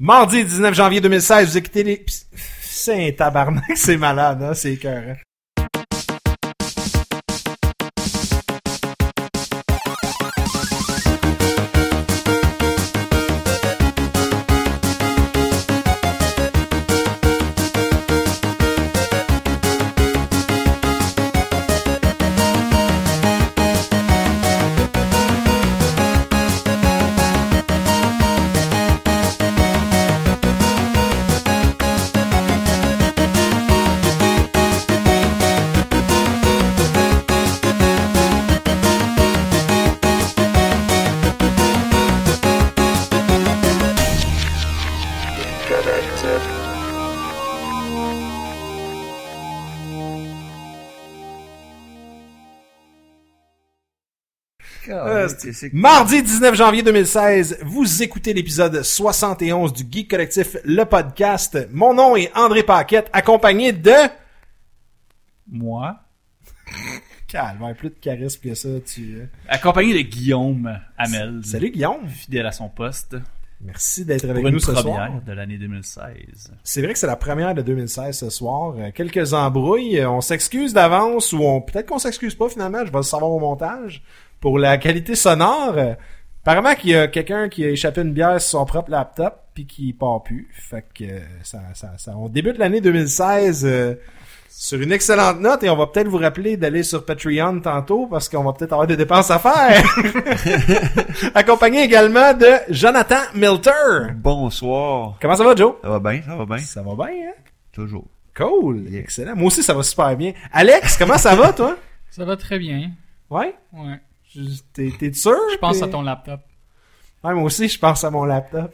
Mardi 19 janvier 2016, vous écoutez les... C'est un tabarnak, c'est malade, hein? c'est écœurant. Euh, Mardi 19 janvier 2016, vous écoutez l'épisode 71 du Geek Collectif, le podcast. Mon nom est André Paquette, accompagné de... Moi. Calme, plus de charisme que ça, tu... Accompagné de Guillaume Hamel. Salut Guillaume. Fidèle à son poste. Merci d'être avec Pour nous une ce première soir. de l'année 2016. C'est vrai que c'est la première de 2016 ce soir. Euh, Quelques embrouilles. Euh, On s'excuse d'avance ou on peut-être qu'on s'excuse pas finalement. Je vais le savoir au montage. Pour la qualité sonore. euh, Apparemment qu'il y a quelqu'un qui a échappé une bière sur son propre laptop puis qui part plus. Fait que euh, ça, ça, ça- on débute l'année 2016 euh, sur une excellente note et on va peut-être vous rappeler d'aller sur Patreon tantôt parce qu'on va peut-être avoir des dépenses à faire. Accompagné également de Jonathan Milter. Bonsoir. Comment ça va Joe? Ça va bien, ça va bien. Ça va bien, hein? Toujours. Cool, excellent. Moi aussi, ça va super bien. Alex, comment ça va, toi? Ça va très bien. Ouais? Ouais. Je- T'es, t'es sûr? Je pense T'es- à ton laptop. Ouais, moi aussi, je pense à mon laptop.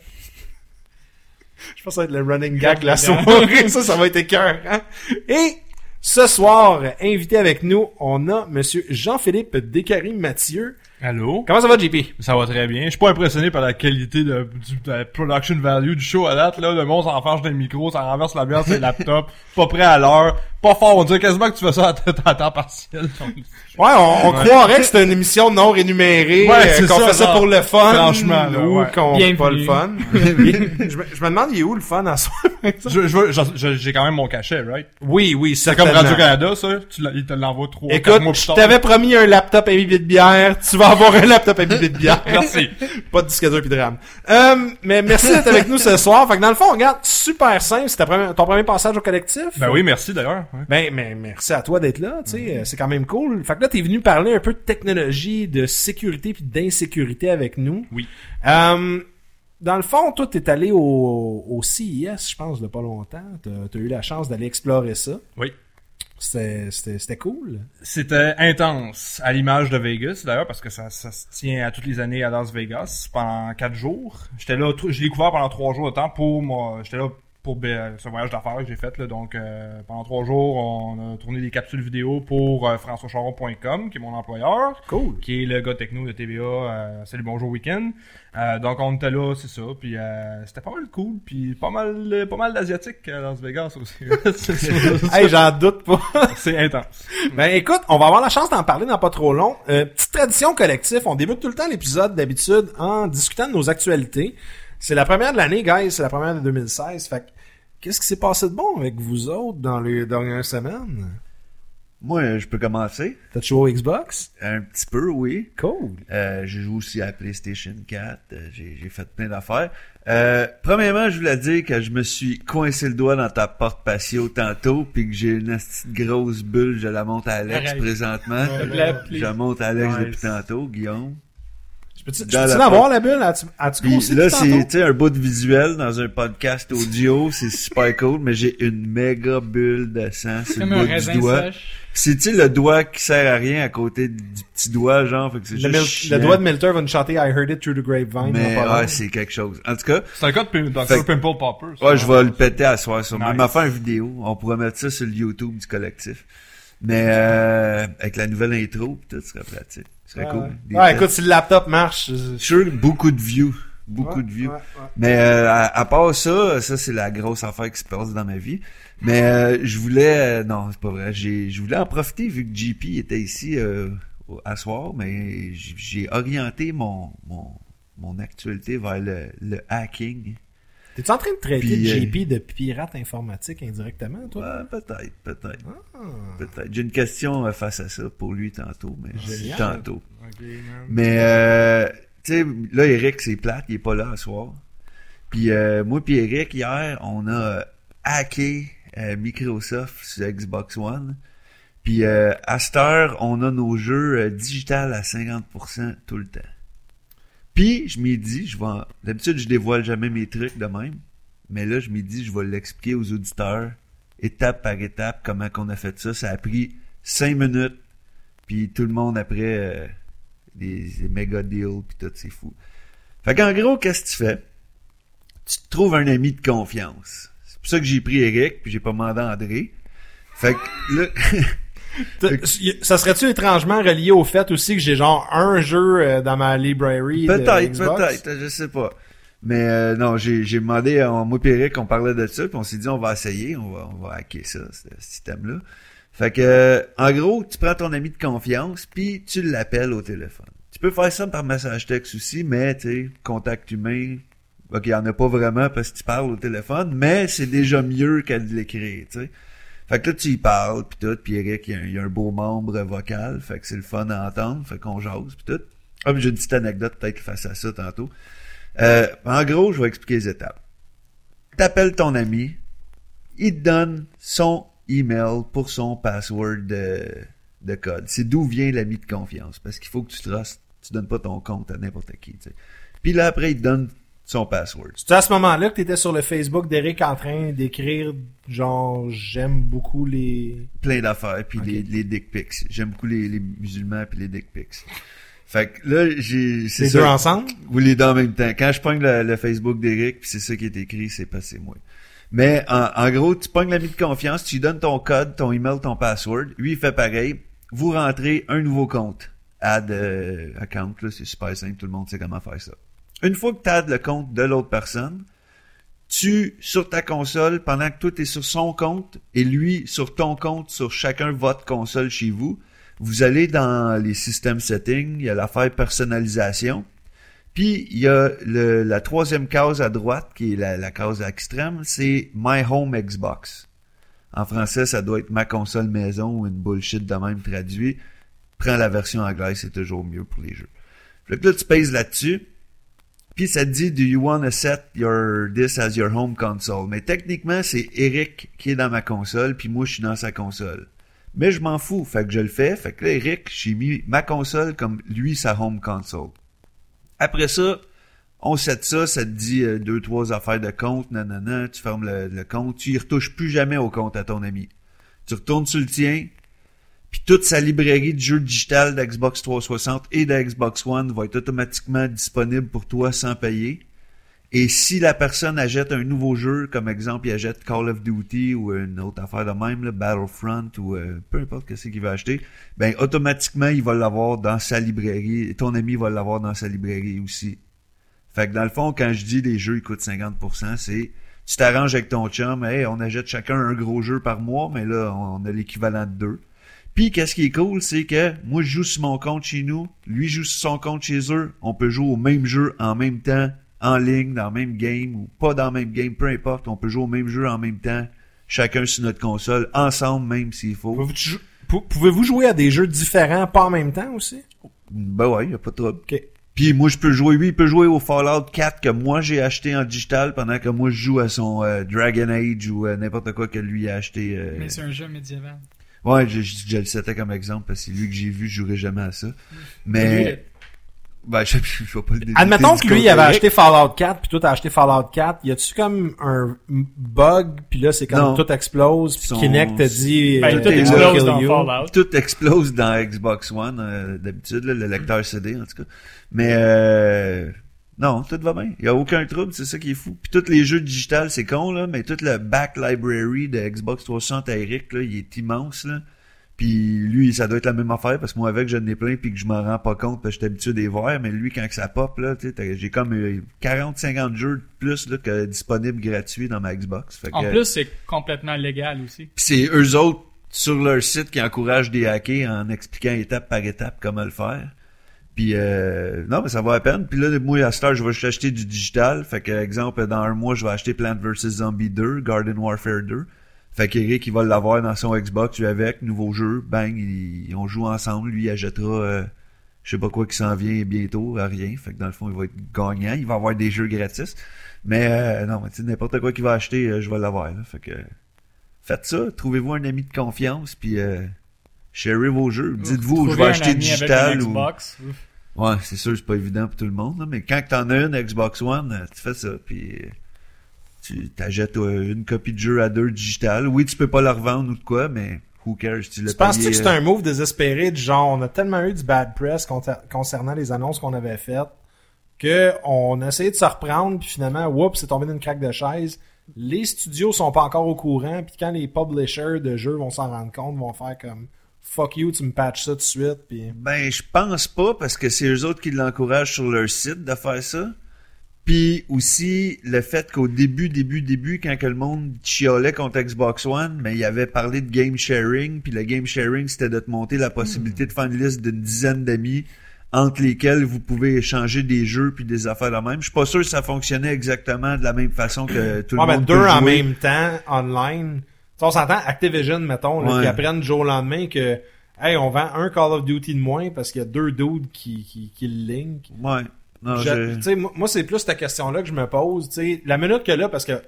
Je pense que ça va être le running gag de la soirée. ça, ça va être écœurant. Et ce soir, invité avec nous, on a Monsieur Jean-Philippe Descaries Mathieu. Allô? Comment ça va, JP? Ça va très bien. Je suis pas impressionné par la qualité de, du, de la production value du show à date, là. Le monde s'enfarge dans le micro, ça renverse la bière le laptop, pas prêt à l'heure, pas fort. On dirait quasiment que tu fais ça à, t- à temps partiel. Ouais, on, on Ouais. croirait que c'est une émission non rémunérée, Ouais, euh, c'est qu'on ça, fait ça pour le fun, franchement, là, ou ouais. qu'on fait pas le fun. je, me, je me demande, il est où le fun à soi? je, je j'ai quand même mon cachet, right? Oui, oui, C'est comme. Radio-Canada, ça. Tu il te l'envoie trois, quatre Écoute, mois plus je tard. t'avais promis un laptop imbibé de bière. Tu vas avoir un laptop imbibé de bière. Merci. Pas de disque dur pis de RAM. Euh, mais merci d'être avec nous ce soir. Fait que dans le fond, regarde, super simple. C'est ta première- ton premier passage au collectif? Ben oui, merci d'ailleurs. Ouais. Ben, mais merci à toi d'être là, tu sais, euh, c'est quand même cool. Fait que là, t'es venu parler un peu de technologie, de sécurité puis d'insécurité avec nous. Oui. Euh, dans le fond, toi, t'es allé au, au CIS, je pense, de pas longtemps. T'as as eu la chance d'aller explorer ça. Oui. C'était c'était- c'était cool. C'était intense, à l'image de Vegas d'ailleurs, parce que ça, ça se tient à toutes les années à Las Vegas pendant quatre jours. J'étais là, je l'ai couvert pendant trois jours de temps pour moi. J'étais là pour ben, ce voyage d'affaires que j'ai fait là. Donc euh, pendant trois jours, on a tourné des capsules vidéo pour euh, françoischaron.com, qui est mon employeur, Cool. qui est le gars techno de TVA. Euh, Salut bonjour week-end. Euh, donc on était là, c'est ça. Puis euh, c'était pas mal cool, puis pas mal, euh, pas mal d'asiatiques à Las Vegas aussi. Hey, j'en doute pas. c'est intense. Ben écoute, on va avoir la chance d'en parler dans pas trop long. Euh, petite tradition collective, on débute tout le temps l'épisode d'habitude en discutant de nos actualités. C'est la première de l'année, guys, c'est la première de 2016. Fait que, qu'est-ce qui s'est passé de bon avec vous autres dans les dernières semaines? Moi, je peux commencer. T'as joué au Xbox? Un petit peu, oui. Cool. Euh, j'ai joué aussi à PlayStation 4. euh, j'ai, j'ai fait plein d'affaires. Euh, premièrement, je voulais dire que je me suis coincé le doigt dans ta porte patio tantôt, puis que j'ai une petite grosse bulle. Je la monte à Alex Arrête. présentement. Je la monte à Alex Nice. depuis tantôt, Guillaume. Peux-tu, l'avoir la bulle? As-tu, grossi là, c'est tantôt? tu sais, un bout de visuel dans un podcast audio, c'est super cool, mais j'ai une méga bulle de sang sur le du doigt. sèche. C'est tu sais le doigt qui sert à rien à côté du petit doigt genre? Fait que c'est juste le doigt de Milter va nous chanter I heard it through the grapevine. mais ouais, c'est quelque chose. En tout cas, C'est un cas de Dr. Pimple Popper. ouais, je vais le péter à soir sur m'a fait une vidéo, on pourrait mettre ça sur le YouTube du collectif. Mais euh, avec la nouvelle intro, pis tout serait pratique. Ce serait Ouais, cool. ouais. Des Ouais, tests. écoute, si le laptop marche. je- Je suis sûr que beaucoup de views, beaucoup Ouais, de views. ouais. Mais euh, à, à part ça, ça c'est la grosse affaire qui se passe dans ma vie. Mais euh, je voulais, euh, non c'est pas vrai, j'ai, je voulais en profiter vu que JP était ici euh, à soir, mais j'ai orienté mon, mon mon actualité vers le, le hacking. T'es-tu en train de traiter Puis, euh, JP de pirate informatique indirectement, toi? Ouais, peut-être, peut-être, Ah. peut-être. J'ai une question euh, face à ça pour lui tantôt, mais Génial. tantôt. Mais euh, tu sais, là Eric c'est plate, il est pas là ce soir. Puis euh, moi puis Eric hier, on a hacké euh, Microsoft sur Xbox One. Puis euh, à cette heure, on a nos jeux euh, digital à 50% tout le temps. Puis je m'y dis, je vais d'habitude je dévoile jamais mes trucs de même, mais là je m'y dis je vais l'expliquer aux auditeurs étape par étape comment qu'on a fait ça. Ça a pris cinq minutes. Puis tout le monde après euh, des, des méga deals puis tout, c'est fou. Fait qu'en gros, qu'est-ce que tu fais? Tu trouves un ami de confiance. C'est pour ça que j'ai pris Eric, puis j'ai pas demandé André. Fait que là, Ça serait-tu étrangement relié au fait aussi que j'ai genre un jeu euh, dans ma library de peut-être, peut-être, je sais pas. Mais euh, non, j'ai demandé à moi et Eric, on parlait de ça, puis on s'est dit on va essayer, on va, on va hacker ça, ce système-là. Fait que, en gros, tu prends ton ami de confiance, puis tu l'appelles au téléphone. Tu peux faire ça par message texte aussi, mais tu sais, contact humain, ok, il y en a pas vraiment parce que tu parles au téléphone, mais c'est déjà mieux de l'écrire, tu sais. Fait que là, tu y parles, puis tout, puis Eric, il y, a un, beau membre vocal, fait que c'est le fun à entendre, fait qu'on jase, puis tout. Ah, j'ai une petite anecdote peut-être face à ça tantôt. Euh, en gros, je vais expliquer les étapes. T'appelles ton ami, il te donne son email pour son password de, de code. C'est d'où vient l'ami de confiance, parce qu'il faut que tu trustes, tu donnes pas ton compte à n'importe qui, tu sais. Puis là, après, il te donne son password. C'est à ce moment-là que t'étais sur le Facebook d'Eric en train d'écrire genre j'aime beaucoup les. plein d'affaires puis les, les dick pics. J'aime beaucoup les, les musulmans puis les dick pics. Fait que là, j'ai c'est Les ça. deux ensemble? Ou les deux en même temps. Quand je pogne le, le Facebook d'Eric puis c'est ça qui est écrit, c'est pas c'est moi. Mais en, en gros, tu pognes l'ami de confiance, tu lui donnes ton code, ton email, ton password. Lui, il fait pareil. Vous rentrez un nouveau compte. Add euh, account, là, c'est super simple, tout le monde sait comment faire ça. Une fois que tu adds le compte de l'autre personne, tu, sur ta console, pendant que toi t'es sur son compte et lui sur ton compte, sur chacun votre console chez vous, vous allez dans les systèmes settings, il y a l'affaire personnalisation, puis il y a la troisième case à droite, qui est la, la case extrême, c'est My Home Xbox. En français, ça doit être ma console maison ou une bullshit de même traduit. Prends la version anglaise, c'est toujours mieux pour les jeux. Fait que là, tu pèses là-dessus. Puis ça te dit Do you want to set your this as your home console? Mais techniquement, c'est Eric qui est dans ma console, puis moi je suis dans sa console. Mais je m'en fous, fait que je le fais. Fait que là, Eric, j'ai mis ma console comme lui sa home console. Après ça, on set ça, ça te dit euh, deux, trois affaires de compte, nanana, tu fermes le, le compte, tu y retouches plus jamais au compte à ton ami. Tu retournes sur le tien, puis toute sa librairie de jeux digital d'Xbox 360 et de Xbox One va être automatiquement disponible pour toi sans payer. Et si la personne achète un nouveau jeu, comme exemple, il achète Call of Duty ou une autre affaire de même, là, Battlefront ou euh, peu importe ce qu'il va acheter, ben automatiquement il va l'avoir dans sa librairie. Ton ami va l'avoir dans sa librairie aussi. Fait que dans le fond, quand je dis les jeux ils coûtent 50%, c'est tu t'arranges avec ton chum, hey, on achète chacun un gros jeu par mois, mais là, on a l'équivalent de deux. Puis qu'est-ce qui est cool, c'est que moi je joue sur mon compte chez nous, lui joue sur son compte chez eux, on peut jouer au même jeu en même temps, en ligne, dans le même game, ou pas dans le même game, peu importe, on peut jouer au même jeu en même temps, chacun sur notre console, ensemble même s'il faut. Pouvez-vous jou- pou- Pouvez-vous jouer à des jeux différents pas en même temps aussi? Ben ouais, y a pas de trouble. Ok. Puis moi je peux jouer, lui il peut jouer au Fallout 4 que moi j'ai acheté en digital pendant que moi je joue à son euh, Dragon Age ou euh, n'importe quoi que lui a acheté. euh, Mais c'est un jeu médiéval. Ouais, je, je, je le citais comme exemple parce que c'est lui que j'ai vu, je jouerai jamais à ça. Mais ben je, je vais pas le Admettons que lui, il avait acheté Fallout 4, puis toi, t'as acheté Fallout 4. Y a-tu comme un bug, puis là, c'est comme Non. tout explose, puis Son- Kinect te dit... Ben, euh, tout explose dans you. Fallout. tout explose dans Xbox One euh, d'habitude là, le lecteur CD en tout cas. Mais euh, non, tout va bien. Il y a aucun trouble, c'est ça qui est fou. Puis tous les jeux digitales, c'est con là, mais tout le back library de Xbox 360 à Eric là, il est immense là. Puis lui, ça doit être la même affaire parce que moi avec j'en ai plein puis que je m'en rends pas compte parce que j'étais habitué des voir, mais lui quand que ça pop là, j'ai comme euh, 40 50 jeux de plus là que disponibles gratuits dans ma Xbox. Fait En plus, c'est complètement légal aussi. Puis c'est eux autres sur leur site qui encouragent des hackers en expliquant étape par étape comment le faire. Puis euh, non, mais ça vaut la peine. Puis là, moi, à cette heure, je vais acheter du digital. Fait que, exemple, dans un mois, je vais acheter Plant vs. Zombie 2, Garden Warfare 2. Fait qu'Eric, il va l'avoir dans son Xbox, lui avec, nouveau jeu, bang, il- on joue ensemble. Lui, il achètera, euh, je sais pas quoi qui s'en vient bientôt, à rien. Fait que dans le fond, il va être gagnant. Il va avoir des jeux gratis. Mais euh, non, mais tu n'importe quoi qu'il va acheter, euh, je vais l'avoir. Fait que faites ça, trouvez-vous un ami de confiance, puis sharez vos jeux. Dites-vous, je vais acheter digital ou. Ouais, c'est sûr, c'est pas évident pour tout le monde, là, mais quand t'en as une Xbox One, euh, tu fais ça, puis euh, tu t'achètes euh, une copie de jeu à deux digital. Oui, tu peux pas la revendre ou de quoi, mais who cares, tu l'as Tu penses-tu que c'est un move désespéré du genre, on a tellement eu du bad press concernant les annonces qu'on avait faites, que on a essayé de se reprendre, puis finalement, whoops, c'est tombé d'une craque de chaise. Les studios sont pas encore au courant, puis quand les publishers de jeux vont s'en rendre compte, vont faire comme fuck you, tu me patches ça tout de suite, puis Ben, je pense pas, parce que c'est eux autres qui l'encouragent sur leur site de faire ça. Puis aussi, le fait qu'au début, début, début, quand que le monde chiolait contre Xbox One, mais il avait parlé de game sharing, puis le game sharing, c'était de te monter la possibilité de faire une liste d'une dizaine d'amis entre lesquels vous pouvez échanger des jeux puis des affaires de même. Je suis pas sûr que ça fonctionnait exactement de la même façon que tout Ouais, le mais monde deux peut en même temps, online. On s'entend Activision, mettons, là, Ouais. qui apprennent du jour au lendemain que hey, on vend un Call of Duty de moins parce qu'il y a deux dudes qui, qui, qui le link. Ouais. Non, Je- moi, moi, c'est plus cette question-là que je me pose. la minute que là, parce que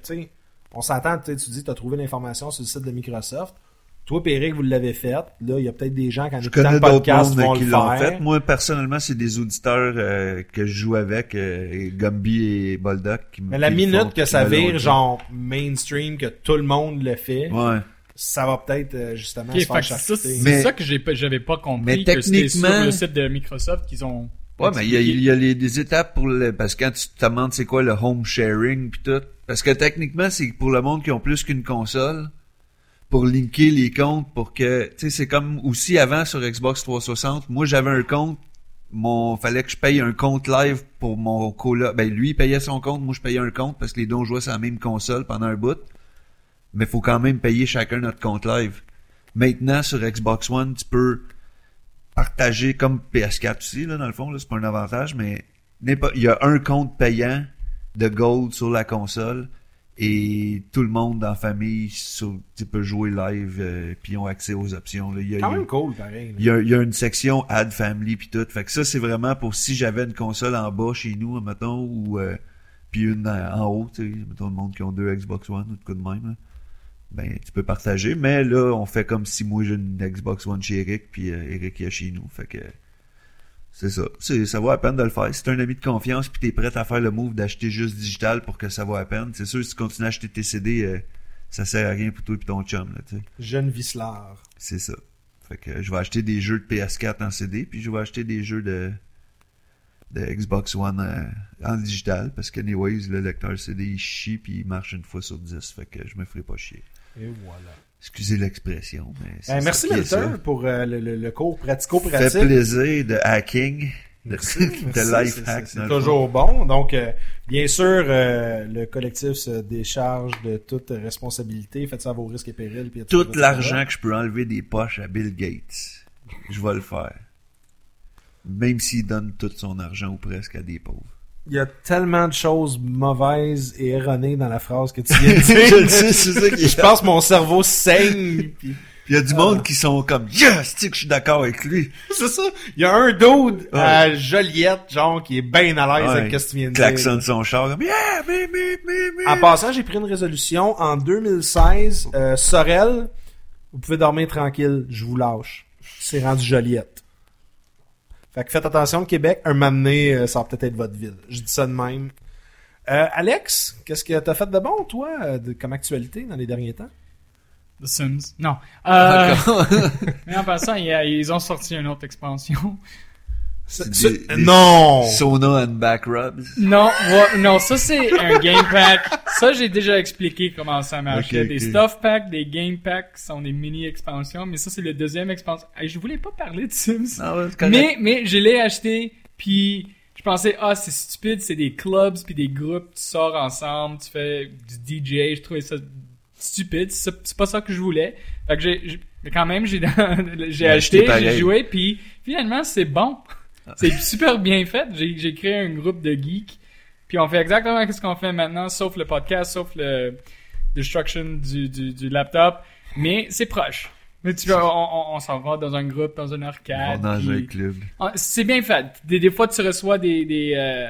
on s'entend, tu sais, tu dis tu as trouvé l'information sur le site de Microsoft. Toi, Péric, vous l'avez fait. Là, il y a peut-être des gens qui en Je connais podcast vont qui le l'ont faire. fait. Moi, personnellement, c'est des auditeurs euh, que je joue avec, euh, Gumby et Boldock. Qui, Mais la qui le font, minute que ça vire genre mainstream, que tout le monde le fait, Ouais. ça va peut-être euh, justement Ok, se faire que ça, c'est Mais- ça que j'ai pas- j'avais pas compris. Mais que c'était sur techniquement- le site de Microsoft qu'ils ont. Ouais, mais il y a, y les, des étapes pour le, parce que quand tu te demandes c'est quoi le home sharing pis tout, parce que techniquement c'est pour le monde qui ont plus qu'une console, pour linker les comptes pour que, tu sais, c'est comme aussi avant sur Xbox 360, moi j'avais un compte, mon, fallait que je paye un compte live pour mon coloc, ben lui payait son compte, moi je payais un compte parce que les deux on jouait sur la même console pendant un bout, mais faut quand même payer chacun notre compte live. Maintenant sur Xbox One, tu peux partager comme PS4 aussi, là, dans le fond, là, c'est pas un avantage, mais il y a un compte payant de Gold sur la console et tout le monde la famille sur- tu peux jouer live euh, puis ils ont accès aux options. Là. Il, y a, quand il y a- même cool, pareil. là. il y a- il y a une section Add Family puis tout. Fait que ça, c'est vraiment pour si j'avais une console en bas chez nous, mettons, ou euh, puis une en, en haut, tu sais, mettons le monde qui ont deux Xbox One ou de quoi de même. là. Ben, tu peux partager, mais là, on fait comme si moi j'ai une Xbox One chez Eric, puis euh, Eric il a chez nous. Fait que c'est ça. C'est, ça vaut la peine de le faire. Si t'es un ami de confiance puis t'es prêt à faire le move d'acheter juste digital pour que ça vaut la peine, c'est sûr si tu continues à acheter tes CD, euh, ça sert à rien pour toi et ton chum, là, tu sais. Jeune Vislar. C'est ça. Fait que je vais acheter des jeux de PS4 en CD, puis je vais acheter des jeux de, de Xbox One euh, en digital, parce que anyways, le lecteur CD, il chie, puis il marche une fois sur 10, fait que je me ferai pas chier. Et voilà. Excusez l'expression, mais c'est Ben, ça merci ça. pour euh, le, le- le cours Fait pratico-pratique. plaisir de hacking, de, Merci, de merci, life hack. C'est toujours bon. Donc, euh, bien sûr, euh, le collectif se décharge de toute responsabilité. Faites ça à vos risques et périls. puis Tout l'argent que je peux enlever des poches à Bill Gates, je vais le faire. Même s'il donne tout son argent ou presque à des pauvres. Il y a tellement de choses mauvaises et erronées dans la phrase que tu viens de je le dire. sais, c'est ça qui est Je pense que mon cerveau saigne. puis- Il y a du monde qui sont comme Yes, tu sais que je suis d'accord avec lui. C'est ça. Il y a un dude à Joliette, genre, qui est bien à l'aise Ouais. avec ce que tu viens de Klaxonne dire. son char comme Yeah, me, me, me, me. En passant, j'ai pris une résolution en 2016. Euh, Sorel, vous pouvez dormir tranquille, je vous lâche. C'est rendu Joliette. Fait que faites attention, le Québec, un moment donné, euh, ça va peut-être être votre ville. Je dis ça de même. Euh, Alex, qu'est-ce que t'as fait de bon, toi, euh, de- comme actualité dans les derniers temps? The Sims. Non. Euh, mais en passant, ils ont sorti une autre expansion. Des- des non! Sona and back rubs. Non, ouais, non, ça c'est un game pack. Ça j'ai déjà expliqué comment ça marchait. Ok, des stuff packs, des game packs sont des mini expansions, mais ça c'est le deuxième expansion. Hey, je voulais pas parler de Sims. Ah. Mais, mais je l'ai acheté, puis je pensais, ah, c'est stupide, c'est des clubs, puis des groupes, tu sors ensemble, tu fais du DJ, je trouvais ça stupide, c'est c'est pas ça que je voulais. Fait que j'ai, j'ai- mais quand même, j'ai, j'ai acheté j'ai joué, puis finalement, c'est bon. C'est super bien fait. J'ai créé un groupe de geeks. Puis on fait exactement ce qu'on fait maintenant, sauf le podcast, sauf le destruction du, du, du laptop. Mais c'est proche. Mais tu vois, on, on, on s'en va dans un groupe, dans un arcade. dans un club. ah, C'est bien fait. Des, des fois, tu reçois des, des, euh,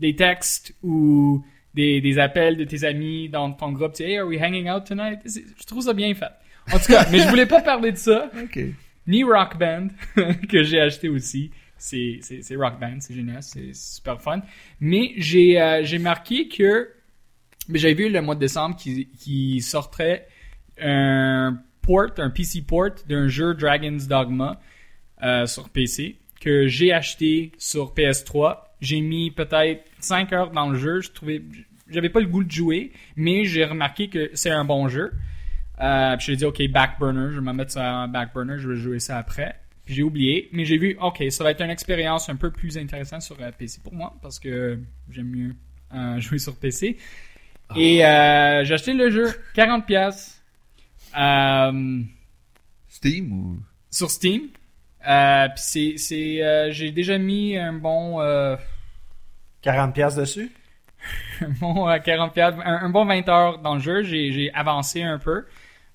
des textes ou des, des appels de tes amis dans ton groupe. Tu sais, hey, are we hanging out tonight? C'est- Je trouve ça bien fait. En tout cas, mais je voulais pas parler de ça. Ok. Ni Rock Band, que j'ai acheté aussi. C'est, Rock Band, c'est génial, c'est super fun. Mais j'ai, euh, marqué que, j'avais vu le mois de décembre qui, qui sortait un port, un PC port d'un jeu Dragon's Dogma euh, sur PC que j'ai acheté sur PS3. J'ai mis peut-être 5 heures dans le jeu. Je trouvais, j'avais pas le goût de jouer, mais j'ai remarqué que c'est un bon jeu. Euh, puis j'ai dit, OK, back burner, je vais me mettre ça en back burner, je vais jouer ça après. J'ai oublié, mais j'ai vu, OK, ça va être une expérience un peu plus intéressante sur euh, PC pour moi, parce que j'aime mieux euh, jouer sur PC. Et euh, j'ai acheté le jeu, 40$. pièces euh, Steam ou? sur Steam. Euh, puis c'est, c'est, euh, j'ai déjà mis un bon, euh, 40 pièces dessus? un bon euh, 40 piastres, un, un bon 20 heures dans le jeu. J'ai, j'ai avancé un peu.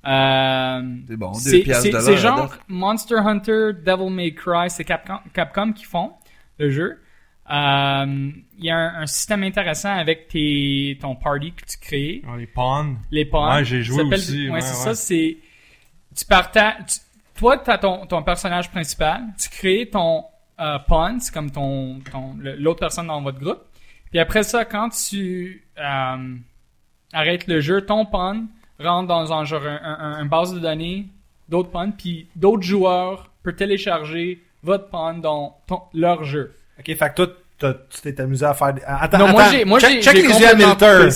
Euh, C'est bon, deux c'est, genre. Monster Hunter, Devil May Cry, c'est Capcom, Capcom qui font le jeu. Euh, Il y a un, un système intéressant avec tes, ton party que tu crées, Ah, les pawns. les pawns. Ouais, j'ai joué aussi, Ouais, ouais, c'est ouais. ça. C'est tu partages. tu- toi, t'as ton ton personnage principal. Tu crées ton euh, pawn, c'est comme ton ton l'autre personne dans votre groupe. Puis après ça, quand tu euh, arrêtes le jeu, ton pawn rentre dans un genre un, un- un base de données d'autres pawns, puis d'autres joueurs peuvent télécharger votre pawn dans ton, leur jeu. Ok, fait que toi, t'as- tu t'es amusé à faire des... Attends, non, moi attends. j'ai moi check, j'ai check j'ai les yeux à Milter.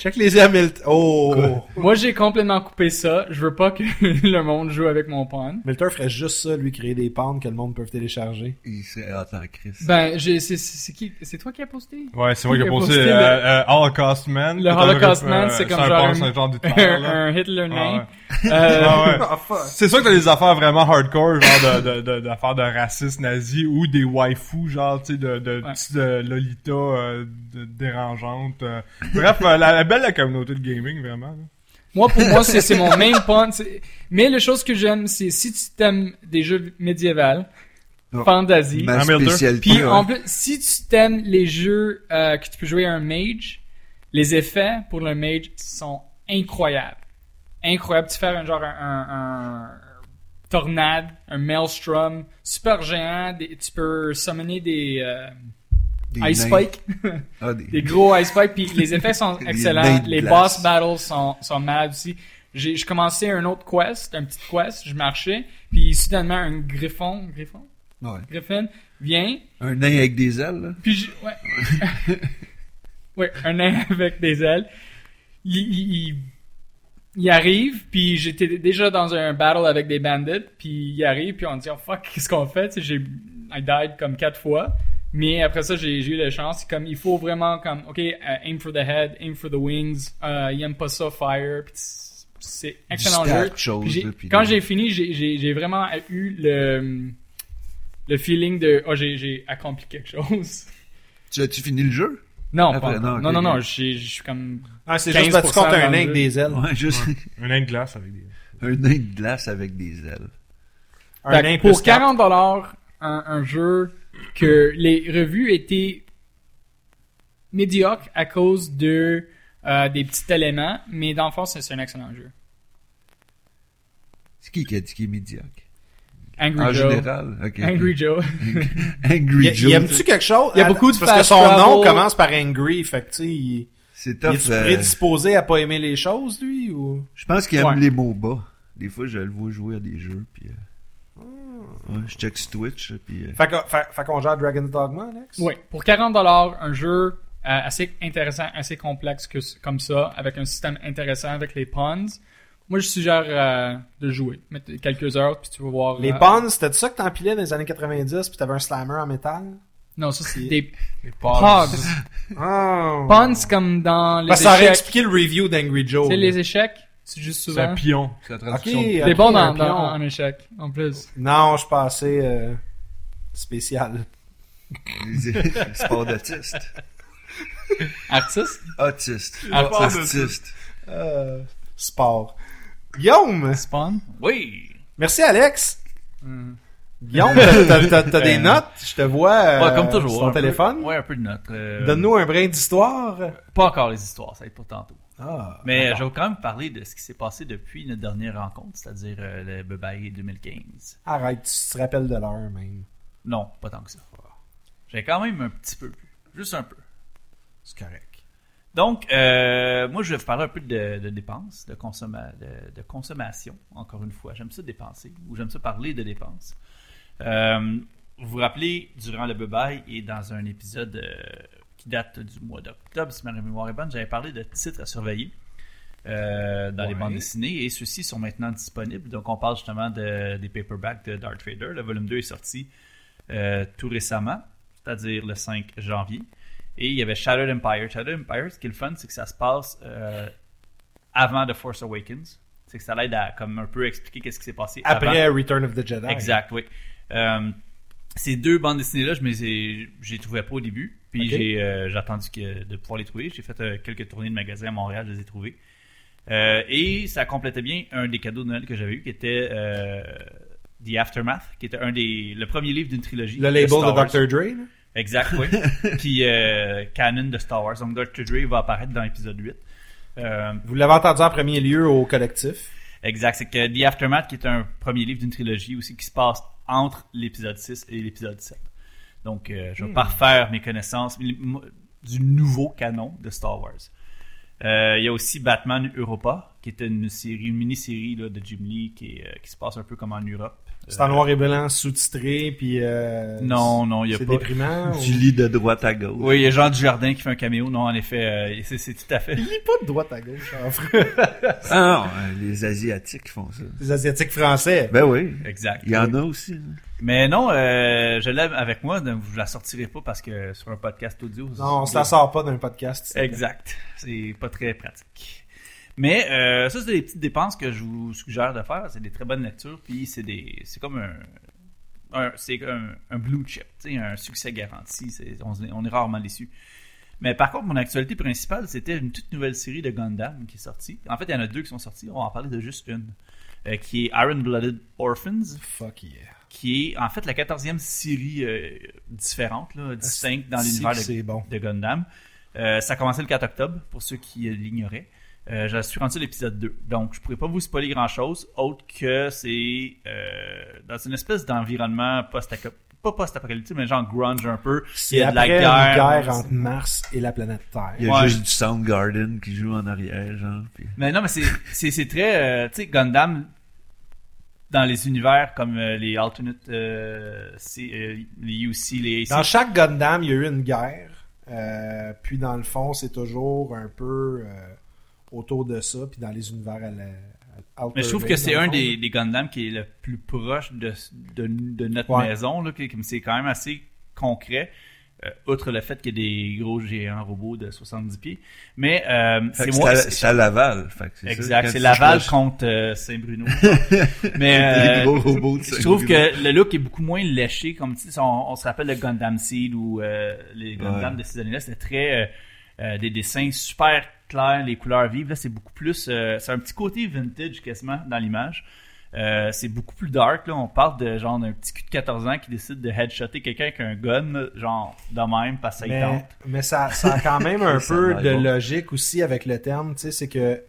Check les Milter. Oh! Moi j'ai complètement coupé ça. Je veux pas que le monde joue avec mon pawn. Milter ferait juste ça, lui, créer des pentes que le monde peut télécharger. Il serait hot en crise. Ben, j'ai, c'est, qui, c'est toi qui as posté? Ouais, c'est moi qui ai posté posté euh, le- euh, Holocaust Man. Le Holocaust Man, euh, c'est comme genre un- c'est un genre un, là. un Hitler Ah, ouais. Euh, Ah, ouais. Ah. C'est sûr que t'as des affaires vraiment hardcore, genre de, de, de, d'affaires de racisme nazi ou des waifus, genre, tu sais, de, de, Ouais. euh, Lolita euh, de- dérangeantes. euh. Bref, euh, la, la belle la communauté de gaming, vraiment. là. Moi, pour moi, c'est, c'est mon main c'est- Mais la chose que j'aime, c'est si tu t'aimes des jeux médiévaux, Oh. fantasy, Ma Hamilton. spécialité. puis ouais. en plus, si tu t'aimes les jeux euh, que tu peux jouer à un mage, les effets pour le mage sont incroyables. Incroyables. Tu fais un genre un, un, un tornade, un maelstrom, super géant. des- tu peux summoner des... euh, Des Ice. Spike, Ah, des- des gros Ice Spike, puis les effets sont excellents. Les boss battles sont, sont malades aussi. J'ai je commençais un autre quest, un petit quest, je marchais, puis soudainement un griffon, griffon, Ouais. griffin vient, Un nain avec des ailes, là. puis je, ouais, ouais, un nain avec des ailes. Il, il, il, il arrive, puis j'étais déjà dans un battle avec des bandits, puis il arrive, puis on dit oh fuck, qu'est-ce qu'on fait? J'ai, I died comme quatre fois. Mais après ça, j'ai eu la chance. Comme, il faut vraiment comme, ok, euh, aim for the head, aim for the wings. Euh, il aime pas ça, fire. C'est- excellent jeu. chose, Puis quand j'ai fini, j'ai- vraiment eu le le feeling de, oh, j'ai accompli quelque chose. Tu as-tu fini le jeu? Non, Après, pas- non, non, non, non, je suis comme, Ah, c'est juste parce que tu 15% comptes un nain avec des ailes. Ouais, juste Un nain de glace avec des... un nain de glace avec des ailes. Un nain pour plus quatre. 40 dollars, un, un jeu que les revues étaient médiocres à cause de euh, des petits éléments, mais dans le fond, c'est un excellent jeu. C'est qui qui a dit qu'il est médiocre? Angry En Joe. général? Ok. Angry Joe. Angry Y, Joe. y aime-tu quelque chose? Il y a beaucoup de Parce que son nom commence par Angry, fait que tu sais, il, C'est il tough. est-tu euh, prédisposé à pas aimer les choses, lui, ou? Je pense qu'il aime Ouais. les MOBA. Des fois, je le vois jouer à des jeux, puis... euh, ouais, je check sur Twitch, puis... euh, Fait qu'on gère Dragon's Dogma, Alex? Oui, pour 40 dollars, un jeu euh, assez intéressant, assez complexe que, comme ça, avec un système intéressant avec les pawns. Moi, je suggère euh, de jouer. Mettre quelques heures, puis tu vas voir. Les euh, pawns, c'était ça que t'empilais dans les années 90 puis t'avais un slammer en métal? Non, ça, c'est des Les pogs. Oh. Pawns, c'est comme dans les Parce que ça aurait échecs. expliqué le review d'Angry Joe. Là. les échecs, tu joues C'est un pion. C'est la T'es bon dans, dans, en échec, en plus. Non, je suis pas assez euh, spécial. Sport d'autiste. Artiste? Autiste. Artiste. Euh, sport. Guillaume! Spawn? Oui! Merci, Alex! Guillaume, t'as- t'as t'as- t'as des Euh, notes? Je te vois euh, Ouais, comme toujours. sur ton un peu- téléphone. Ouais, un peu de notes. euh, Donne-nous un brin d'histoire. Pas encore les histoires, ça va être pour tantôt. Ah, Mais d'accord. je vais quand même parler de ce qui s'est passé depuis notre dernière rencontre, c'est-à-dire euh, le Bebaye 2015. Arrête, tu te rappelles de l'heure même. Non, pas tant que ça. J'ai quand même un petit peu, juste un peu. C'est correct. Donc, euh, moi, je vais vous parler un peu de, de dépenses, de, consomma- de, de consommation, encore une fois. J'aime ça dépenser, ou j'aime ça parler de dépenses. Euh, vous vous rappelez, durant le Bebaye et dans un épisode euh, qui date du mois d'octobre, si ma mémoire est bonne, j'avais parlé de titres à surveiller euh, dans les bandes dessinées, et ceux-ci sont maintenant disponibles. Donc, on parle justement de, des paperbacks de Darth Vader. Le volume 2 est sorti euh, tout récemment, c'est-à-dire le 5 janvier. Et il y avait Shattered Empire. Shattered Empire, ce qui est le fun, c'est que ça se passe euh, avant The Force Awakens. C'est que ça l'aide à comme un peu expliquer qu'est-ce qui s'est passé avant. Après Return of the Jedi. Exact, oui. Ces deux bandes dessinées-là, je ne les les trouvais pas au début. Puis j'ai euh, j'ai attendu que, de pouvoir les trouver. J'ai fait euh, quelques tournées de magasins à Montréal, je les ai trouvés. Euh, et ça complétait bien un des cadeaux de Noël que j'avais eu, qui était euh, The Aftermath, qui était un des le premier livre d'une trilogie. Le label de Wars. Dr. Dre. Exact, oui. qui euh, canon de Star Wars. Donc Dr. Dre va apparaître dans l'épisode 8. Euh, Vous l'avez entendu en premier lieu au collectif? Exact, c'est que The Aftermath, qui est un premier livre d'une trilogie aussi, qui se passe entre l'épisode 6 et l'épisode 7. Donc, euh, je vais pas refaire mes connaissances du nouveau canon de Star Wars. Euh, Il y a aussi Batman Europa, qui est une série, une mini-série de Jim Lee qui, est, euh, qui se passe un peu comme en Europe. C'est en Euh, noir et blanc, sous-titré, puis... Euh, Non, non, il y a C'est pas. déprimant. Tu ou- lis de droite à gauche. Oui, il y a Jean Dujardin qui fait un caméo. Non, en effet, euh, c'est c'est tout à fait. Il lit pas de droite à gauche. Ah non, les Asiatiques font ça. Les Asiatiques français. Ben oui. Exact. Il y en a aussi. hein. Mais non, euh, je l'aime avec moi, donc je la sortirai pas parce que sur un podcast audio. Non, on se la sort pas d'un podcast. Exact. C'est pas très pratique. Mais euh, ça, c'est des petites dépenses que je vous suggère de faire. C'est des très bonnes lectures, puis c'est des, c'est comme un, un- c'est un, un blue chip, un succès garanti. On, on est rarement déçu. Mais par contre, mon actualité principale, c'était une toute nouvelle série de Gundam qui est sortie. En fait, il y en a deux qui sont sortis. On va en parler de juste une, euh, qui est Iron Blooded Orphans Fuck yeah. qui est en fait la quatorzième série euh, différente, là, distincte dans l'univers de, bon? de Gundam. Ça a commencé le 4 octobre, pour ceux qui l'ignoraient. Euh, je suis rendu à l'épisode 2. Donc, je pourrais pas vous spoiler grand-chose, autre que c'est euh, dans une espèce d'environnement pas post-apocalyptique, mais genre grunge un peu. Il C'est y a de la guerre. une guerre entre Mars et la planète Terre. Il y a Ouais. juste du Soundgarden qui joue en arrière, genre. puis- Mais non, mais c'est, c'est, c'est très... euh, tu sais, Gundam, dans les univers comme euh, les alternate... euh, c'est, euh, les UC, les AC, Dans chaque Gundam, il y a eu une guerre. Euh, puis dans le fond, c'est toujours un peu euh, autour de ça. Puis dans les univers à la. Mais je trouve que c'est un des, des Gundam qui est le plus proche de, de, de notre Ouais. maison. C'est quand même assez concret. euh, outre le fait qu'il y a des gros géants robots de 70 pieds. Mais euh, c'est moi. c'est à- c'est à Laval. Fait que. Exact, c'est Laval contre euh, Saint-Bruno. Mais des gros robots de je trouve que le look est beaucoup moins léché. Comme tu sais, on, on se rappelle le Gundam Seed ou euh, les Gundam Ouais. de ces années-là, c'était très euh, euh, des dessins super clairs, les couleurs vives. Là, c'est beaucoup plus, euh, c'est un petit côté vintage quasiment dans l'image. Euh, c'est beaucoup plus dark. Là. On parle de genre d'un petit cul de 14 ans qui décide de headshotter quelqu'un avec un gun, genre de même, parce que ça y Mais, mais ça, ça a quand même un peu de logique aussi avec le terme. Tu sais, c'est que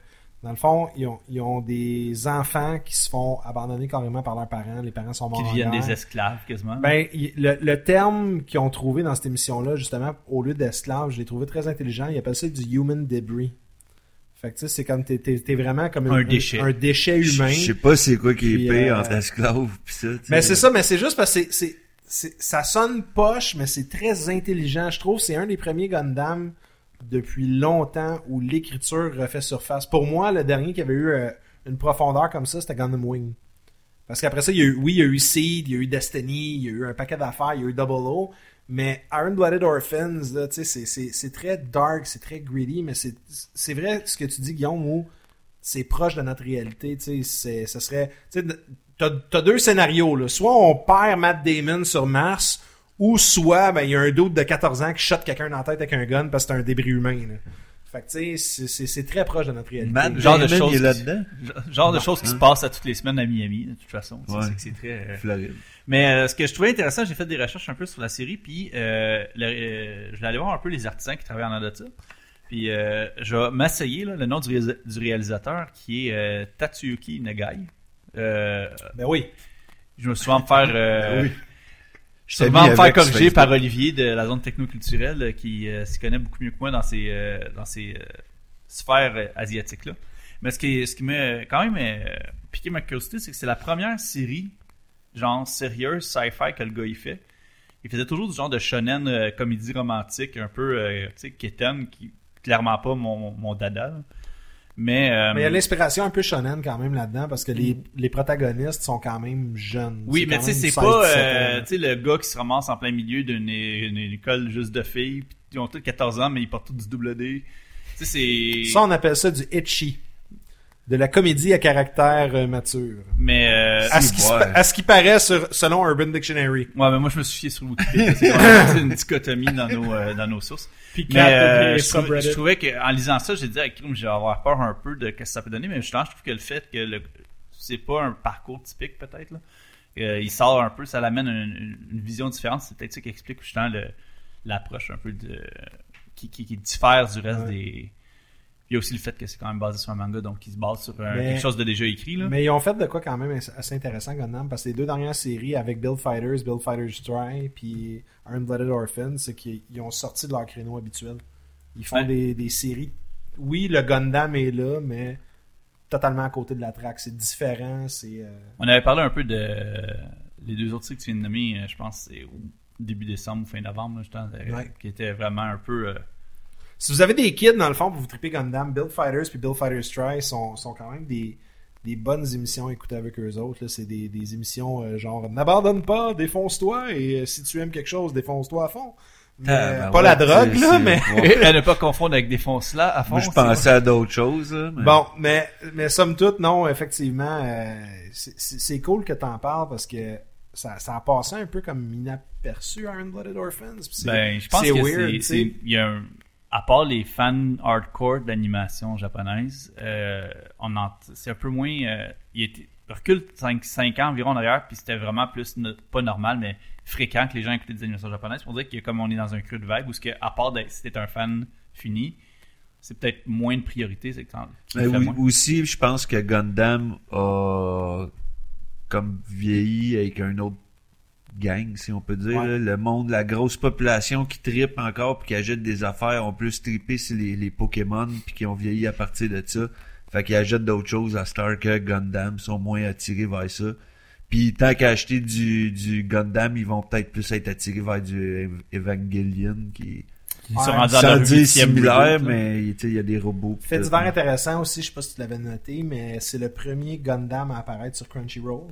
dans le fond, ils ont, ils ont des enfants qui se font abandonner carrément par leurs parents. Les parents sont morts Qui en deviennent des esclaves quasiment. Ben, il- le, le terme qu'ils ont trouvé dans cette émission-là, justement, au lieu d'esclave, je l'ai trouvé très intelligent. Ils appellent ça du human debris. Fait que tu sais, c'est comme t'es, t'es, t'es vraiment comme Un déchet. un déchet Je humain. je sais pas c'est quoi qui est pire euh, entre esclave pis ça. tu sais. Mais c'est ça, mais c'est juste parce que c'est, c'est, c'est- ça sonne poche, mais c'est très intelligent. Je trouve que c'est un des premiers Gundam depuis longtemps où l'écriture refait surface. Pour moi, le dernier qui avait eu euh, une profondeur comme ça, c'était Gundam Wing. Parce qu'après ça, il y a eu, oui, il y a eu Seed, il y a eu Destiny, il y a eu un paquet d'affaires, il y a eu Double O, mais Iron Blooded Orphans, c'est, très dark, c'est très greedy, mais c'est, vrai ce que tu dis, Guillaume, où c'est proche de notre réalité, tu sais, serait, tu t'as deux scénarios. Soit on perd Matt Damon sur Mars, ou soit ben il y a un doute de 14 ans qui shot quelqu'un dans la tête avec un gun parce que c'est un débris humain. Là. Fait que tu sais, c'est- très proche de notre réalité. Matt Genre de choses il est qui-. Genre de choses qui se passent à toutes les semaines à Miami, de toute façon. Ouais. c'est très. euh, Floride. Mais euh, ce que je trouvais intéressant, j'ai fait des recherches un peu sur la série, puis euh, le- euh, je vais aller voir un peu les artisans qui travaillent en de ça. Puis euh, je vais m'asseyer là, le nom du, réalisa- du réalisateur qui est euh, Tatsuyuki Nagai. Euh, Ben oui. je me suis souvent me faire, euh, Oui. Je suis souvent me faire corriger Facebook. par Olivier de la zone technoculturelle euh, qui euh, s'y connaît beaucoup mieux que moi dans ces, euh, dans ces euh, sphères euh, asiatiques là. Mais ce qui, ce qui m'a quand même piqué ma curiosité, c'est que c'est la première série genre sérieuse sci-fi que le gars il fait. Il faisait toujours du genre de shonen comédie romantique un peu tu sais qui clairement pas mon, mon dada. là. Mais, euh, Mais il y a l'inspiration un peu shonen quand même là-dedans parce que les, les protagonistes sont quand même jeunes. Oui, mais tu sais, c'est pas 16, 17 euh, le gars qui se ramasse en plein milieu d'une une école juste de filles, ils ont tous 14 ans, mais ils portent tous du double D. Ça, on appelle ça du itchy. De la comédie à caractère euh, mature. Mais. Euh... À ce, qui se ouais. pa- à ce qui paraît sur- selon Urban Dictionary. Ouais, mais moi, je me suis fié sur Wikipédia. C'est une dichotomie dans nos, euh, dans nos sources. Puis Mais euh, je, trouvais, subreddits. je trouvais qu'en lisant ça, j'ai dit, ah, je vais avoir peur un peu de ce que ça peut donner, mais justement, je trouve que le fait que le, c'est pas un parcours typique, peut-être, là. Euh, il sort un peu, ça l'amène une, une- une vision différente. C'est peut-être ça qui explique justement le, l'approche un peu de, qui, qui, qui diffère du reste Ouais. des. Il y a aussi le fait que c'est quand même basé sur un manga, donc il se base sur un- Mais- quelque chose de déjà écrit, là. Mais ils ont fait de quoi quand même assez intéressant, Gundam, parce que les deux dernières séries avec Build Fighters, Build Fighters Try, puis Iron Blooded Orphans, c'est qu'ils ils ont sorti de leur créneau habituel. Ils font Ouais. des, des séries. Oui, le Gundam est là, mais totalement à côté de la track. C'est différent, c'est. euh, On avait parlé un peu de les deux autres sites que tu viens de nommer, euh, je pense c'est début décembre ou fin novembre, là, euh, Ouais. qui était vraiment un peu. Si vous avez des kids, dans le fond, pour vous triper Gundam, Build Fighters puis Build Fighters Try sont, sont quand même des, des bonnes émissions à écouter avec eux autres. là. C'est des, des émissions euh, genre N'abandonne pas, défonce-toi, et euh, si tu aimes quelque chose, défonce-toi à fond. Mais, Ah, ben pas ouais, la drogue, c'est- là, c'est- mais. ouais. à ne pas confondre avec des fonces-là à fond. Moi, je pensais à d'autres choses. là, mais- Bon, mais, mais somme toute, non, effectivement, euh, c'est- cool que t'en parles parce que ça, ça a passé un peu comme inaperçu Iron Blooded Orphans. Ben, je pense c'est que weird, c'est- tu sais. c'est. Il y a un. À part les fans hardcore d'animation japonaise, euh, on c'est un peu moins. euh, il était, recule 5, 5 ans environ en arrière, puis c'était vraiment plus, no- pas normal, mais fréquent que les gens écoutaient des animations japonaises. Pour dire que comme on est dans un creux de vague, où ce que, à part d'être, si t'es un fan fini, c'est peut-être moins de priorité. C'est t'en- qui Mais oui- aussi, je pense que Gundam a comme vieilli avec un autre gang, si on peut dire. Ouais. là. Le monde, la grosse population qui tripe encore puis qui achète des affaires ont plus trippé sur les, les Pokémon puis qui ont vieilli à partir de ça. Fait qu'ils achètent d'autres choses à Star que Gundam, sont moins attirés vers ça. Puis tant qu'à acheter du, du Gundam, ils vont peut-être plus être attirés vers du Ev- Evangelion qui Ils sont Ouais, rendus à leur similaire, mais tu sais, il y a des robots. Fait divers intéressant aussi, je sais pas si tu l'avais noté, mais c'est le premier Gundam à apparaître sur Crunchyroll.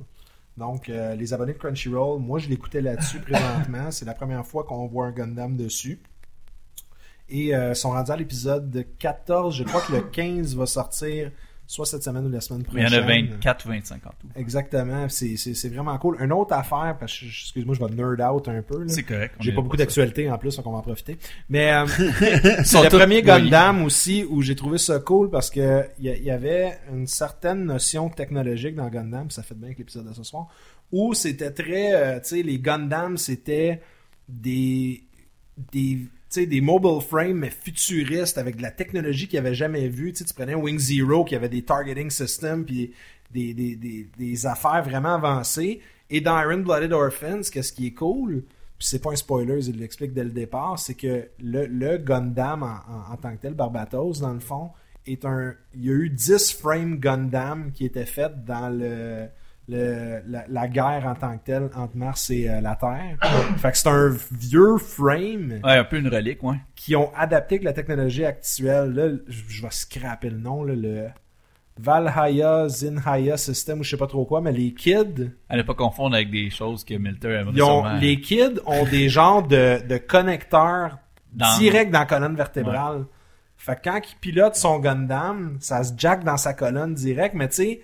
Donc, euh, les abonnés de Crunchyroll, moi je l'écoutais là-dessus présentement. C'est la première fois qu'on voit un Gundam dessus. Et euh, sont rendus à l'épisode 14. Je crois que le 15 va sortir soit cette semaine ou la semaine Mais il prochaine. y en a 24 ou 25 en tout. Exactement. C'est c'est- c'est vraiment cool. Une autre affaire, parce que, excuse-moi, je vais nerd out un peu. C'est correct. J'ai pas beaucoup d'actualité en plus, donc on va en profiter. Mais euh, c'est le premier. Gundam aussi où j'ai trouvé ça cool parce que il y, avait une certaine notion technologique dans Gundam, puis ça fait bien avec l'épisode de ce soir, où c'était très, euh, tu sais, les Gundam c'était des des sais, des mobile frames mais futuristes avec de la technologie qu'ils n'avaient jamais vue. Tu sais, tu prenais Wing Zero qui avait des targeting systems puis des, des, des, des affaires vraiment avancées. Et dans Iron Blooded Orphans, qu'est-ce qui est cool, puis c'est pas un spoiler, il l'explique dès le départ, c'est que le, Gundam en, tant que tel, Barbatos, dans le fond, est un. Il y a eu 10 frames Gundam qui étaient faits dans le. Le- la, la guerre en tant que telle entre Mars et euh, la Terre. fait que c'est un vieux frame Ouais, un peu une relique, ouais. qui ont adapté avec la technologie actuelle. Là, je, je vais scraper le nom, là, le Valhalla Zinhaya System ou je sais pas trop quoi, mais les kids, À ne pas confondre avec des choses que Milter aimerait ils ont, les kids ont des genres de, de connecteurs Dans- direct dans la colonne vertébrale. Fait que quand il pilote son Gundam, ça se jack dans sa colonne direct, mais tu sais,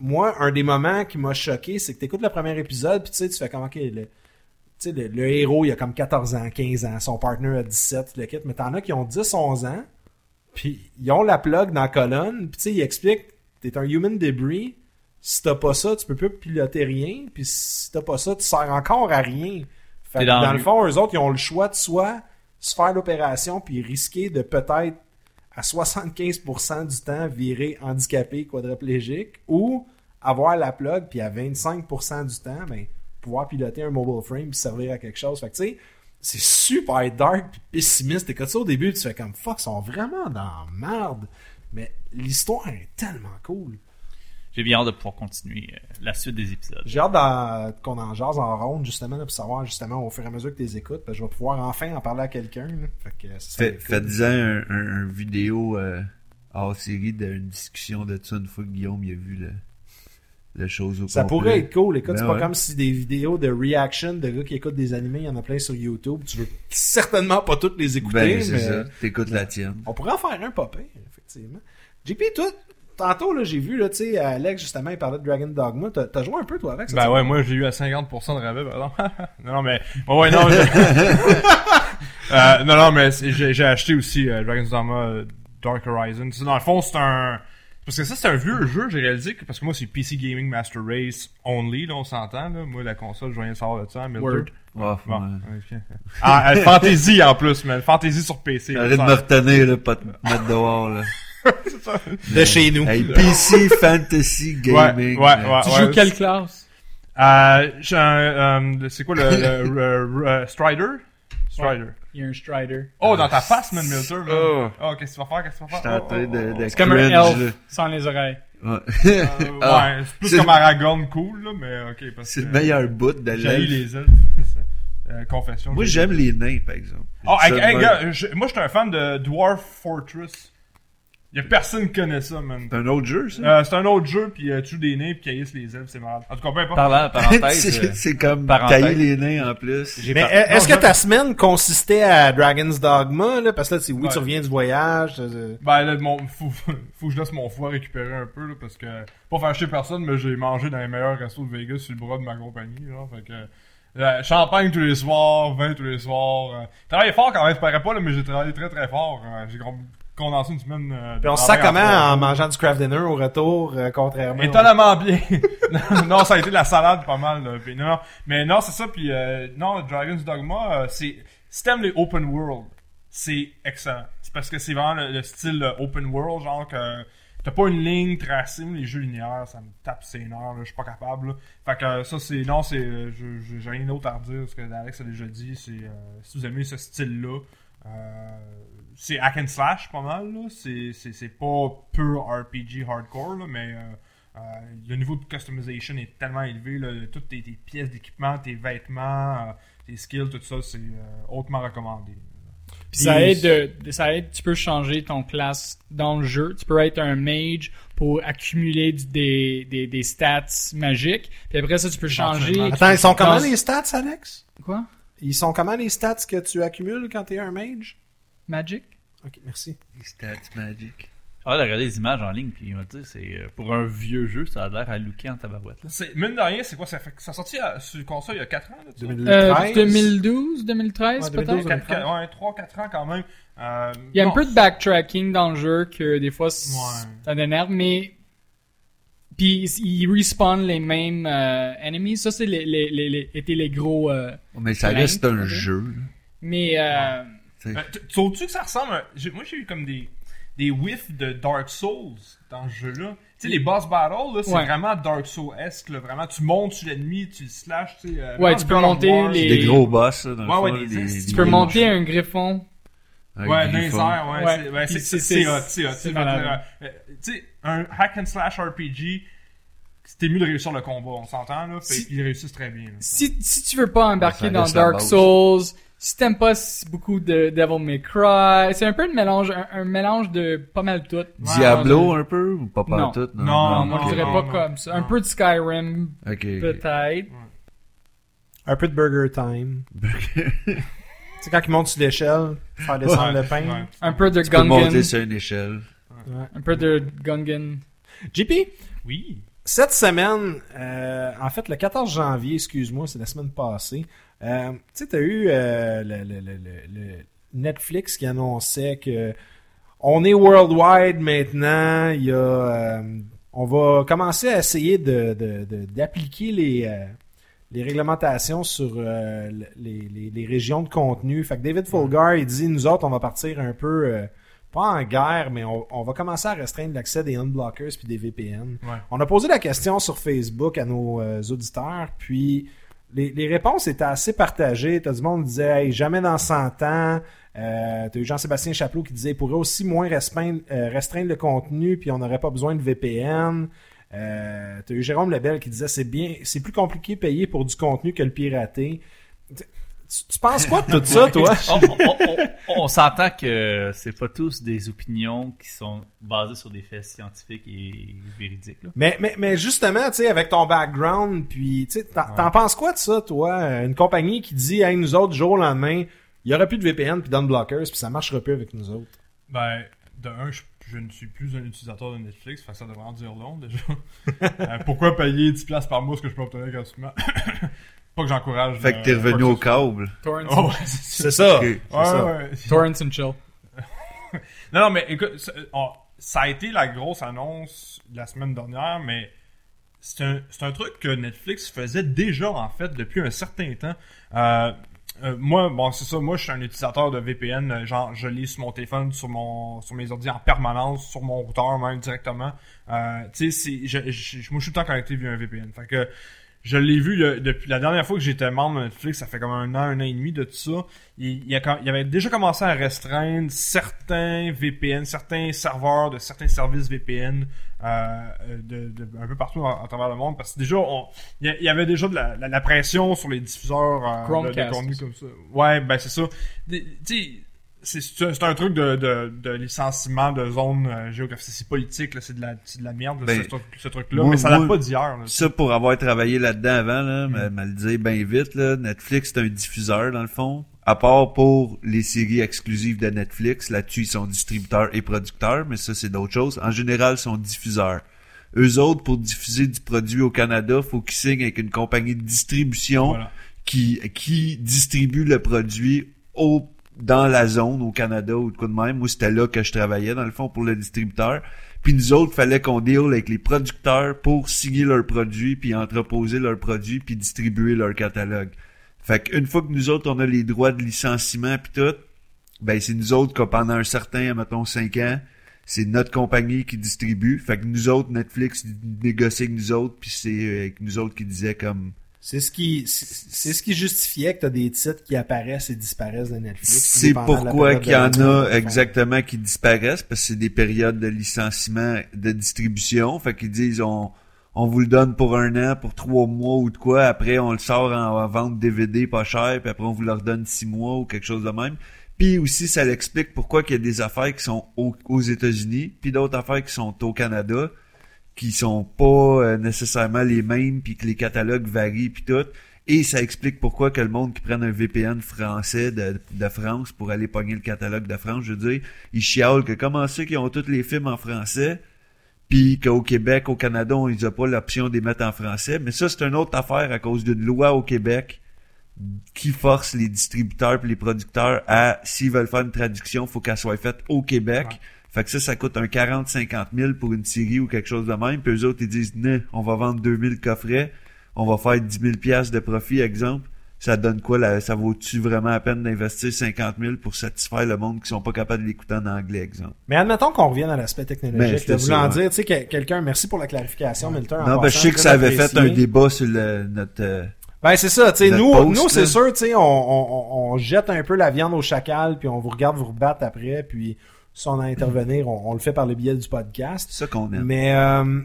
moi, un des moments qui m'a choqué, c'est que t'écoutes le premier épisode, puis tu sais, tu fais comme, ok, le- sais, le, le héros, il a comme 14 ans, 15 ans, son partner a 17, le kit, mais t'en as qui ont 10, 11 ans, puis ils ont la plug dans la colonne, puis tu sais, il explique, t'es un human debris, si t'as pas ça, tu peux plus piloter rien, puis si t'as pas ça, tu sers encore à rien. Fait que dans le fond, eux autres, ils ont le choix de soit se faire l'opération, puis risquer de peut-être à 75% du temps virer handicapé, quadriplégique, ou avoir la plug, puis à 25% du temps, ben, pouvoir piloter un mobile frame puis servir à quelque chose. Fait que tu sais, c'est super dark puis pessimiste. T'écoutes ça au début, tu fais comme fuck, ils sont vraiment dans la merde. Mais l'histoire est tellement cool. J'ai bien hâte de pouvoir continuer euh, la suite des épisodes. J'ai hâte qu'on en jase en ronde, justement, là, pour savoir, justement, au fur et à mesure que tu les écoutes, parce que je vais pouvoir enfin en parler à quelqu'un. Fait cool. Faites-en un, un, un vidéo euh, hors série d'une discussion de ça une fois que Guillaume il a vu le, le chose au Ça complet. pourrait être cool. Écoute, Ben c'est pas ouais. comme si des vidéos de reaction de gars qui écoutent des animés, il y en a plein sur YouTube. Tu veux certainement pas toutes les écouter, Ben, c'est mais ça. T'écoutes la tienne. on pourrait en faire un pas effectivement. JP, toi, tantôt, là, j'ai vu, là, tu sais, Alex, justement, il parlait de Dragon Dogma. T'as t'as joué un peu, toi, avec ça? Ben ouais, moi j'ai eu à 50% de rabais, par exemple. non, non, mais. Ouais, ouais, non. je- Euh, non, non, mais j'ai j'ai acheté aussi euh, Dragon's Dogma euh, Dark Horizon. Dans le fond, c'est un. Parce que ça, c'est un vieux jeu, j'ai réalisé que. Parce que moi, c'est PC Gaming Master Race only, là, on s'entend, là. Moi, la console, je viens de savoir de ça, Milton. Word. Oh, Bon, ouais. ok. Ah, euh, Fantasy en plus, man. Fantasy sur PC. là, Arrête de me retenir, là, pas te mettre dehors, là. De chez nous. Hey, PC Fantasy Gaming. Ouais, ouais, ouais. Tu joues quelle classe? Euh, j'ai un, euh, c'est quoi le, le, le- euh, Strider? Strider. Il y a un Strider. Oh, dans ta face, man, Milton. man. Oh. Oh, qu'est-ce que tu vas faire? Qu'est-ce que tu vas faire? en train de, de C'est comme un elf sans les oreilles. Euh, Ouais. Ah, ouais, c'est plus c'est- comme Aragorn cool, là, mais ok. Parce C'est que, le meilleur bout de J'ai l'elfe. les elfes. euh, confession. Moi, j'ai- j'aime les nains, par exemple. Oh, Ça, hey, hey, gars, je- moi, j'étais un fan de Dwarf Fortress. Y'a personne qui connaît ça, man. C'est un autre jeu, ça? Euh, c'est un autre jeu, puis euh, tu joues des nains, puis caillissent les elfes, c'est malade. En tout cas, peu importe. Parlant, parenthèse, c'est euh, c'est comme parenthèse. tailler les nains en plus. j'ai Mais par- est-ce que ta semaine consistait à Dragon's Dogma, là? Parce que là, c'est oui, Ouais. tu reviens du voyage. euh, Ben là, mon, faut, faut que je laisse mon foie récupérer un peu, là, parce que, pas faire chier personne, mais j'ai mangé dans les meilleurs restos de Vegas sur le bras de ma compagnie, là, fait que, euh, champagne tous les soirs, vin tous les soirs, euh, travaillé fort quand même, ça paraît pas, là, mais j'ai travaillé très très fort, euh, j'ai condensé une semaine, euh, de Puis on se sent comment en mangeant du craft dinner au retour, euh, contrairement. Étonnamment bien. non, non, ça a été la salade pas mal. là. Puis non, mais non, c'est ça. Puis euh, non, Dragon's Dogma, euh, c'est si t'aimes les open world, c'est excellent. C'est parce que c'est vraiment le, le style open world, genre que t'as pas une ligne tracée. Les jeux linéaires, ça me tape ses nerfs. Je suis pas capable. là. Fait que ça, c'est non, c'est euh, j'ai rien d'autre à redire. Ce que Alex a déjà dit, c'est euh, si vous aimez ce style-là. Euh, c'est hack and slash pas mal. C'est, c'est, c'est pas pur RPG hardcore là, mais euh, euh, le niveau de customization est tellement élevé. Là, toutes tes, tes pièces d'équipement, tes vêtements, euh, tes skills, tout ça, c'est euh, hautement recommandé. Puis ça aide, de- de- ça aide, tu peux changer ton classe dans le jeu. Tu peux être un mage pour accumuler du- des, des, des stats magiques. Puis après ça, tu peux changer. Attends, ils sont comment les stats, Alex? Quoi? Ils sont comment les stats que tu accumules quand t'es un mage? Magic? Ok, merci. Les stats magic. Ah, de regarder les images en ligne, puis va te dire, c'est euh, pour un vieux jeu, ça a l'air à looker en tabarouette. Là. C'est, mine de rien, c'est quoi ça fait Ça sorti à, sur console il y a 4 ans là, tu sais? 2013. Euh, 2012, 2013 Ouais, peut-être? 2012, Quatre- quatre- ouais, 3-4 ans quand même. Euh, Il y a un peu de backtracking dans le jeu que des fois Ouais. ça énerve, mais puis ils respawn les mêmes euh, ennemis. Ça c'est les, les, les, les- étaient les gros. euh, Mais ça reste un jeu. mais euh, Tu sais. Euh, tu- Trouves-tu que ça ressemble à... Moi, j'ai eu comme des, des whiffs de Dark Souls dans ce jeu-là. Tu sais, les boss battles, là, c'est Ouais. vraiment Dark Souls-esque. là. Vraiment, tu montes sur l'ennemi, tu le slashes, tu sais. euh, Ouais, tu peux monter les- Des gros boss, là, dans Ouais, ouais, fond, des- des- tu des tu peux monter un griffon. Ouais, dans les airs, ouais. Ouais. c'est- hot, c'est hot. tu sais, euh, Tu sais, un hack and slash RPG, c'était mieux de réussir le combat, on s'entend, là. Fait Si- qu'ils réussissent très bien. là. Si, si tu veux pas embarquer dans Dark. Souls, si t'aimes pas si- beaucoup de Devil May Cry, c'est un peu un mélange, un, un mélange de pas mal tout. Diablo un peu ou pas Non. partout? Non, Non, non, dirais non, pas non. comme ça. Un Non. peu de Skyrim, Ok. ok. peut-être. Un peu de Burger Time. C'est quand ils montent sur l'échelle, faire descendre Ouais, le pain. ouais. Un peu de Tu peux monter Gungan. sur une échelle. Ouais. Un peu de Gungan. JP, Oui. cette semaine, euh, en fait, le 14 janvier, excuse-moi, c'est la semaine passée, euh, tu sais, t'as eu euh, le, Netflix qui annonçait que on est worldwide maintenant, il y a... euh, on va commencer à essayer de, de- de- d'appliquer les, les réglementations sur les, les- les régions de contenu. Fait que David Folgar, il dit, nous autres, on va partir un peu... pas en guerre, mais on, on va commencer à restreindre l'accès des unblockers puis des VPN. Ouais. On a posé la question sur Facebook à nos euh, auditeurs, puis les, réponses étaient assez partagées. T'as du monde qui disait jamais dans 100 ans. Euh, T'as eu Jean-Sébastien Chaplot qui disait il pourrait aussi moins restreindre, euh, restreindre le contenu, puis on n'aurait pas besoin de VPN. Euh, T'as eu Jérôme Lebel qui disait c'est bien, c'est plus compliqué payer pour du contenu que le pirater. Tu, tu penses quoi de tout ça, toi? on, on- on- on s'entend que c'est pas tous des opinions qui sont basées sur des faits scientifiques et véridiques. Là. Mais, mais, mais justement, tu sais, avec ton background, puis, tu sais, t'en t'en penses quoi de ça, toi? Une compagnie qui dit, hey, nous autres, du jour au lendemain, il y aura plus de VPN puis d'unblockers, puis ça marchera plus avec nous autres. Ben, de un, je, je ne suis plus un utilisateur de Netflix, fait que ça devrait en dire long déjà. Euh, pourquoi payer 10$ par mois ce que je peux obtenir gratuitement? Pas que j'encourage. Fait que t'es euh, revenu au câble. Torrents, Oh, c'est ça. Ok. Ouais, ça. ouais. Torrents and chill. Non, non, mais écoute, ça, on- ça a été la grosse annonce de la semaine dernière, mais c'est un, truc que Netflix faisait déjà, en fait, depuis un certain temps. Euh, euh, moi, bon, c'est ça, moi, je suis un utilisateur de VPN, genre, je lis sur mon téléphone, sur mon, sur mes ordi en permanence, sur mon routeur même directement. Euh, tu sais, c'est, je, je- moi, je suis tout le temps connecté via un VPN. Fait que, je l'ai vu le- depuis la dernière fois que j'étais membre de Netflix, ça fait comme un an, un an et demi de tout ça. Il, il, a, com- il avait déjà commencé à restreindre certains VPN, certains serveurs de certains services VPN euh, de, de- un peu partout à, à travers le monde. Parce que déjà, on, il y avait déjà de la, la- la pression sur les diffuseurs euh, de- de, contenu comme ça. Ouais, ben c'est ça. Tu sais, c'est un truc de, de, de licenciement de zone euh, géographique. C'est politique, là, c'est de la, c'est de la merde, Ben, ce, ce truc-là. mais ça moi- pas d'hier. Ça, pour avoir travaillé là-dedans avant, là, me le dire bien vite, là, Netflix, c'est un diffuseur, dans le fond. À part pour les séries exclusives de Netflix, là-dessus, ils sont distributeurs et producteurs, mais ça, c'est d'autres choses. En général, ils sont diffuseurs. Eux autres, pour diffuser du produit au Canada, faut qu'ils signent avec une compagnie de distribution Voilà. qui, qui distribue le produit au, dans la zone au Canada ou de quoi de même. Moi, c'était là que je travaillais, dans le fond, pour le distributeur. Puis nous autres, fallait qu'on deal avec les producteurs pour signer leurs produits, puis entreposer leurs produits, puis distribuer leur catalogue. Fait qu'une fois que nous autres, on a les droits de licenciement puis tout, ben c'est nous autres que pendant un certain, mettons, 5 ans, c'est notre compagnie qui distribue. Fait que nous autres, Netflix négocie avec nous autres, puis c'est euh, avec nous autres qui disait comme C'est ce qui, c'est ce qui justifiait que t'as des titres qui apparaissent et disparaissent de Netflix. C'est pourquoi qu'il y en a exactement qui disparaissent, parce que c'est des périodes de licenciement, de distribution. Fait qu'ils disent, on, on vous le donne pour un an, pour trois mois ou de quoi. Après, on le sort en, en vente DVD pas cher, puis après, on vous le redonne six mois ou quelque chose de même. Puis aussi, ça l'explique pourquoi qu'il y a des affaires qui sont au- aux États-Unis, puis d'autres affaires qui sont au Canada, qui sont pas euh, nécessairement les mêmes, puis que les catalogues varient, puis tout. Et ça explique pourquoi que le monde qui prenne un VPN français de, de France pour aller pogner le catalogue de France, je veux dire, ils chialent que comment ça qu'ils ont tous les films en français, puis qu'au Québec, au Canada, on ils a pas l'option de les mettre en français. Mais ça, c'est une autre affaire à cause d'une loi au Québec qui force les distributeurs et les producteurs à, s'ils veulent faire une traduction, faut qu'elle soit faite au Québec. Fait que ça, ça coûte un 40-50 000 pour une série ou quelque chose de même. Puis eux autres, ils disent, non, on va vendre 2000 coffrets, on va faire 10 000 piastres de profit, exemple. Ça donne quoi, là, ça vaut-tu vraiment la peine d'investir 50 000 pour satisfaire le monde qui sont pas capables de l'écouter en anglais, exemple? Mais admettons qu'on revienne à l'aspect Ben, technologique. c'était de voulant dire, tu sais, que quelqu'un, merci pour la clarification, Milton. Non, ben, je sais que ça avait fait un débat sur le, notre, euh, Ben c'est ça, tu sais, nous, post, nous c'est sûr, tu sais, on, on, on, on jette un peu la viande au chacal, puis on vous regarde vous rebattre après, puis à intervenir, on, on le fait par le biais du podcast. c'est ça qu'on aime. Mais euh,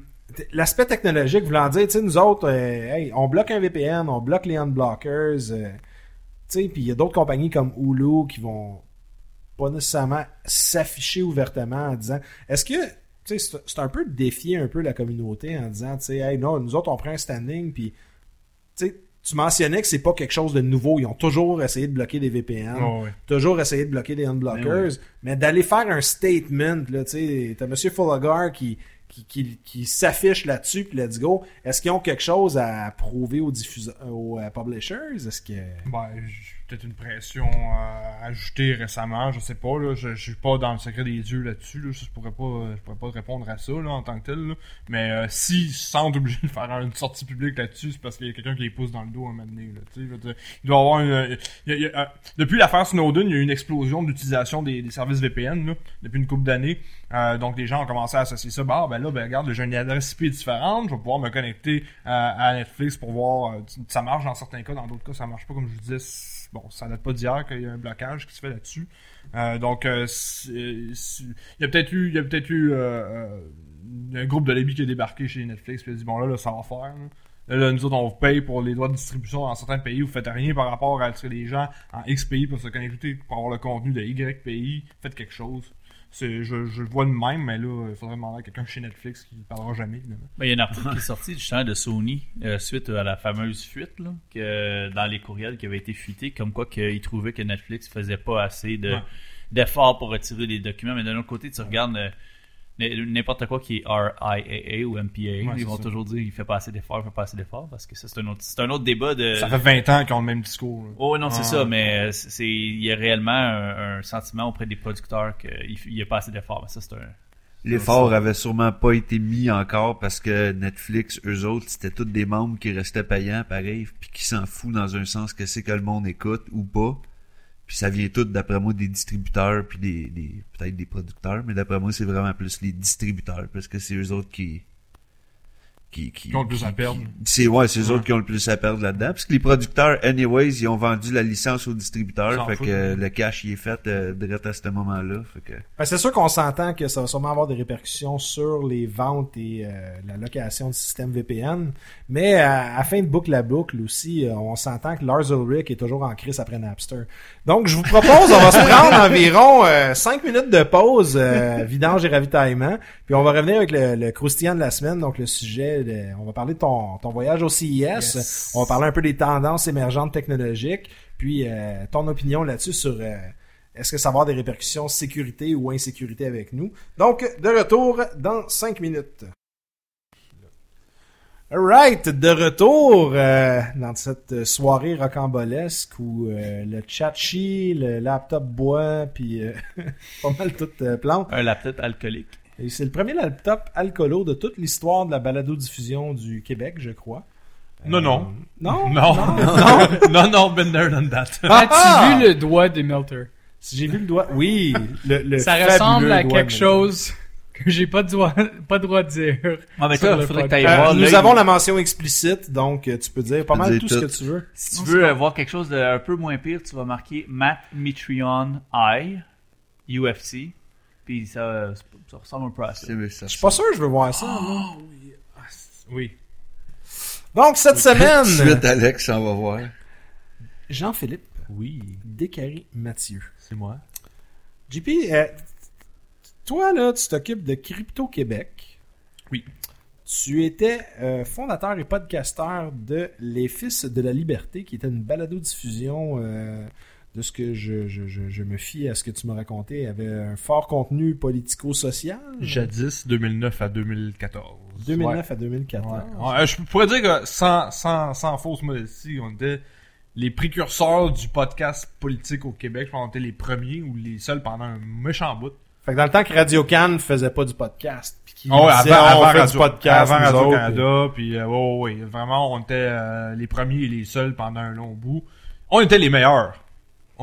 l'aspect technologique voulant dire, tu sais, nous autres, euh, hey, on bloque un VPN, on bloque les unblockers, euh, tu sais, puis il y a d'autres compagnies comme Hulu qui vont pas nécessairement s'afficher ouvertement en disant, est-ce que tu sais, c'est- un peu défier un peu la communauté en disant, tu sais, hey, non, nous autres, on prend un standing, puis tu sais, tu mentionnais que c'est pas quelque chose de nouveau. Ils ont toujours essayé de bloquer des VPN, ouais. toujours essayé de bloquer des unblockers, Ben mais d'aller faire un statement, là, tu sais, t'as Monsieur Fullagar qui, qui, qui, qui s'affichent là-dessus, puis let's go. Est-ce qu'ils ont quelque chose à prouver aux diffuseurs, aux euh, publishers? Est-ce que... Ben, peut-être une pression euh, ajoutée récemment, je sais pas, là. Je, je suis pas dans le secret des dieux là-dessus, là. Je pourrais pas, je pourrais pas répondre à ça, là, en tant que tel, là. Mais euh, s'ils se sentent obligés de faire une sortie publique là-dessus, c'est parce qu'il y a quelqu'un qui les pousse dans le dos un moment donné, là. Dire, il doit avoir une... il y a- y a, euh, depuis l'affaire Snowden, il y a eu une explosion d'utilisation des, des services VPN, là, depuis une couple d'années. Euh, donc, les gens ont commencé à associer ça. Bah, ben là, ben regarde, j'ai une adresse IP différente, je vais pouvoir me connecter euh, à Netflix pour voir... euh, ça marche dans certains cas, dans d'autres cas, ça marche pas, comme je vous disais. Bon, ça date pas d'hier qu'il y a un blocage qui se fait là-dessus. Euh, donc, euh, il y a peut-être eu, y a peut-être eu euh, un groupe de lobby qui a débarqué chez Netflix et a dit bon là, ça va faire. Là. Là, là, nous autres, on vous paye pour les droits de distribution dans certains pays. Vous faites rien par rapport à ce que les gens en X pays peuvent se connecter pour avoir le contenu de Y pays. Faites quelque chose. Je, je le vois de même, mais là, il faudrait demander à quelqu'un chez Netflix qui parlera jamais. évidemment. Ben, il y a un article qui est sorti justement de Sony euh, suite à la fameuse fuite là, que, dans les courriels qui avaient été fuités, comme quoi qu'ils trouvaient que Netflix faisait pas assez de, Ouais. d'efforts pour retirer les documents. Mais d'un autre côté, tu regardes euh, n'importe quoi qui est RIAA ou MPA, ils vont ça. toujours dire il fait pas assez d'efforts, il fait pas assez d'efforts, parce que ça, c'est un autre, c'est un autre débat de. Ça fait 20 ans qu'ils ont le même discours. là. Oh non, c'est Ah. ça, mais c'est, c'est- il y a réellement un, un sentiment auprès des producteurs qu'il n'y a pas assez d'efforts. Mais ça, c'est un. L'effort avait sûrement pas été mis encore parce que Netflix, eux autres, c'était tous des membres qui restaient payants, pareil, puis qui s'en foutent dans un sens que c'est que le monde écoute ou pas. Puis ça vient tout, d'après moi, des distributeurs, puis des, des peut-être des producteurs, mais d'après moi, c'est vraiment plus les distributeurs, parce que c'est eux autres qui... Qui, qui, Qui ont le plus à perdre. C'est ouais, c'est eux Ouais. autres qui ont le plus à perdre là-dedans. Parce que les producteurs, anyways, ils ont vendu la licence aux distributeurs. S'en Fait que euh, le cash, il est fait euh, direct à ce moment-là. Fait que... Ben, c'est sûr qu'on s'entend que ça va sûrement avoir des répercussions sur les ventes et euh, la location de système VPN. Mais à, à fin de boucle à boucle aussi, euh, on s'entend que Lars Ulrich est toujours en crise après Napster. Donc, je vous propose, on va se prendre environ 5 minutes de pause, euh, vidange et ravitaillement. Puis on va revenir avec le, le croustillant de la semaine, donc le sujet, de- on va parler de ton, ton voyage au CIS. Yes. On va parler un peu des tendances émergentes technologiques. Puis euh, ton opinion là-dessus sur... euh, est-ce que ça va avoir des répercussions sécurité ou insécurité avec nous? Donc, de retour dans 5 minutes. Alright, de retour euh, dans cette soirée rocambolesque où euh, le chat chie, le laptop boit, puis euh, pas mal tout plante. Un laptop alcoolique. C'est le premier laptop alcoolo de toute l'histoire de la balado-diffusion du Québec, je crois. Non, non. Non? Non, non, non, non, been there, done that. Ah, As-tu vu le doigt de Melter? J'ai vu le doigt... Oui, le, le Ça ressemble à quelque chose que j'ai pas pas droit de dire. Ah, mais toi, faudrait que Euh, voir. nous avons la mention explicite, donc euh, tu peux dire pas mal tout ce que tu veux. Si tu veux euh, voir quelque chose d'un peu moins pire, tu vas marquer Matt Mitrion I, UFC. Puis ça, ça ressemble un peu à ça. Je suis pas sûr que je veux voir ça. moi. Oui. Donc, cette Tout de semaine, suite, Alex, on va voir. Jean-Philippe Oui, Descaries Mathieu. c'est moi. JP, euh, toi, là, tu t'occupes de Crypto Québec. Oui. Tu étais euh, fondateur et podcasteur de Les Fils de la Liberté, qui était une balado-diffusion euh, de ce que je, je, je, je me fie à ce que tu m'as raconté, avait un fort contenu politico-social? Jadis, 2009 à 2014. 2009 à 2014. Ouais. Ouais, je pourrais dire que sans, sans, sans fausse modestie, on était les précurseurs du podcast politique au Québec. Je pense qu'on était les premiers ou les seuls pendant un méchant bout. Fait que dans le temps que Radio Cannes faisait pas du podcast, puis qu'ils Ah ouais, disaient, avant, on avant fait Radio, du podcast, avant nous Radio autres, Canada, puis euh, ouais, ouais, ouais, vraiment, on était euh, les premiers et les seuls pendant un long bout. On était les meilleurs.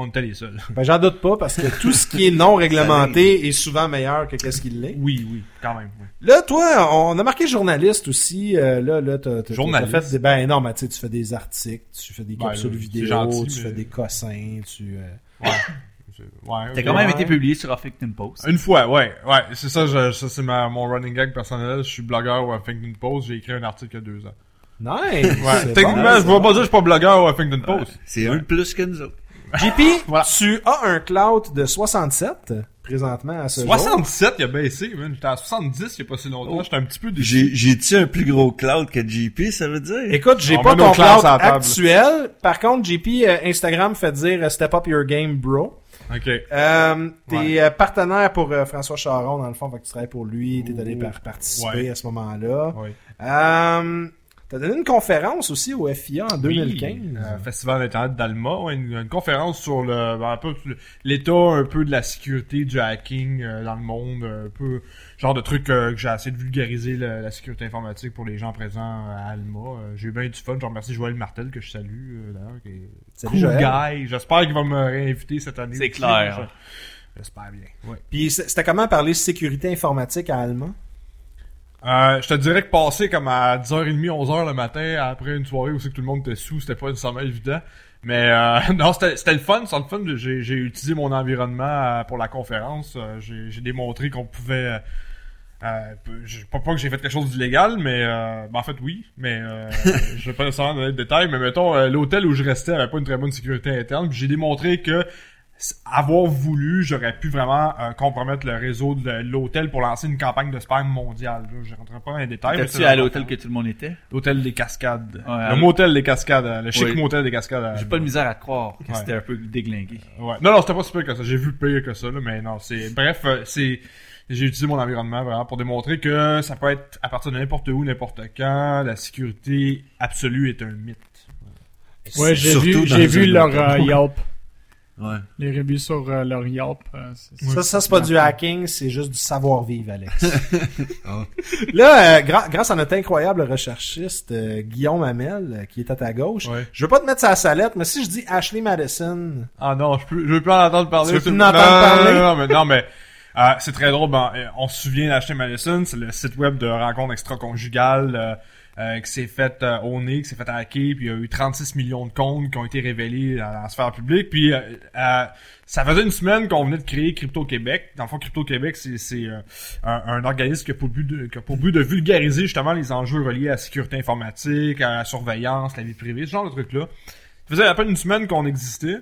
On était les seuls. Ben, j'en doute pas, parce que tout ce qui est non réglementé est souvent meilleur que qu'est-ce qu'il l'est. Oui, oui, quand même. oui. Là, toi, on a marqué journaliste aussi. euh, là, là, t'as, t'as- Journaliste. t'as fait des, ben non, mais tu sais, tu fais des articles, tu fais des Ben, capsules vidéo, gentil, tu mais- fais des cossins, tu. euh, Ouais. T'as quand même Ouais. été publié sur Huffington Post. Une fois, ouais, ouais, c'est ça, je- ça c'est ma, mon running gag personnel. Je suis blogueur au Huffington Post. J'ai écrit un article il y a deux ans. Nice. Ouais, techniquement, bon, je ne vais pas dire que je suis pas blogueur au Huffington Post. C'est un plus que nous autres. JP, Voilà. tu as un cloud de 67 présentement à ce jour. 67, il a baissé, man. J'étais à 70 il y a pas si longtemps. J'étais un petit peu déçu. J'ai, j'ai-tu un plus gros cloud que JP, ça veut dire? Écoute, j'ai pas ton cloud actuel. Par contre, JP, euh, Instagram fait dire euh, step up your game, bro. Ok. Euh, t'es Ouais. euh, partenaire pour euh, François Charon, dans le fond, fait que tu travailles pour lui, t'es allé Oh. par participer Ouais. à ce moment-là. Oui. T'as donné une conférence aussi au FIA en 2015. Euh, Festival Internet d'Alma, ouais, une, une conférence sur le, ben, un peu l'état un peu de la sécurité du hacking euh, dans le monde, un peu genre de truc euh, que j'ai essayé de vulgariser le- la sécurité informatique pour les gens présents à Alma. Euh, j'ai eu bien du fun. Je remercie Joël Martel que je salue euh, d'ailleurs, qui est Salut, cool Joël. guy. J'espère qu'il va me réinviter cette année. C'est clair. Je- J'espère bien. Ouais. Puis c'était comment parler sécurité informatique à Allemand? Euh, je te dirais que passer comme à 10h30, 11h le matin, après une soirée où c'est que tout le monde était sous, c'était pas nécessairement évident. Mais euh, non, c'était c'était le fun, c'était le fun. J'ai utilisé mon environnement euh, pour la conférence. Euh, J'ai démontré qu'on pouvait... Euh, euh, pas, pas que j'ai fait quelque chose d'illégal, mais euh, ben, en fait oui, mais euh, je vais pas nécessairement donner de détails, mais mettons, l'hôtel où je restais avait pas une très bonne sécurité interne, j'ai démontré que avoir voulu, j'aurais pu vraiment euh, compromettre le réseau de l'hôtel pour lancer une campagne de spam mondiale. là. Je rentrerai pas dans les détails. c'est à l'hôtel que tout le monde était? L'hôtel des Cascades. Ouais, le motel des Cascades, euh, le chic Oui. motel des Cascades. euh, J'ai pas de misère à croire que Ouais. c'était un peu déglingué. Ouais. Non, non, c'était pas si pire que ça. J'ai vu pire que ça, là, mais non, c'est... Bref, c'est... J'ai utilisé mon environnement vraiment pour démontrer que ça peut être à partir de n'importe où, n'importe quand. La sécurité absolue est un mythe. Ouais, j'ai vu, j'ai vu leur euh, Yelp. Ouais. Les reviews sur euh, leur Yelp. euh, c'est- Ça, ça c'est pas du hacking, c'est juste du savoir-vivre, Alex. Ah. Là, euh, gra- grâce à notre incroyable recherchiste euh, Guillaume Hamel, euh, qui est à ta gauche, Ouais. je veux pas te mettre sa salette, mais si je dis Ashley Madison, Ah non, je, peux, je veux plus en entendre parler. Tu veux plus en entendre non, parler? Non, non, mais, non, mais euh, c'est très drôle. Ben, on se souvient d'Acheter Madison, c'est le site web de rencontres extra-conjugales euh, qui s'est fait euh, au nez, qui s'est fait hacker, puis il y a eu 36 millions de comptes qui ont été révélés dans la sphère publique. Puis euh, euh, ça faisait une semaine qu'on venait de créer Crypto Québec. Dans le fond, Crypto Québec, c'est c'est, euh, un, un organisme qui a, pour but de, qui a pour but de vulgariser justement les enjeux reliés à la sécurité informatique, à la surveillance, la vie privée, ce genre de trucs-là. Ça faisait à peine une semaine qu'on existait.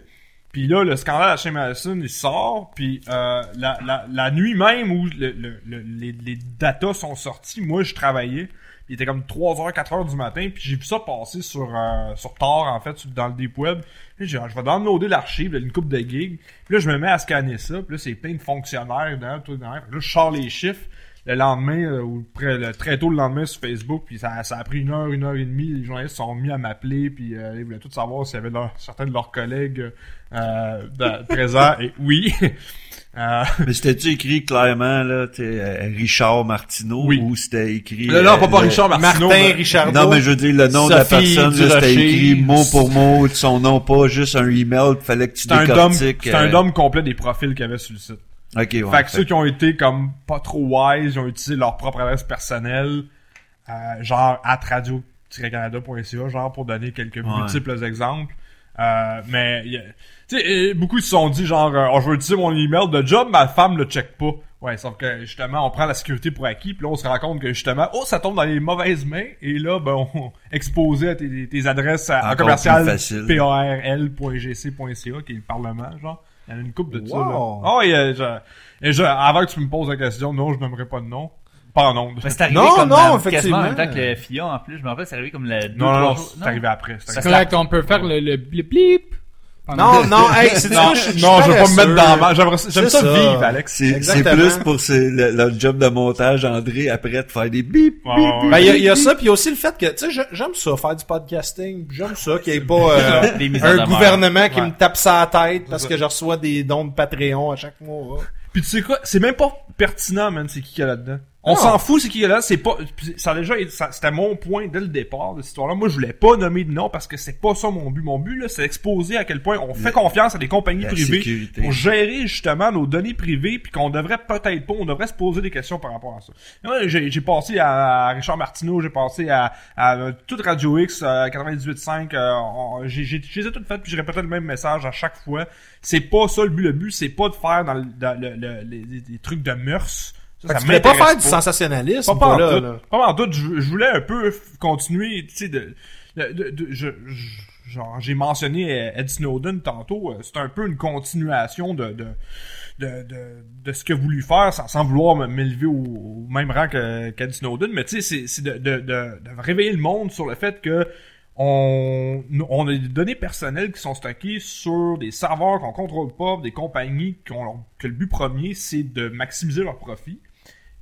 Puis là, le scandale à chez Madison, il sort. Puis euh, la, la, la nuit même où le, le- le- les, les datas sont sortis, moi, je travaillais. Il était comme 3h, 4h du matin. Puis j'ai vu ça passer sur euh, sur Tor, en fait, dans le deep web. Puis j'ai ah, je vais downloader l'archive, là, une coupe de gigs. Puis là, je me mets à scanner ça. Puis là, c'est plein de fonctionnaires dedans, tout dedans. Que là, je sors les chiffres. Le lendemain, euh, ou près, très tôt le lendemain sur Facebook, puis ça, ça a pris une heure, une heure et demie. Les journalistes sont mis à m'appeler, puis euh, ils voulaient tout savoir s'il y avait certains de leurs collègues euh, présents. Et oui. Euh, Mais c'était-tu écrit clairement, là, euh, Richard Martineau, Oui. ou c'était écrit... non, non, euh, pas, pas le- Richard Martineau. Martin Richardot. Non, mais je veux dire, le nom de la personne, là, c'était écrit mot pour mot, son nom, pas juste un email, fallait que tu C'est un dôme, décortiques. c'est un euh, dôme complet des profils qu'il y avait sur le site. Ok, ouais. fait que ceux qui ont été comme pas trop wise, ils ont utilisé leur propre adresse personnelle, euh, genre at radio-canada.ca, genre pour donner quelques multiples exemples. Euh, mais tu sais, beaucoup se sont dit genre, euh, oh, je vais utiliser mon email de job, ma femme le check pas. Ouais, sauf que justement, on prend la sécurité pour acquis, puis là on se rend compte que justement, oh, ça tombe dans les mauvaises mains, et là, ben, on exposé à tes, tes adresses à, en Encore commercial parl.gc.ca, qui est le Parlement, genre. Il y en a une coupe de ça, là. Oh, et, euh, je- et je, avant que tu me poses la question, non, je n'aimerais pas de nom. Pas en. Mais c'est arrivé Non, comme non, dans- effectivement. en même temps que le FIA en plus. Je me rappelle, c'est arrivé comme le deux, Non, non, non, c'est arrivé après. c'est correct, on peut faire le, le, le blip. Non, non, hey, c'est Non, non, je veux pas me mettre dans ma... Ça- J'aime C'est ça, ça. vivre, Alex. C'est plus pour le, le job de montage, André, après de faire des bip. Ben, il y, a- il y a ça, puis il y a aussi le fait que, tu sais, je- j'aime ça, faire du podcasting. J'aime ça, qu'il n'y ait pas euh, un gouvernement qui Ouais. me tape sa tête parce ça. que je reçois des dons de Patreon à chaque mois. Puis tu sais quoi, c'est même pas pertinent, man, c'est qui qu'il y a là-dedans. On s'en fout, c'est qui a là, c'est pas, ça a déjà, c'était mon point dès le départ de cette histoire-là. Moi, je voulais pas nommer de nom parce que c'est pas ça mon but. Mon but, là, c'est d'exposer à quel point on fait confiance à des compagnies privées sécurité. pour gérer justement nos données privées puis qu'on devrait peut-être pas, on devrait se poser des questions par rapport à ça. Moi, j'ai, j'ai passé à Richard Martineau, j'ai passé à, à euh, toute Radio X, euh, 98.5, euh, on- j'ai, j'ai, toutes faites puis je répétais le même message à chaque fois. C'est pas ça le but. Le but, c'est pas de faire dans, le, dans le- le- les, les- les trucs de mœurs. Ça, Fait que ça tu voulais pas faire du sensationnalisme, pas, pas en là. Pas en tout. Je, je voulais un peu continuer, tu sais, de, de, de- de- je, je- genre, j'ai mentionné Ed Snowden tantôt. euh, C'est un peu une continuation de, de, de, de, de ce qu'il a voulu faire sans, sans vouloir m'élever au, au même rang que qu'Ed Snowden. Mais tu sais, c'est, de, de, de, de réveiller le monde sur le fait que on, on a des données personnelles qui sont stockées sur des serveurs qu'on contrôle pas, des compagnies qui ont leur- que le but premier, c'est de maximiser leur profit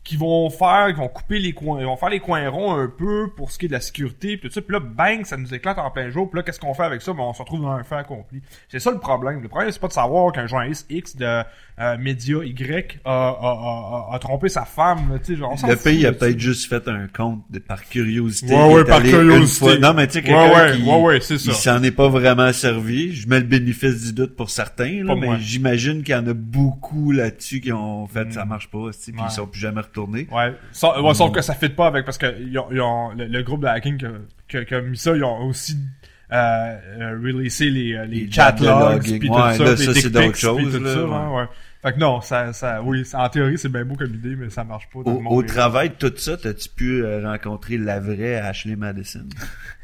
qui vont faire, qui vont couper les coins, ils vont faire les coins ronds un peu pour ce qui est de la sécurité, puis tout ça. Puis là, bang, ça nous éclate en plein jour. Puis là, qu'est-ce qu'on fait avec ça? Ben, on se retrouve dans un fait accompli. C'est ça le problème. Le problème, c'est pas de savoir qu'un journaliste X de euh, média Y a, a, a, a, trompé sa femme. là, genre, on Le pays a peut-être juste fait un compte de, par curiosité. Ouais, ouais, par curiosité. une fois- Non, mais tu sais, quelqu'un ouais, qui, ouais, ouais, c'est ça. il s'en est pas vraiment servi. Je mets le bénéfice du doute pour certains, là, mais j'imagine qu'il y en a beaucoup là-dessus qui ont fait Mm. ça marche pas, puis ils sont plus jamais retournés. Ouais, sauf, ouais, sauf que ça fit pas avec parce que ils ont, ils ont- le, le groupe de hacking qui a, mis ça, ils ont aussi euh, euh, releasé les, euh, les Les chat logs de logs logging. puis tout Ouais, ça, là, ça, c'est d'autres choses, tout là, ça, ouais. ouais, ouais. Fait que non, ça, ça, oui, en théorie c'est bien beau comme idée, mais ça marche pas. Au, au travail de tout ça, t'as-tu pu euh, rencontrer la vraie Ashley Madison?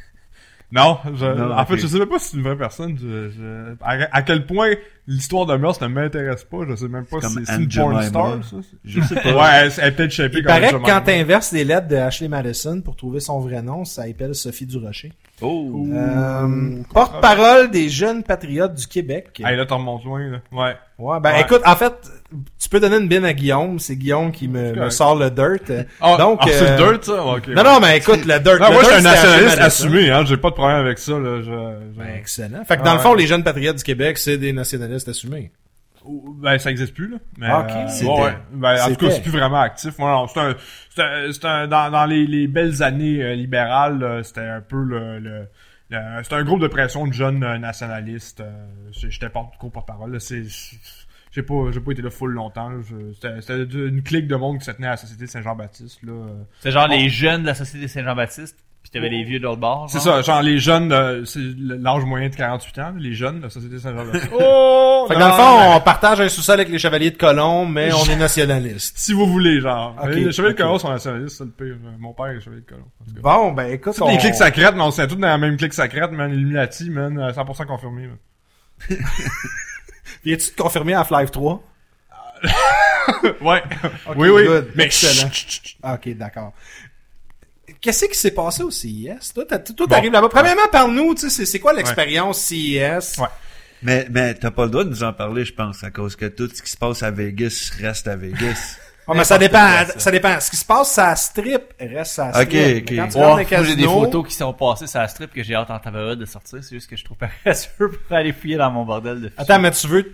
Non, je, Non, en fait, je sais même pas si c'est une vraie personne. Je, je- à, à quel point l'histoire de mœurs ne m'intéresse pas, je sais même pas C'est si c'est une porn star, ça. Je sais pas. Ouais, elle, elle est peut-être shapée Il comme paraît que quand t'inverses les lettres de Ashley Madison pour trouver son vrai nom, ça appelle Sophie Durocher. Oh! Euh, Porte-parole des jeunes patriotes du Québec. Hey, là, t'en remontes loin, là. Ouais. Ouais, ben Ouais. écoute, en fait, tu peux donner une bine à Guillaume. C'est Guillaume qui me, me sort le dirt. Euh, Ah, Donc, ah, c'est euh, le dirt, ça? Ok. Non, non, mais écoute, le dirt. Non, le moi, je suis un nationaliste assumé, hein. J'ai pas de problème avec ça, là. Je, je- Ben, excellent. Fait que Ah, dans le ouais. fond, les jeunes patriotes du Québec, c'est des nationalistes assumés. Ben, ça existe plus, là. Mais, Ah, ok. euh, ouais, ouais. Ben, en tout cas, c'est plus vraiment actif. Ouais, non, c'est un, c'est un, dans, dans les, les belles années euh, libérales, c'était un peu le, le, le- c'était un groupe de pression de jeunes euh, nationalistes. euh, J'étais pas porte-parole. C'est, c'est- j'ai pas, j'ai pas été là full longtemps, C'était, une clique de monde qui se tenait à la Société Saint-Jean-Baptiste, là. C'est genre les jeunes de la Société Saint-Jean-Baptiste, t'avais les vieux de l'autre bord. C'est ça, genre les jeunes, de- c'est l'âge moyen de 48 ans, les jeunes de la Société Saint-Jean-Baptiste. oh! Fait que dans le fond, on partage un sous-sol avec les chevaliers de Colomb, mais on est nationalistes. Si vous voulez, genre. Ok, les chevaliers de colon sont nationalistes, c'est le pire. Mon père est chevalier de colon. en tout cas. Bon, ben écoute, on... les clics sacrètes, mais on s'est tous dans la même clique sacrète, man. Illuminati, man. euh, 100% confirmé, man. Viens-tu te confirmer à Half-Life 3? ouais. Oui, oui. good. Mais Excellent. chut, chut, chut. Ok, d'accord. Qu'est-ce qui s'est passé au CIS? Toi, t'as- toi, Bon. t'arrives là-bas. Premièrement, parle-nous, tu sais, c'est- quoi l'expérience CIS? Ouais. Mais, mais t'as pas le droit de nous en parler, je pense, à cause que tout ce qui se passe à Vegas reste à Vegas. Oh, mais ça dépend, quoi, ça. ça dépend. Ce qui se passe, ça strip, reste ça Ok, strip. Mais ok. Quand Ouais, j'ai des photos qui sont passées sur la strip que j'ai hâte en tabarouette de sortir. C'est juste que je trouve paresseux pour aller fouiller dans mon bordel de fichiers. Attends, mais tu veux...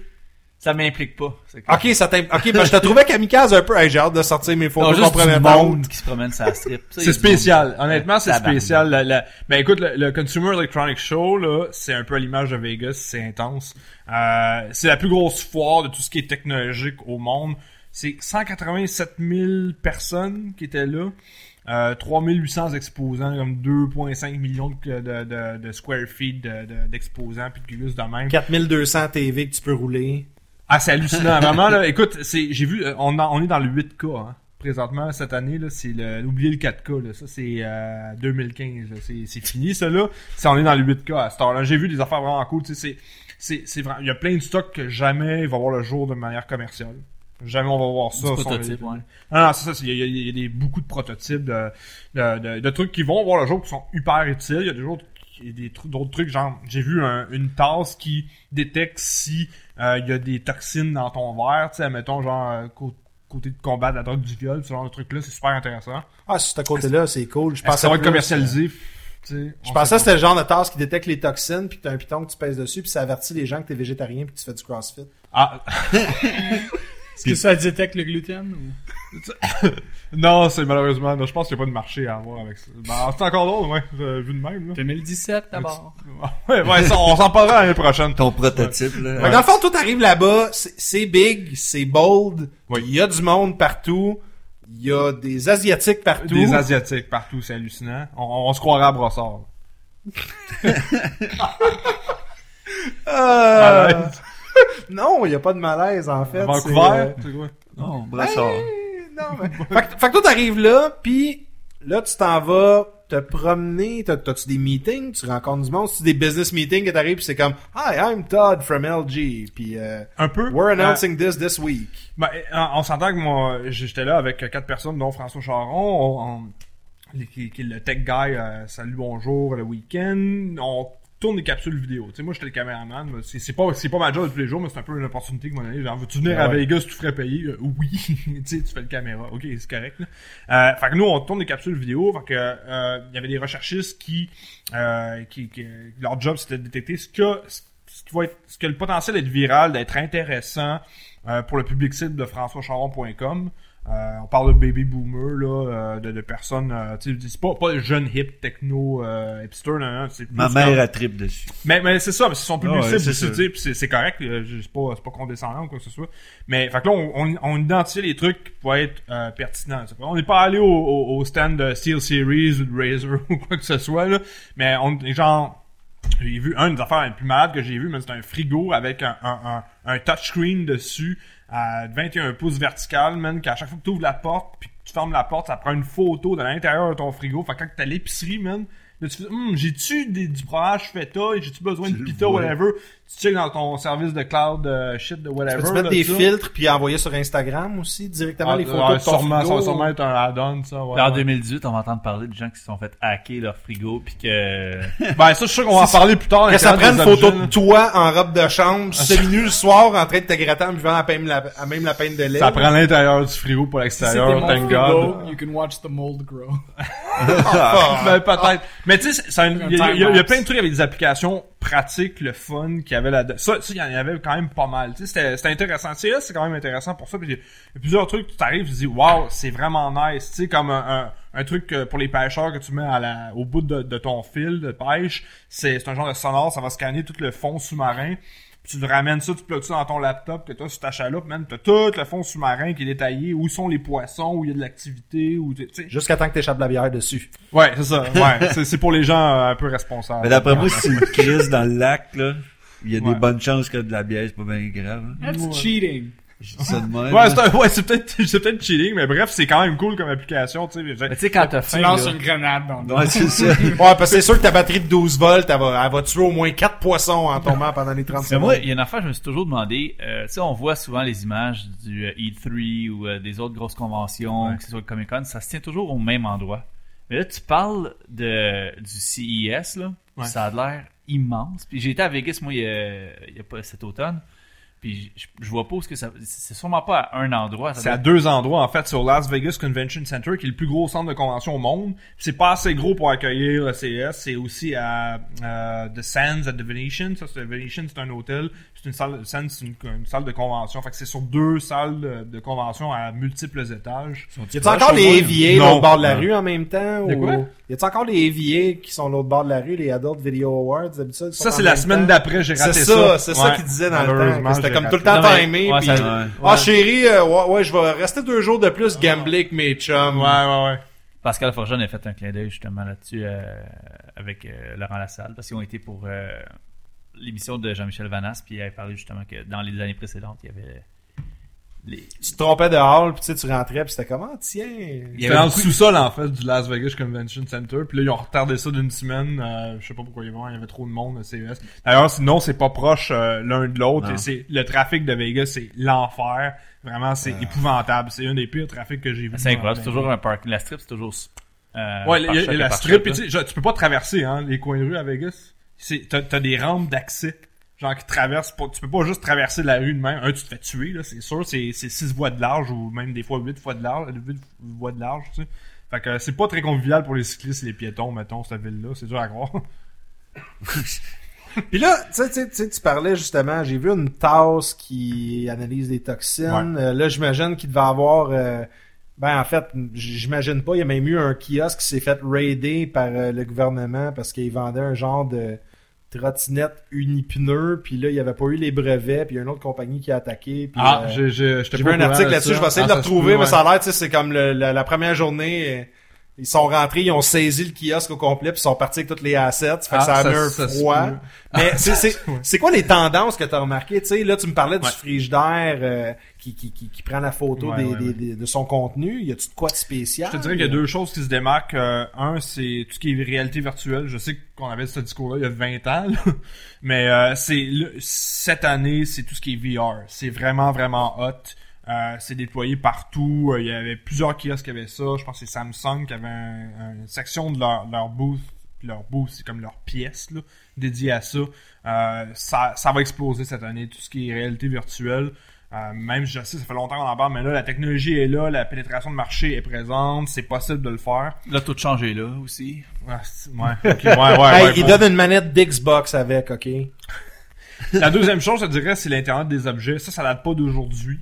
Ça m'implique pas. Ok, ça t'im- Ok, ben je te trouvais kamikaze un peu. Hey, j'ai hâte de sortir mes Non, photos juste du monde qui se promène sur la strip. C'est monde. spécial. Honnêtement, c'est spécial. La- la- Ben écoute, le, le Consumer Electronics Show, là, c'est un peu à l'image de Vegas, c'est intense. Euh, c'est la plus grosse foire de tout ce qui est technologique au monde. C'est 187 000 personnes qui étaient là. Euh, 3800 exposants, comme 2,5 millions de, de, de, de square feet de- de- d'exposants, puis de gugus de même. 4200 TV que tu peux rouler. Ah, c'est hallucinant. Vraiment, là, écoute, c'est, j'ai vu, euh, on, est dans le 8K, hein. Présentement, cette année, là, c'est le, oubliez le 4K, là. Ça, c'est, euh, 2015, là. C'est, c'est fini, ça, là. C'est, on est dans le 8K à cette heure-là. J'ai vu des affaires vraiment cool, tu sais, c'est, c'est, c'est vraiment, il y a plein de stocks que jamais il va voir le jour de manière commerciale. Jamais on va voir ça. Prototype, les- ouais. non, non, c'est ça. Il y a, il y a- il y a des, beaucoup de prototypes de, de, de, de trucs qui vont voir le jour qui sont hyper utiles. Il y a des autres, il y a des tru- d'autres trucs, genre, j'ai vu un- une tasse qui détecte si il y a des toxines dans ton verre, tu sais, mettons, genre, euh, cô- côté de combat de la drogue du viol, ce genre de truc-là, c'est super intéressant. Ah, ce côté-là, c'est cool. Je pensais ça va être commercialisé? Tu sais, Je pensais que c'était le genre de tasse qui détecte les toxines, puis t'as un piton que tu pèses dessus, puis ça avertit les gens que t'es végétarien, puis que tu fais du crossfit. Ah, Est-ce que ça détecte le gluten ou... non, c'est malheureusement, non, je pense qu'il n'y a pas de marché à avoir avec ça. Ben, c'est encore drôle, ouais, vu de même, là. 2017 d'abord. Ouais, ouais, ça, on s'en parlera l'année prochaine. Ton prototype, là. Fait que dans le fond, tout arrive là-bas, c'est big, c'est bold, il y a du monde partout, il y a des Asiatiques partout. Des Asiatiques partout, c'est hallucinant. On, on se croirait à Brossard. Euh. non, il y a pas de malaise, en fait. Vancouver, quoi? Non, euh, Brassard. hey, non, mais... fait, que, fait que toi, t'arrives là, puis là, tu t'en vas te promener. T'as- T'as-tu des meetings? Tu rencontres du monde? C'est des business meetings que t'arrives, puis c'est comme « Hi, I'm Todd from LG, puis euh, Un peu. we're Euh, announcing this this week. Ben, on, on s'entend que moi, j'étais là avec quatre personnes, dont François Charon. On, qui, qui est le tech guy, euh, salut bonjour le week-end. On tourne des capsules vidéo. Tu sais, moi j'étais le caméraman. C'est pas c'est pas ma job de tous les jours, mais c'est un peu une opportunité que m'a donné. Genre, veux-tu venir Ah à ouais. Vegas, tu ferais payer? Euh, Oui. tu sais, tu fais le caméra. Ok, c'est correct. Là. Euh, fait que nous on tourne des capsules vidéo. Fait que euh, il y avait des recherchistes qui, euh, qui, qui- leur job c'était de détecter ce que ce qui va être ce que le potentiel d'être viral, d'être intéressant euh, pour le public site de françoischaron.com. Euh, on parle de baby boomer là, euh, de, de personnes, euh, tu sais, c'est pas pas jeune hip techno euh, hipster, non, non, Ma comme- mère a trip dessus. mais, mais c'est ça, mais c'est son public Ah ouais, c'est c'est, correct, c'est pas, c'est pas condescendant ou quoi que ce soit. Mais, fait que là, on, on, on identifie les trucs qui pourraient être euh, pertinents. On n'est pas allé au, au, au stand de Steel Series ou de Razer ou quoi que ce soit, là, mais on est genre... J'ai vu un des affaires les plus malades que j'ai vu, mais c'est un frigo avec un, un, un, un touchscreen dessus à 21 pouces vertical, man, qu'à chaque fois que tu ouvres la porte puis que tu fermes la porte, ça prend une photo de l'intérieur de ton frigo. Fait que quand t'es à l'épicerie, man, là, tu fais, Hum, j'ai-tu du fromage feta, j'ai-tu besoin de Tu pita, whatever? Tu checkes dans ton service de cloud euh, shit de whatever. Peux-tu mettre là, des ça. filtres puis envoyer sur Instagram aussi directement Ah, les photos ouais, de ton sûrement, frigo? Ça va sûrement être un add-on, ça. Ouais, en ouais. 2018, on va entendre parler de gens qui se sont fait hacker leur frigo puis que Ben, ça, je suis sûr qu'on va en parler plus tard. Que ça des une photo de toi en robe de chambre, semi-nu le soir, en train de te gratter en buvant à même la, à même la peine de lait. Ça prend l'intérieur du frigo pour l'extérieur, mon thank frigo, God. you can watch the mold grow. Ben, peut-être. Mais tu sais, il y a plein de trucs avec des applications pratiques, le fun qu'il y avait là Ça, il y en avait quand même pas mal. C'était, intéressant. Tu sais, là, c'est quand même intéressant pour ça. Puis il y a- plusieurs trucs, tu t'arrives, tu dis, wow, c'est vraiment nice. Tu sais, comme un, un, truc pour les pêcheurs que tu mets à la, au bout de, de ton fil de pêche. C'est un genre de sonore, ça va scanner tout le fond sous-marin. Puis tu te ramènes ça, tu plugues ça dans ton laptop que t'as sur ta chaloupe, man, t'as tout le fond sous-marin qui est détaillé, où sont les poissons, où il y a de l'activité, où tu sais. Jusqu'à temps que t'échappes la bière dessus. Ouais, c'est ça. Ouais, c'est, c'est pour les gens euh, un peu responsables. Mais d'après moi, si c'est une crise dans le lac, là, il y a Ouais. des bonnes chances que de la bière, c'est pas bien grave. hein. That's Ouais. cheating. Je dis ça de même. Ouais, c'est, un- ouais, c'est peut-être, c'est peut-être cheating, mais bref, c'est quand même cool comme application, tu sais. Mais tu sais, quand t'as Tu lances là, une grenade dans le Ouais, c'est ça. Ouais, parce que c'est sûr que ta batterie de 12 volts, elle va, elle va tuer au moins 4 poissons en tombant pendant les 30 Mais secondes. moi, il y a une affaire, je me suis toujours demandé, euh, tu sais, on voit souvent les images du euh, E3 ou euh, des autres grosses conventions, Ouais. que ce soit le Comic Con, ça se tient toujours au même endroit. Mais là, tu parles de, du CES, là, Ouais. ça a l'air immense. Puis j'ai été à Vegas, moi, il y a, il y a pas cet automne. Puis je, je vois pas où ce que ça... C'est sûrement pas à un endroit. ça C'est à deux endroits, en fait, sur Las Vegas Convention Center, qui est le plus gros centre de convention au monde. C'est pas assez gros pour accueillir le CES. C'est aussi à euh, The Sands at the Venetian. Ça, c'est Venetian, c'est un hôtel. C'est une salle, Sands, c'est une, une salle de convention. Fait que c'est sur deux salles de, de convention à multiples étages. Y a-t-il encore les éviers l'autre bord de la Non. rue en même temps? De ou... quoi? Y a-t-il encore les éviers qui sont l'autre bord de la rue, les Adult Video Awards, d'habitude? Ça, c'est la semaine d'après, j'ai raté C'est ça. ça, c'est ça Ouais. qu'il disait dans le temps. Comme tout le temps timé. ouais, puis- ça- Ouais. Ah, chérie, euh, ouais, ouais, je vais rester deux jours de plus gambler avec mes chums. Ouais, ouais, ouais. Pascal Forgeon a fait un clin d'œil justement là-dessus euh, avec euh, Laurent Lassalle parce qu'ils ont été pour euh, l'émission de Jean-Michel Vanas puis il avait parlé justement que dans les années précédentes il y avait les Tu te trompais de hall, puis tu sais, tu rentrais, puis c'était comment, tiens. Il y avait dans le sous-sol, en fait, du Las Vegas Convention Center. Puis là, ils ont retardé ça d'une semaine. Euh, je sais pas pourquoi il y avait- il y avait trop de monde à CES. D'ailleurs, sinon, c'est pas proche euh, l'un de l'autre. Et c'est le trafic de Vegas, c'est l'enfer. Vraiment, c'est épouvantable. C'est un des pires trafics que j'ai vu. c'est incroyable c'est toujours un parking la strip c'est toujours euh, Ouais, y a, y a la strip. là. tu sais, genre, tu peux pas traverser hein, les coins de rue à Vegas. T'as, t'as des rampes d'accès. Genre qui traversent pas. Tu peux pas juste traverser la rue de même. Un, tu te fais tuer, là, c'est sûr. C'est, c'est 6 voies de large ou même des fois 8 fois de large, 8 voies de large, tu sais. Fait que c'est pas très convivial pour les cyclistes et les piétons, mettons, cette ville-là. C'est dur à croire. Puis là, tu sais, tu sais, tu sais, tu parlais justement, j'ai vu une tasse qui analyse des toxines. Euh, là, j'imagine qu'il devait avoir... euh, ben, en fait, j'imagine pas. Il y a même eu un kiosque qui s'est fait raider par euh, le gouvernement parce qu'il vendait un genre de trottinette unipneu. Puis là, il y avait pas eu les brevets. Puis il y a une autre compagnie qui a attaqué. Puis, ah, euh, j'ai, vu un article de là-dessus, je vais essayer Ah, de le ça se retrouver, mais ça a l'air, tu sais, c'est comme le- la, la première journée, ils sont rentrés, ils ont saisi le kiosque au complet, puis ils sont partis avec toutes les assets, fait que Ah, ça a ça- mis un ça se froid. Mais c'est, c'est, c'est quoi les tendances que tu as remarquées? Tu sais, là, tu me parlais du Ouais. frigidaire euh, qui, qui, qui, qui prend la photo Ouais, des, ouais, des- ouais. des- de son contenu. Y a-tu de quoi de spécial? Je te dirais qu'il y a deux choses qui se démarquent. Euh, un, c'est tout ce qui est réalité virtuelle. Je sais qu'on avait ce discours-là il y a 20 ans, là. mais euh, c'est cette année, c'est tout ce qui est VR. C'est vraiment, vraiment hot. Euh, c'est déployé partout. Il y avait plusieurs kiosques qui avaient ça. Je pense que c'est Samsung qui avait un- un- une section de leur, leur booth. Leur booth, c'est comme leur pièce là, dédiée à ça. Euh, ça. Ça va exploser cette année, tout ce qui est réalité virtuelle. Euh, même, je sais, ça fait longtemps qu'on en parle, mais là, la technologie est là, la pénétration de marché est présente, c'est possible de le faire. Là, tout changé là aussi. Ouais, c'est- ouais, ok, ouais, ouais, Hey, ouais, il bon. donne une manette d'Xbox avec, ok? La deuxième chose, je dirais, c'est l'Internet des objets. Ça, ça date pas d'aujourd'hui,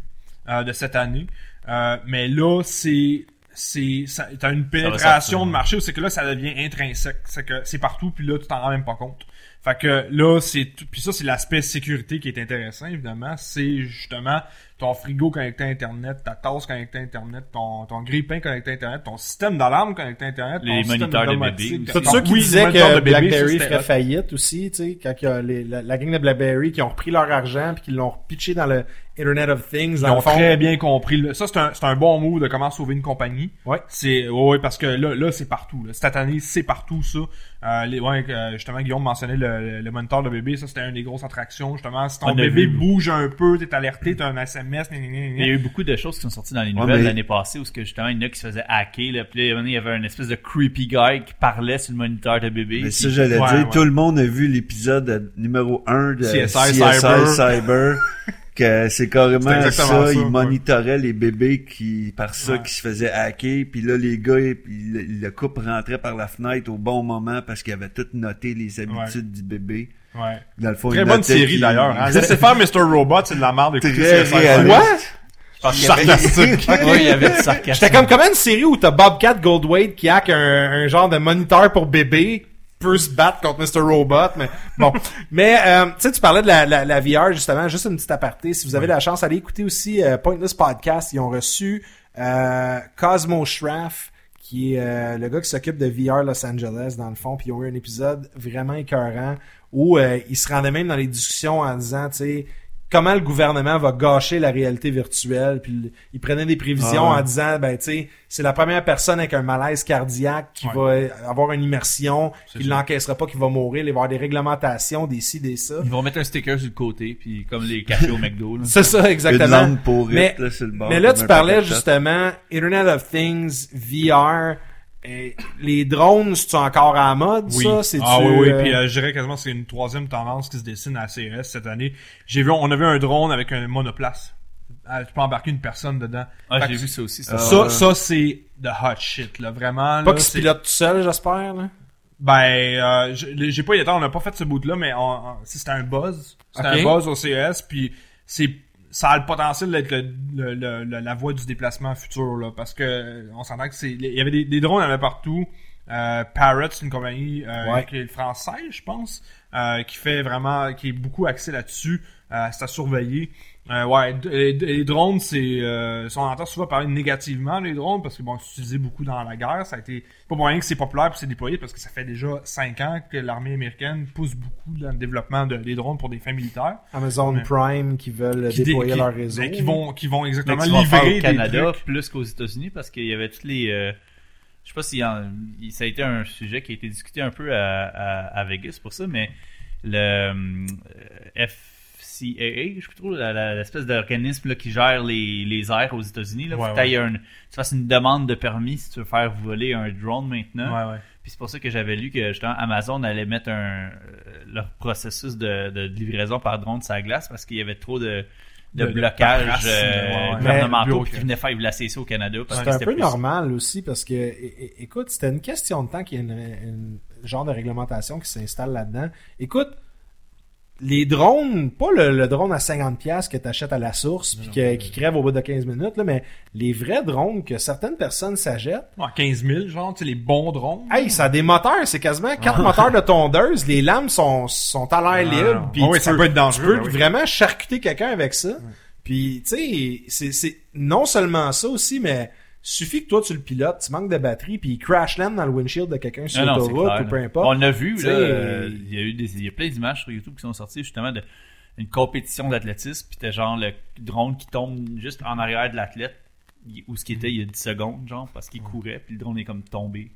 euh, de cette année. Euh, mais là, c'est c'est t'as une pénétration sortir. de marché où c'est que là ça devient intrinsèque c'est que c'est partout puis là tu t'en rends même pas compte fait que là c'est tout- puis ça c'est l'aspect sécurité qui est intéressant évidemment c'est justement ton frigo connecté à internet ta tasse connectée à internet ton ton grille-pain connecté à internet ton système d'alarme connecté à internet Les ton moniteurs de automatique, bébé aussi. Tous ton- ceux qui oui, disaient que BlackBerry ferait faillite aussi, tu sais, quand il y a les- la, la gang de BlackBerry qui ont repris leur argent puis qui l'ont pitché dans le Internet of Things, Ils dans ont le fond. très bien compris. Ça, c'est un, c'est un bon mot de comment sauver une compagnie. Ouais. C'est, ouais, ouais, parce que là, là c'est partout. là. Cette année, c'est partout, ça. Euh, les, ouais, euh, justement, Guillaume mentionnait le, le, le moniteur de bébé. Ça, c'était une des grosses attractions. Justement, si ton On bébé vu. bouge un peu, t'es alerté, t'as un SMS, gna, gna, gna, gna. Il y a eu beaucoup de choses qui sont sorties dans les Ouais, nouvelles mais- l'année passée où ce que justement il y en a qui se faisaient hacker. Là, puis là, il y avait un espèce de creepy guy qui parlait sur le moniteur de bébé. Mais ça, j'allais Ouais, dire, ouais. tout le monde a vu l'épisode numéro 1 de CSI CSI, Cyber. Cyber. que c'est carrément ça, ça, ils ouais. monitoraient les bébés qui par ça Ouais. qui se faisaient hacker puis là les gars ils- ils- le couple rentrait par la fenêtre au bon moment parce qu'ils avaient tout noté les habitudes du bébé Ouais. dans le fond Très bonne série d'ailleurs. Hein. Laissez faire Mr. Robot, c'est de la merde. avait- Sarcastique. Ouais, il y avait du sarcasme. J'étais comme comment une série où t'as Bobcat Goldthwait qui hack un, un genre de moniteur pour bébé peut se battre contre Mr. Robot, mais bon. mais euh, tu sais, tu parlais de la, la, la VR justement, juste une petite aparté. Si vous avez la chance, allez écouter aussi euh, Pointless Podcast. Ils ont reçu euh, Cosmo Schraff, qui est euh, le gars qui s'occupe de VR Los Angeles dans le fond. Puis ils ont eu un épisode vraiment écœurant où euh, ils se rendaient même dans les discussions en disant, tu sais, comment le gouvernement va gâcher la réalité virtuelle. Puis ils prenaient des prévisions Ah ouais. en disant, ben tu sais, c'est la première personne avec un malaise cardiaque qui Ouais. va avoir une immersion, qui l'encaissera pas, qui va mourir. Il va y avoir des réglementations, des ci, des ça. Ils vont mettre un sticker sur le côté, puis comme les cafés au McDo. Là. C'est ça, une exactement. lampe pour Mais- là, sur le bord, Mais là, tu parlais justement Internet of Things, VR. Et les drones, c'est encore à la mode, Oui. ça? C'est ah oui, oui. Puis euh, je dirais quasiment que c'est une troisième tendance qui se dessine à la CES cette année. J'ai vu, on avait un drone avec un monoplace. Ah, tu peux embarquer une personne dedans. Ah, j'ai vu ça aussi. Ça. Ça, ça c'est the hot shit, là. Vraiment. Pas qu'il se pilote tout seul, j'espère. là? Ben, euh, j'ai pas eu le temps, on n'a pas fait ce bout-là, mais on, c'était un buzz. C'était un buzz au CES, puis c'est ça a le potentiel d'être le, le- le- la voie du déplacement futur, là, parce que on s'entend que c'est... Il y avait des, des drones, il y en avait partout. Euh, Parrot, c'est une compagnie euh, Ouais. qui est française, je pense, euh, qui fait vraiment... qui est beaucoup axé là-dessus. Euh, c'est à surveiller. Euh, ouais, d- les, les drones, c'est... Euh, on entend souvent parler négativement des drones, parce que bon, c'est utilisé beaucoup dans la guerre. Ça a été... Pas pour rien que c'est populaire puis c'est déployé, parce que ça fait déjà 5 ans que l'armée américaine pousse beaucoup dans le développement de, des drones pour des fins militaires. Amazon. Prime qui veulent Qui dé- déployer qui- leur réseau. ben, qui vont, qui vont exactement faire livrer au Canada des trucs. plus qu'aux États-Unis parce qu'il y avait toutes les. euh, je sais pas si ça a été un sujet qui a été discuté un peu à, à, à Vegas pour ça, mais le euh, FCAA, je trouve, l'espèce d'organisme qui gère les, les airs aux États-Unis, Ouais, t'ailles un- tu fasses une demande de permis si tu veux faire voler un drone maintenant. Ouais, ouais. Puis c'est pour ça que j'avais lu que justement Amazon allait mettre un, euh, leur processus de, de livraison par drone sur la glace parce qu'il y avait trop de, de, blocages euh, ouais, ouais. gouvernementaux qui venaient faire glacer ça au Canada. parce C'est que un c'était peu plus- normal aussi parce que, écoute, c'était une question de temps qu'il y ait une, une genre de réglementation qui s'installe là-dedans. Écoute, les drones, pas le, le drone à 50$ piastres que tu achètes à la source puis que- qui crève au bout de 15 minutes, là, mais les vrais drones que certaines personnes s'achètent, Ouais, 15 000, genre, tu sais, les bons drones. hey, ça a des moteurs, c'est quasiment quatre moteurs de tondeuse, les lames sont, sont à l'air Ah, libre. puis Ah oui, tu ça peux- peut être tu dangereux. peux ben oui. vraiment charcuter quelqu'un avec ça. Puis, tu sais, c'est, c'est non seulement ça aussi, mais suffit que toi tu le pilotes, tu manques de batterie, puis il crash land dans le windshield de quelqu'un sur l'autoroute ou peu importe. On l'a vu, là, euh, il y a eu des, il y a plein d'images sur YouTube qui sont sorties justement de une compétition d'athlétisme, puis t'as genre le drone qui tombe juste en arrière de l'athlète où ce qu'il était il y a 10 secondes, genre, parce qu'il courait, puis le drone est comme tombé.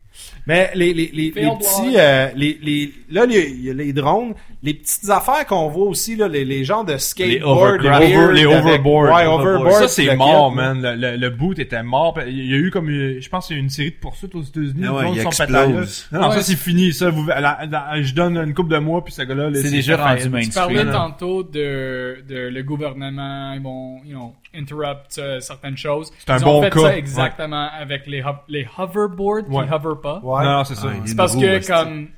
Mais les, les, les, les petits, euh, les, les, là, les, il y a les drones, les petites affaires qu'on voit aussi, là, les, les genres de skateboard, Les Les, over, les avec- overboard. Ouais, overboard. Ça, c'est mort, man. Le, le, le boot était mort. Il y a eu comme, une- je pense, qu'il y a eu une série de poursuites aux États-Unis. Ah ouais, il gueule. explose. Non, non, Ouais. ça, c'est fini. Ça, vous, la- la- je donne une coupe de mois, puis ce gars-là, là, C'est déjà rendu faillite. main- Tu parlais Mainstream, là. tantôt de, de le gouvernement, ils vont, you know, interrupt euh, certaines choses. C'est un ils bon ont fait cas, ça exactement avec les, les hoverboards Ouais. qui hover pas. Ouais. Non, non, c'est ça. Ouais, C'est parce roue, que comme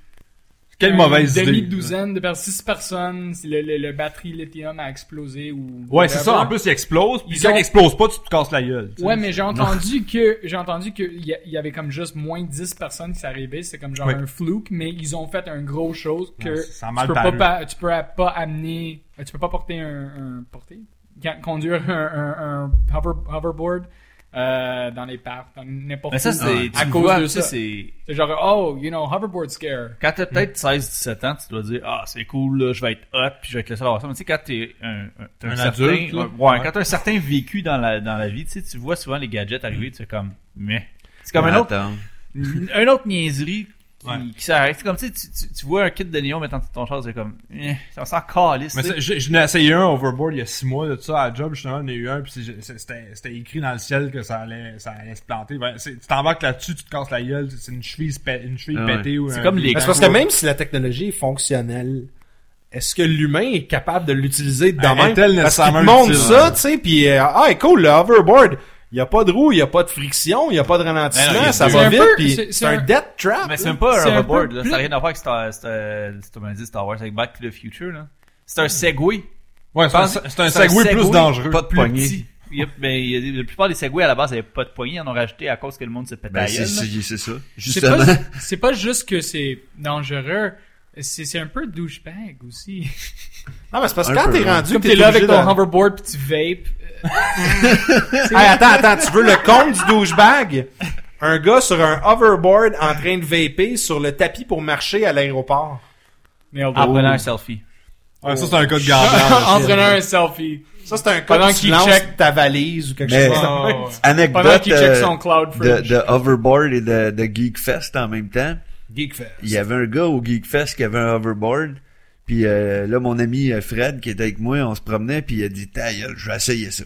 Quelle une mauvaise idée. demi-douzaine de personnes, six personnes, si le, le, le batterie lithium a explosé ou Ouais, c'est ça. En plus, il explose. Puis Ils quand ont- il explose pas, tu te casses la gueule. Ouais, mais j'ai entendu que j'ai entendu que il y, y avait comme juste moins de 10 personnes qui s'arrivaient, c'est comme genre Oui. un fluke, mais ils ont fait un gros chose que Ouais, ça tu peux pas, paru. tu peux pas amener, tu peux pas porter un, un porter, conduire un, un, un hover, hoverboard euh, dans les parcs, dans n'importe Mais ça, où. c'est, à le cause vois, de ça. c'est, C'est genre oh, you know, hoverboard scare. quand t'as peut-être 16-17 ans, tu dois dire, ah, c'est cool, là, je vais être hot, puis je vais te laisser avoir ça. Mais tu sais, quand t'es un, un, t'as un, Un certain, adulte, ouais, Ouais. quand t'as un certain vécu dans la, dans la vie, tu sais, tu vois souvent les gadgets arriver, tu fais comme, mais. C'est comme un autre, Attends. un autre niaiserie qui, Ouais. qui s'arrête. C'est comme, tu tu, tu, vois un kit de néon mettant ton chose, c'est comme, eh, ça s'en calisse, Mais je, n'ai essayé un overboard il y a six mois de ça à la job justement j'en ai eu un puis c'était c'était écrit dans le ciel que ça allait ça allait se planter Ben, c'est- tu t'embarques là-dessus tu te casses la gueule c'est une cheville une cheville Ah ouais. pétée ou C'est comme les- parce que même si la technologie est fonctionnelle, est-ce que l'humain est capable de l'utiliser de Un même? Parce qu'il montre ça, tu sais, puis euh, ah, cool, le hoverboard. Il y a pas de roue, il y a pas de friction, il y a pas de non, ralentissement, ça va C'est un vite, peu- puis c'est- un un- death trap. Mais c'est même pas un hoverboard, là. plus- Ça n'a rien à voir avec Star, Star, Wars, avec Back to the Future, là. C'est un Segway. ouais c'est un, un Segway plus dangereux Pas de plus poignée. petit. Il y a- mais il a la plupart des Segway à la base n'avaient pas de poignée, ils en ont rajouté à cause que le monde se pète Ben, c'est ça. C'est Justement. pas, c'est pas juste que c'est dangereux, c'est un peu douchebag aussi. Non, mais c'est parce que quand t'es rendu, Comme t'es là avec ton hoverboard pis tu vapes. Hey, attends, attends, tu veux le compte du douchebag? Un gars sur un hoverboard en train de vaper sur le tapis pour marcher à l'aéroport. En prenant un selfie. ouais, ça c'est un cas de gambage en prenant un selfie. Ça, c'est un cas Pendant qu'il check- ta valise ou quelque Mais- chose. comme ça. Oh, ouais. Pendant Anecdote qu'il check euh, son cloud de Hoverboard et de, de Geekfest en même temps. Geekfest. Il y avait un gars au Geekfest qui avait un hoverboard. Puis euh, là, mon ami euh, Fred, qui était avec moi, on se promenait, puis il a dit « Ta je vais essayer ça. »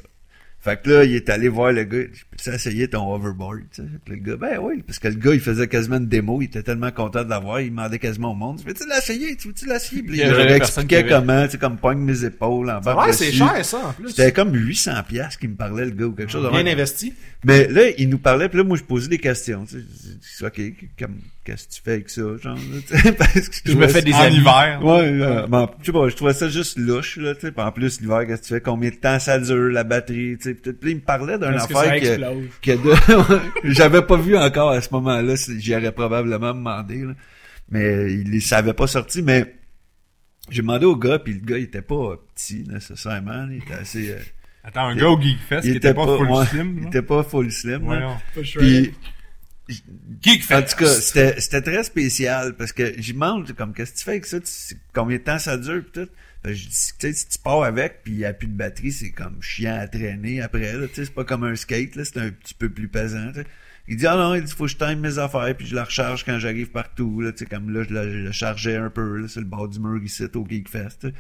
Fait que là, il est allé voir le gars. « Je peux essayer ton hoverboard? » tu sais? Puis Le gars, ben oui, parce que le gars, il faisait quasiment une démo. Il était tellement content de l'avoir. Il demandait quasiment au monde. « Tu veux-tu l'essayer? Tu veux-tu l'essayer? » Puis Il leur expliquait comment, tu sais, comme pogne mes épaules en bas Ouais, c'est cher, ça, en plus. C'était comme 800 pièces qu'il me parlait, le gars, ou quelque chose. Bien investi. Mais là, il nous parlait, puis là, moi, je posais des questions. Tu sais, OK, comme, qu'est-ce que tu fais avec ça, genre, là, tu sais, parce que Je me fais des en amis. hiver Ouais, euh, ben, je sais pas, je trouvais ça juste louche, là, tu sais. En plus, l'hiver, qu'est-ce que tu fais? Combien de temps ça dure, la batterie, tu sais. Il me parlait que ça affaire que, que de... j'avais pas vu encore à ce moment-là. J'y aurais probablement demandé, là. Mais il les savait pas sorti, mais j'ai demandé au gars, puis le gars, il était pas petit, nécessairement. là. Il était assez... euh, attends un gars au Geekfest il qui était pas full ouais, slim Il là. était pas full slim, Ouais, là. non. Pas sûr. Puis, Geekfest en tout cas, c'était, c'était très spécial parce que j'y demande comme qu'est-ce que tu fais avec ça, Tu- combien de temps ça dure pis tout? Fait que je dis, tu sais, si tu pars avec puis il y a plus de batterie, c'est comme chiant à traîner après là, tu sais, c'est pas comme un skate là, c'est un petit peu plus pesant. Il dit ah non, il dit faut que je time mes affaires puis je la recharge quand j'arrive partout là, tu sais comme là je la, je la chargeais un peu là sur le bord du mur ici au sais.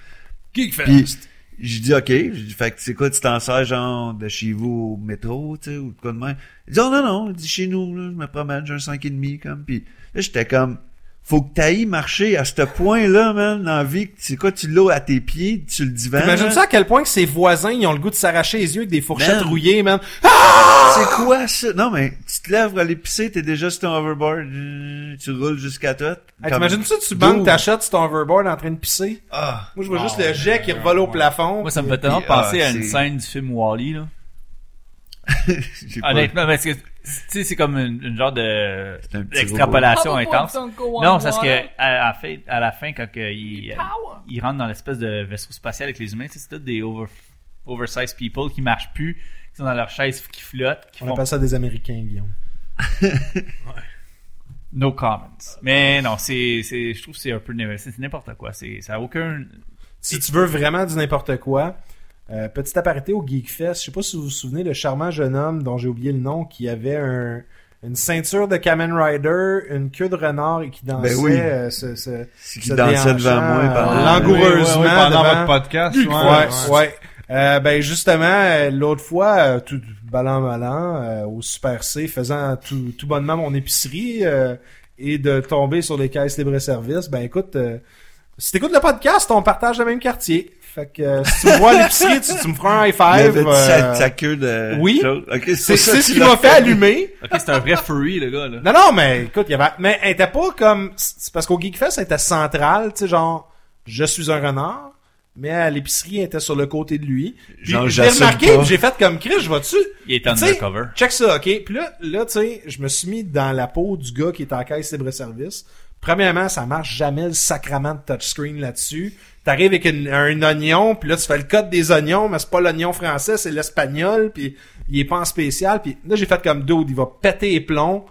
Geekfest. Puis j'ai dit OK, dit fait que c'est quoi tu t'en sers genre de chez vous au métro, tu sais ou de quoi de même? Il dit oh non non, il dit chez nous là, je me promène, j'ai un 5 et demi comme puis là j'étais comme faut que t'ailles marcher à ce point-là, man, dans la vie. C'est quoi, tu l'as à tes pieds, tu le divan. Imagine ça à quel point que ses voisins, ils ont le goût de s'arracher les yeux avec des fourchettes Man. rouillées, man? C'est quoi ça? Non, mais tu te lèves pour aller pisser, t'es déjà sur ton hoverboard, tu roules jusqu'à toi. Hey, T'imagines ça, tu banques ta shot sur ton hoverboard en train de pisser? Ah, Moi, je vois juste le jet qui revole au plafond. Moi, ça me fait tellement penser ah, à une scène du film Wally, là. j'ai pas... Honnêtement, parce que, tu sais, c'est comme une, une genre de, intense. Non, c'est parce que, à, à la fin, à la fin, quand que il, il rentre dans l'espèce de vaisseau spatial avec les humains, c'est tous des over, oversized people qui marchent plus, qui sont dans leur chaise qui flottent, qui On font appelle ça des Américains, Guillaume. no comments. Mais non, c'est, c'est, je trouve que c'est un peu, n'importe quoi. C'est, ça a aucun, Si tu veux vraiment du n'importe quoi, Euh, petit aparté au Geekfest, je sais pas si vous vous souvenez, le charmant jeune homme dont j'ai oublié le nom, qui avait un, une ceinture de Kamen Rider, une queue de renard et qui dansait Ben oui. euh, ce, ce, Ce qui dansait devant moi euh, pendant... langoureusement Oui, oui, oui, pendant devant- votre podcast. Ouais, Ouais, ouais. ouais. Euh, ben justement, euh, l'autre fois, tout ballant malin, euh, au Super C, faisant tout, tout bonnement mon épicerie euh, et de tomber sur les caisses libre-service, ben écoute, euh, si t'écoutes le podcast, on partage le même quartier. Fait que euh, si tu me vois à l'épicerie, tu, tu me feras un high Il five. avait euh, sa, sa queue de... oui. chose. Ok, c'est ce tu qui l'as m'a fait allumer. Ok, c'est un vrai furry, le gars, là. Non, non, mais écoute, il y avait, mais elle était pas comme, c'est parce qu'au Geekfest, elle était centrale, tu sais, genre, je suis un renard, mais à l'épicerie, elle était sur le côté de lui. J'ai remarqué, j'ai fait comme Chris, je vais-tu? Il est undercover. Check ça, ok? Puis là, là tu sais, je me suis mis dans la peau du gars qui est en caisse libre-service. Premièrement, ça marche jamais le sacrament de touchscreen là-dessus. T'arrives avec une- un oignon, puis là, tu fais le code des oignons, mais c'est pas l'oignon français, c'est l'espagnol, puis il est pas en spécial. Puis là, j'ai fait comme dude, il va péter les plombs,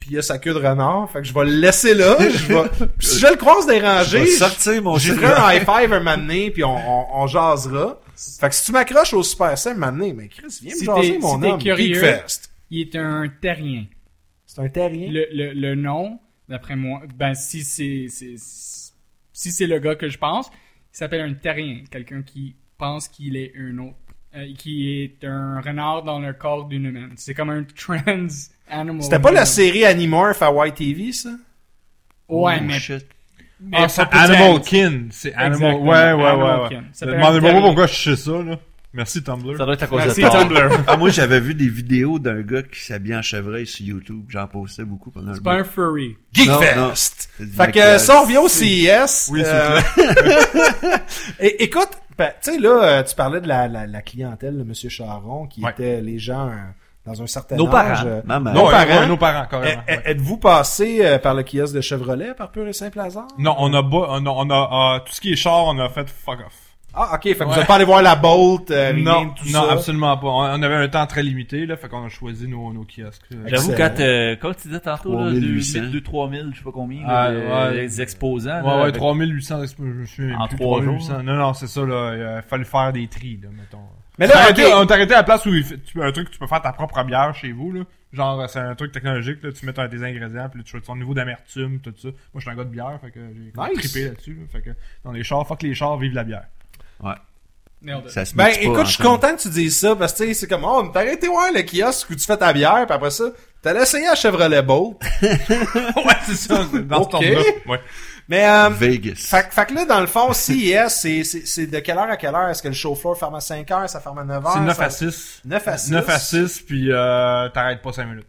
puis il a sa queue de renard. Fait que je vais le laisser là. je vais... Si je le croise Je déranger, vais sortir mon un high five un moment donné, puis on, on, on jasera. Fait que si tu m'accroches au Super moment donné, mais Chris, viens Si me jaser, t'es- mon si homme. curieux-. Il est un terrien. C'est un terrien? Le, le, le nom, d'après moi, ben si c'est c'est- si c'est le gars que je pense, il s'appelle un terrien, quelqu'un qui pense qu'il est un autre, euh, qui est un renard dans le corps d'une humaine. C'est comme un trans animal. C'était pas la série Animorph à YTV, ça? Ouais, Oh, mais, shit. mais Ah, ça Animal Kin. C'est Animal. Ouais, ouais, Animal ouais. ouais. Kin. Ça s'appelle Demandez-moi un pas terrier. pourquoi je sais ça, là. Merci Tumblr. Ça doit être à cause Merci de. Tumblr. Ah, moi, j'avais vu des vidéos d'un gars qui s'habille en chevreuil sur YouTube. J'en postais beaucoup pendant le C'est pas un furry. Geekfest! Fait que ça, on revient au CIS. Oui, s'il euh, Et, écoute, ben, tu sais, là, euh, tu parlais de la, la, la clientèle de M. Charon, qui Ouais. était les gens euh, dans un certain Nos âge. parents. euh, Maman. Nos parents. nos parents, carrément. Ouais. Êtes-vous passé euh, par le kiosque de Chevrolet par pur et simple hasard? Non, on a, on a, on a euh, tout ce qui est char, on a fait fuck off. Ah, ok. Fait que vous Ouais. êtes pas allé voir la Bolt, euh, non, tout non, ça? absolument pas. On, avait un temps très limité, là, fait qu'on a choisi nos, nos kiosques. euh, J'avoue, quand, euh, quand tu disais tantôt, là, 3800. 2 3000, je sais pas combien, Ah, là, ouais. les exposants. Ouais, là, ouais, avec- 3800, je me souviens En plus, trois 3800. jours. Non, non, c'est ça, là. Il a fallu faire des tris, là, mettons. Mais là, arrêté, ok. on t'a arrêté à la place où il fait- tu, un truc que tu peux faire ta propre bière chez vous, là. Genre, c'est un truc technologique, là. Tu mets ton- tes ingrédients, puis là, tu fais ton niveau d'amertume, tout ça. Moi, je suis un gars de bière, fait que j'ai Nice. trippé là-dessus, là. Fait que, dans les chars, fuck les chars, vive la bière. Merde. Ça se Ben, pas écoute, je suis content que tu dises ça, parce que, tu sais, c'est comme, oh, t'as arrêté voir le kiosque où tu fais ta bière, puis après ça, t'as essayé à Chevrolet Bolt. ouais, c'est ça, c'est dans Ok. ce temps-là. Ouais. Mais, euh, Vegas. Fait, fait que là, dans le fond, CIS, c'est, c'est, c'est de quelle heure à quelle heure? Est-ce que le chauffeur ferme à 5 heures, ça ferme à 9 heures? C'est 9 ça- à 6. 9 à 6. 9 à 6, puis euh, t'arrêtes pas 5 minutes.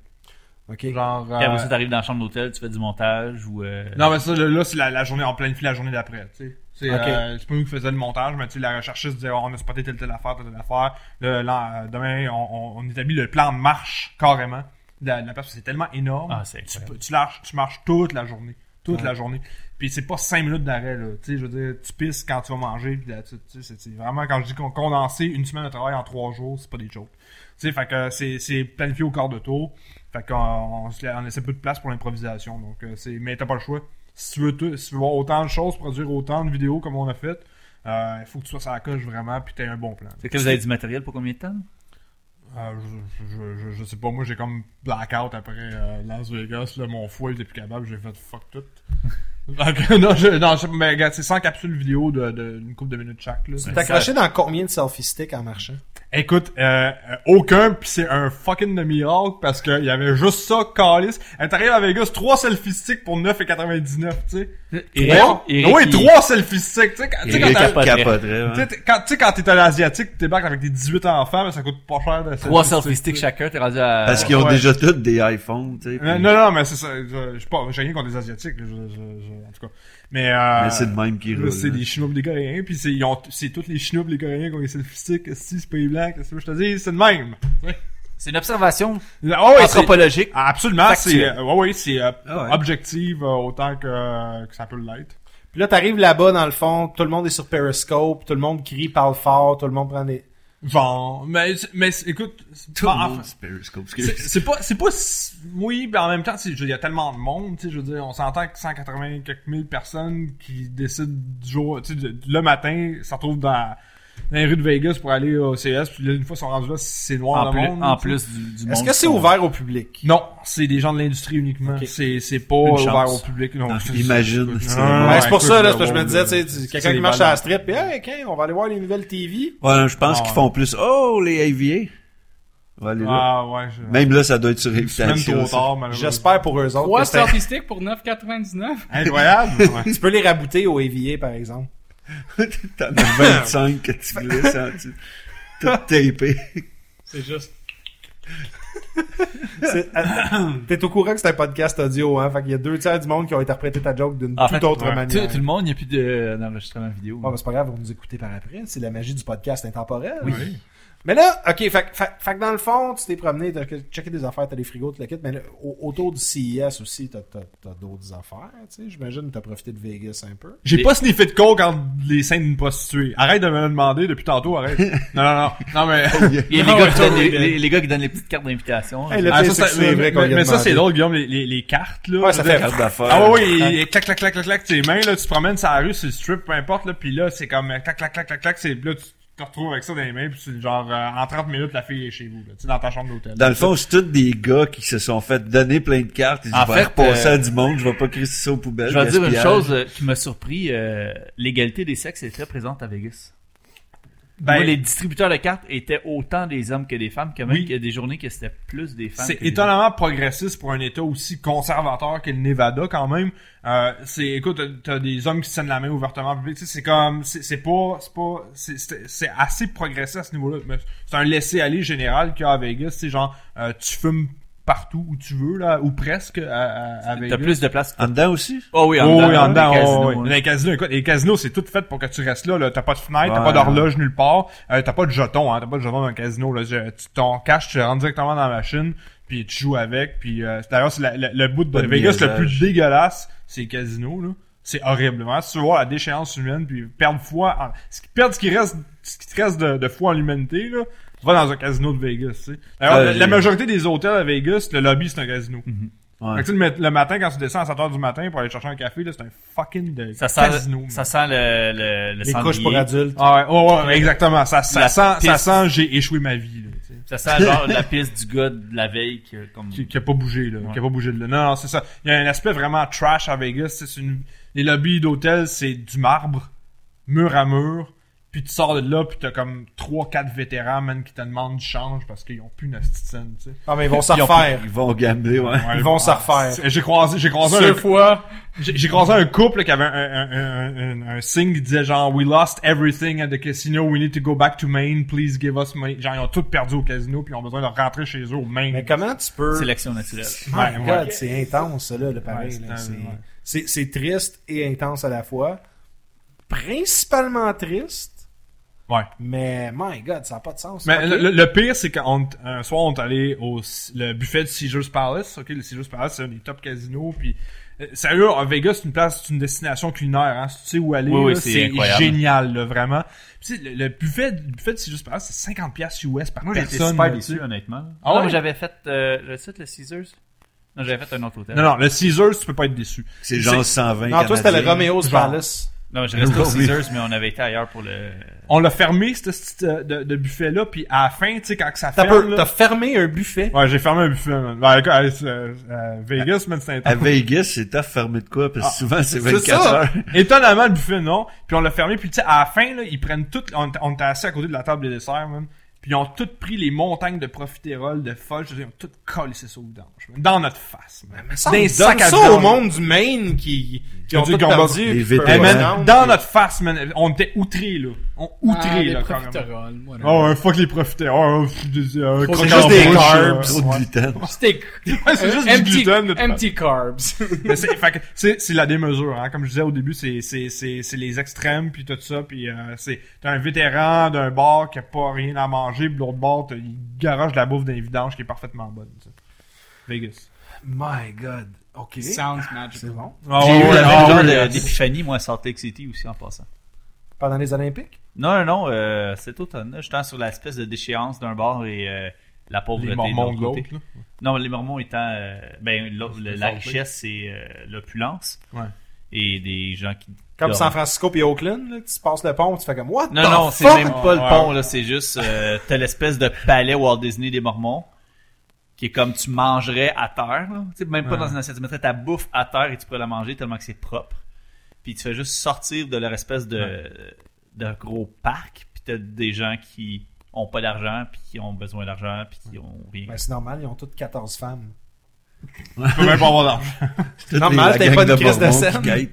OK. Genre, Puis après euh, ça, t'arrives dans la chambre d'hôtel, tu fais du montage ou... Euh... Non, mais ça, là, là, c'est la, la journée, on planifie la journée d'après, tu sais. Euh, c'est pas nous qui faisons le montage, mais la recherchiste disait, oh, on a spoté telle telle affaire, telle telle affaire. Là, là, euh, demain, on, établit le plan de marche, carrément. De la, de la place, parce que c'est tellement énorme. Ah, tu, peux- tu, marches, tu marches toute la journée. Toute Ouais. la journée. Puis c'est pas 5 minutes d'arrêt, là. Je veux dire, tu pisses quand tu vas manger, c'est- vraiment, quand je dis qu'on condensé une semaine de travail en 3 jours, c'est pas des jokes. Tu sais, fait que c'est, c'est planifié au quart de tour. Fait qu'on on, on laisse peu de place pour l'improvisation. Donc, euh, c'est, mais t'as pas le choix. Si tu veux, si tu veux voir autant de choses, produire autant de vidéos comme on a fait, euh, il faut que tu sois sur la coche vraiment, puis t'aies un bon plan. Fait que vous avez du matériel pour combien de temps? Euh, je, je, je, je sais pas, moi j'ai comme blackout après euh, Las Vegas, là, mon foie il était plus capable, j'ai fait fuck tout. Non, je, non, je- mais regarde, c'est 100 capsules vidéo de, de, une couple de minutes chaque. Là. T'es accroché dans combien de selfie sticks en marchant? Écoute, euh, aucun, pis c'est un fucking de miracle parce qu'il y avait juste ça, calice. Elle t'arrive à Vegas, 3 selfie sticks pour 9,99, tu sais. Trois? Eric, oui, 3 selfie sticks, tu sais. quand- tu sais, Il quand t'as- capoterait. capoterait, ouais. tu sais, t'es- quand, t'es à l'asiatique, tu débarques avec tes 18 enfants, mais ça coûte pas cher de Trois selfie sticks chacun, t'es rendu à... Parce qu'ils ont ouais. déjà tous des iPhones, tu sais. Euh, puis- non, non, mais c'est ça. Je, sais pas, j'ai rien contre les Asiatiques, je, je, je- en tout cas. Mais, euh, Mais c'est de même qui roule. C'est là. des Chinois des Coréens, pis c'est, ils ont, c'est tous les Chinois les Coréens qui ont les selfie sticks, si c'est pas les blancs, qu'est-ce que je te dis, c'est de même. C'est une observation Ah anthropologique. absolument, c'est, euh, ouais, ouais, c'est euh, Ah ouais. objective euh, autant que, que ça peut l'être. Puis là, t'arrives là-bas, dans le fond, tout le monde est sur Periscope, tout le monde crie, parle fort, tout le monde prend des... Genre, mais, mais écoute, c'est- Tout bon, le enfin, monde, c'est Periscope. C'est excuse. c'est pas, c'est pas, oui, mais en même temps, il y a tellement de monde, tu sais, je veux dire, on s'entend que 180 quelques mille personnes qui décident du jour, tu sais, le matin, ça retrouve dans, dans les rues de Vegas pour aller au CS, puis là, une fois qu'ils sont rendus là, c'est noir En le plus, monde. en plus du, du monde. Est-ce que c'est ouvert au public? Non, c'est des gens de l'industrie uniquement. C'est, c'est pas Une ouvert au public. Non, Ah, c'est- imagine, c'est- c'est- Non, Ouais, Ouais, ouais, c'est pour ça, là, parce que je me disais, tu sais, quelqu'un qui marche à la strip, puis hey, on va aller voir les nouvelles TV. Ouais, je pense Ah, qu'ils ouais. font plus. Oh, les AVA. Là. Ah, ouais. Je... Même là, ça doit être sur malheureusement. J'espère pour eux autres selfie sticks pour 9,99. Incroyable. ouais. tu peux les rabouter au AVA, par exemple. T'en as 25 que tu glisses en dessous. Tout tapé. C'est juste. Euh, T'es au courant que c'est un podcast audio, hein? Fait qu'il y a deux tiers du monde qui ont interprété ta joke d'une toute fait, autre manière. tout le monde, il n'y a plus de- d'enregistrement vidéo. Ah, mais c'est pas grave, vous nous écoutez par après. C'est la magie du podcast intemporel. Oui. Mais là, ok, fait, fait- fait que dans le fond, tu t'es promené, t'as checké des affaires, t'as des frigos, tout le kit, mais là, au- autour du CIS aussi, t'as, t'as, t'as d'autres affaires, tu sais. J'imagine que t'as profité de Vegas un peu. J'ai Et- pas sniffé de coke entre les scènes d'une prostituée. Arrête de me le demander depuis tantôt, arrête. non, non, non. Non, mais... Il y a les, gars ouais, qui donnent les, les- les gars qui donnent les petites cartes d'invitation. Hey, le Ah, ça, c'est vrai qu'on mais, mais ça, c'est drôle, Guillaume, les, les, les cartes, là. Ouais, ça fait- Carte d'affaires. Ah ouais, oui, et clac, clac, clac, clac, clac, tes mains, là, tu te promènes sur la rue, c'est le strip, peu importe, là, pis là, c'est comme euh, clac, clac, clac, clac, clac, c'est, là, tu te retrouves avec ça dans les mains, pis c'est genre, euh, en 30 minutes, la fille est chez vous, là, tu sais, dans ta chambre d'hôtel. Dans le fond, c'est tous des gars qui se sont fait donner plein de cartes. Ils En fait, repasser euh, à du monde. Je vais pas crisser ça aux poubelles. Je vais te dire une chose euh, qui m'a surpris. euh, L'égalité des sexes est très présente à Vegas. Ben, Moi, les distributeurs de cartes étaient autant des hommes que des femmes, que même Oui. qu'il y a des journées que c'était plus des femmes. C'est que étonnamment progressiste pour un État aussi conservateur qu'est le Nevada quand même. Euh, c'est écoute, t'as- des hommes qui se tiennent la main ouvertement en public. Tu sais, c'est comme, c'est pas, c'est pas, c'est- assez progressiste à ce niveau-là. C'est un laisser aller général qu'il y a à Vegas. C'est genre, euh, tu fumes partout où tu veux là, ou presque à, T'as plus de place. En dedans aussi? Oh oui, en Oh, dedans. oui, en dedans, les oh, casinos, oui. hein. Les casinos, écoute, les casinos, c'est tout fait pour que tu restes là, là. T'as pas de fenêtre, t'as pas d'horloge nulle part, euh, t'as pas de jeton, hein. T'as pas de jeton dans un casino, là. Je- tu, ton cash, tu le rentres directement dans la machine, puis tu joues avec, puis euh, d'ailleurs, c'est la- la- le bout de Vegas le plus dégueulasse, c'est les casinos, là. C'est horrible. Si tu veux voir la déchéance humaine, puis perdre foi, en, ce qui- perdre ce qui reste, ce qui te reste de, de foi en l'humanité, là, va dans un casino de Vegas, tu sais. D'ailleurs, Ah, la, majorité des hôtels à Vegas, le lobby, c'est un casino. Ouais. Fait que, tu sais, le, mat- le matin, quand tu descends à 7 heures du matin pour aller chercher un café, là, c'est un fucking de Ça sent, casino. ça sent le, le, le Les sanglier. couches pour adultes. Ah ouais, oh, ouais, exactement. Ça, ça sent, ça sent, j'ai échoué ma vie, là. Ça sent genre la piste du gars de la veille qui, a comme... Qui, qui a pas bougé, là. Ouais. Qui a pas bougé de là. Non, non, c'est ça. Il y a un aspect vraiment trash à Vegas. C'est une, les lobbies d'hôtel, c'est du marbre, mur à mur. Puis tu sors de là, puis t'as comme trois, quatre vétérans, man, qui te demandent du change parce qu'ils ont plus une scène, tu sais. Ah, mais ils vont ont refaire. Ils vont gambler, ouais. Ils vont s'en refaire. J'ai croisé, j'ai croisé un, Deux fois. J'ai croisé un couple qui avait un, un, un, un, un signe qui disait genre We lost everything at the casino, we need to go back to Maine, please give us money. Genre ils ont tout perdu au casino puis ils ont besoin de rentrer chez eux au Maine. Mais comment tu peux... Sélection naturelle. My Ouais, God, ouais. c'est intense, ça, là, le pareil. Ouais, ouais. c'est triste et intense à la fois. Principalement triste, Ouais. mais my God, ça n'a pas de sens. Mais le, le- pire c'est qu'un soir on est allé au le buffet de Caesars Palace. Ok, le Caesars Palace c'est un des top casinos puis euh, Sérieux, à Vegas, c'est une place, c'est une destination culinaire, hein? Si tu sais où aller, Oui, oui, là, c'est génial, là, vraiment. Puis, le, le buffet, le buffet de Caesars Palace, c'est 50 pièces US par Moi, personne. super là, tu sais. déçu, honnêtement. Ah non, ouais? mais j'avais fait, euh, fait le Caesars. Non, j'avais fait un autre hôtel. Non, non, le Caesars, tu peux pas être déçu. C'est genre 120 Non, toi, c'était le. Romeo's Genre. Palace. Non, j'ai resté au. Caesars, mais on avait été ailleurs pour le... On l'a fermé, ce petit euh, de, de buffet-là, puis à la fin, tu sais, quand que ça ferme... t'as fermé un buffet? Ouais, j'ai fermé un buffet, man. Ben, écoute, à, euh, à Vegas, man, c'était À. Vegas, c'est tough fermé de quoi? Parce que Ah, souvent, c'est c'est 24 ça. heures. Étonnamment, le buffet, non. Puis on l'a fermé, puis tu sais, à la fin, là, ils prennent tout... On, on était assis à côté de la table des desserts, man. Puis ils ont tout pris les montagnes de profiterole, de fudge, ils ont tout collé ces sauts. Dans notre face, man. Ça, on donne sacs à ça au monde du Maine qui, qui ont dit tout qu'on va- perdu. dans notre face, man, on était outrés, là. On outrés, Ah, là, les quand même. Oh, ouais, fuck les profiteroles. Oh, euh, c'est juste des carbs. euh, Trop de gluten. Steak. c'est juste du empty, gluten, carbs. Mais c'est, fait que c'est, c'est la démesure, hein. Comme je disais au début, c'est, c'est, c'est, c'est les extrêmes puis tout ça, puis euh, c'est, t'as un vétéran d'un bar qui a pas rien à manger, puis l'autre bar, t'as- il garage de la bouffe d'un vidange qui est parfaitement bonne. tu sais. Vegas. My God. OK. Sounds magical. C'est bon. Ah, J'ai eu ouais, même genre d'épiphanie, moi, à Salt Lake City aussi, en passant. Pendant les Olympiques? Non, non, non, euh, cet automne, j'étais sur l'espèce de déchéance d'un bar et euh, la pauvreté les mormons de l'autre. Non, les mormons étant... euh, ben, le- la richesse, c'est euh, l'opulence. Ouais. Et des gens qui Comme San Francisco puis Oakland, là, tu passes le pont, tu fais comme, what Non, non, c'est même pas le Ouais. pont, là. C'est juste, euh, t'as l'espèce de palais Walt Disney des Mormons, qui est comme tu mangerais à terre, là. Tu sais, même pas Ouais. dans une assiette. Tu mettrais ta bouffe à terre et tu pourrais la manger tellement que c'est propre. Puis tu fais juste sortir de leur espèce de, de gros parc, puis t'as des gens qui ont pas d'argent, puis qui ont besoin d'argent, puis qui ont rien. Ben, c'est normal, ils ont toutes 14 femmes. Tu peux même pas avoir d'argent. Toutes Normal, t'as pas de crise de scène.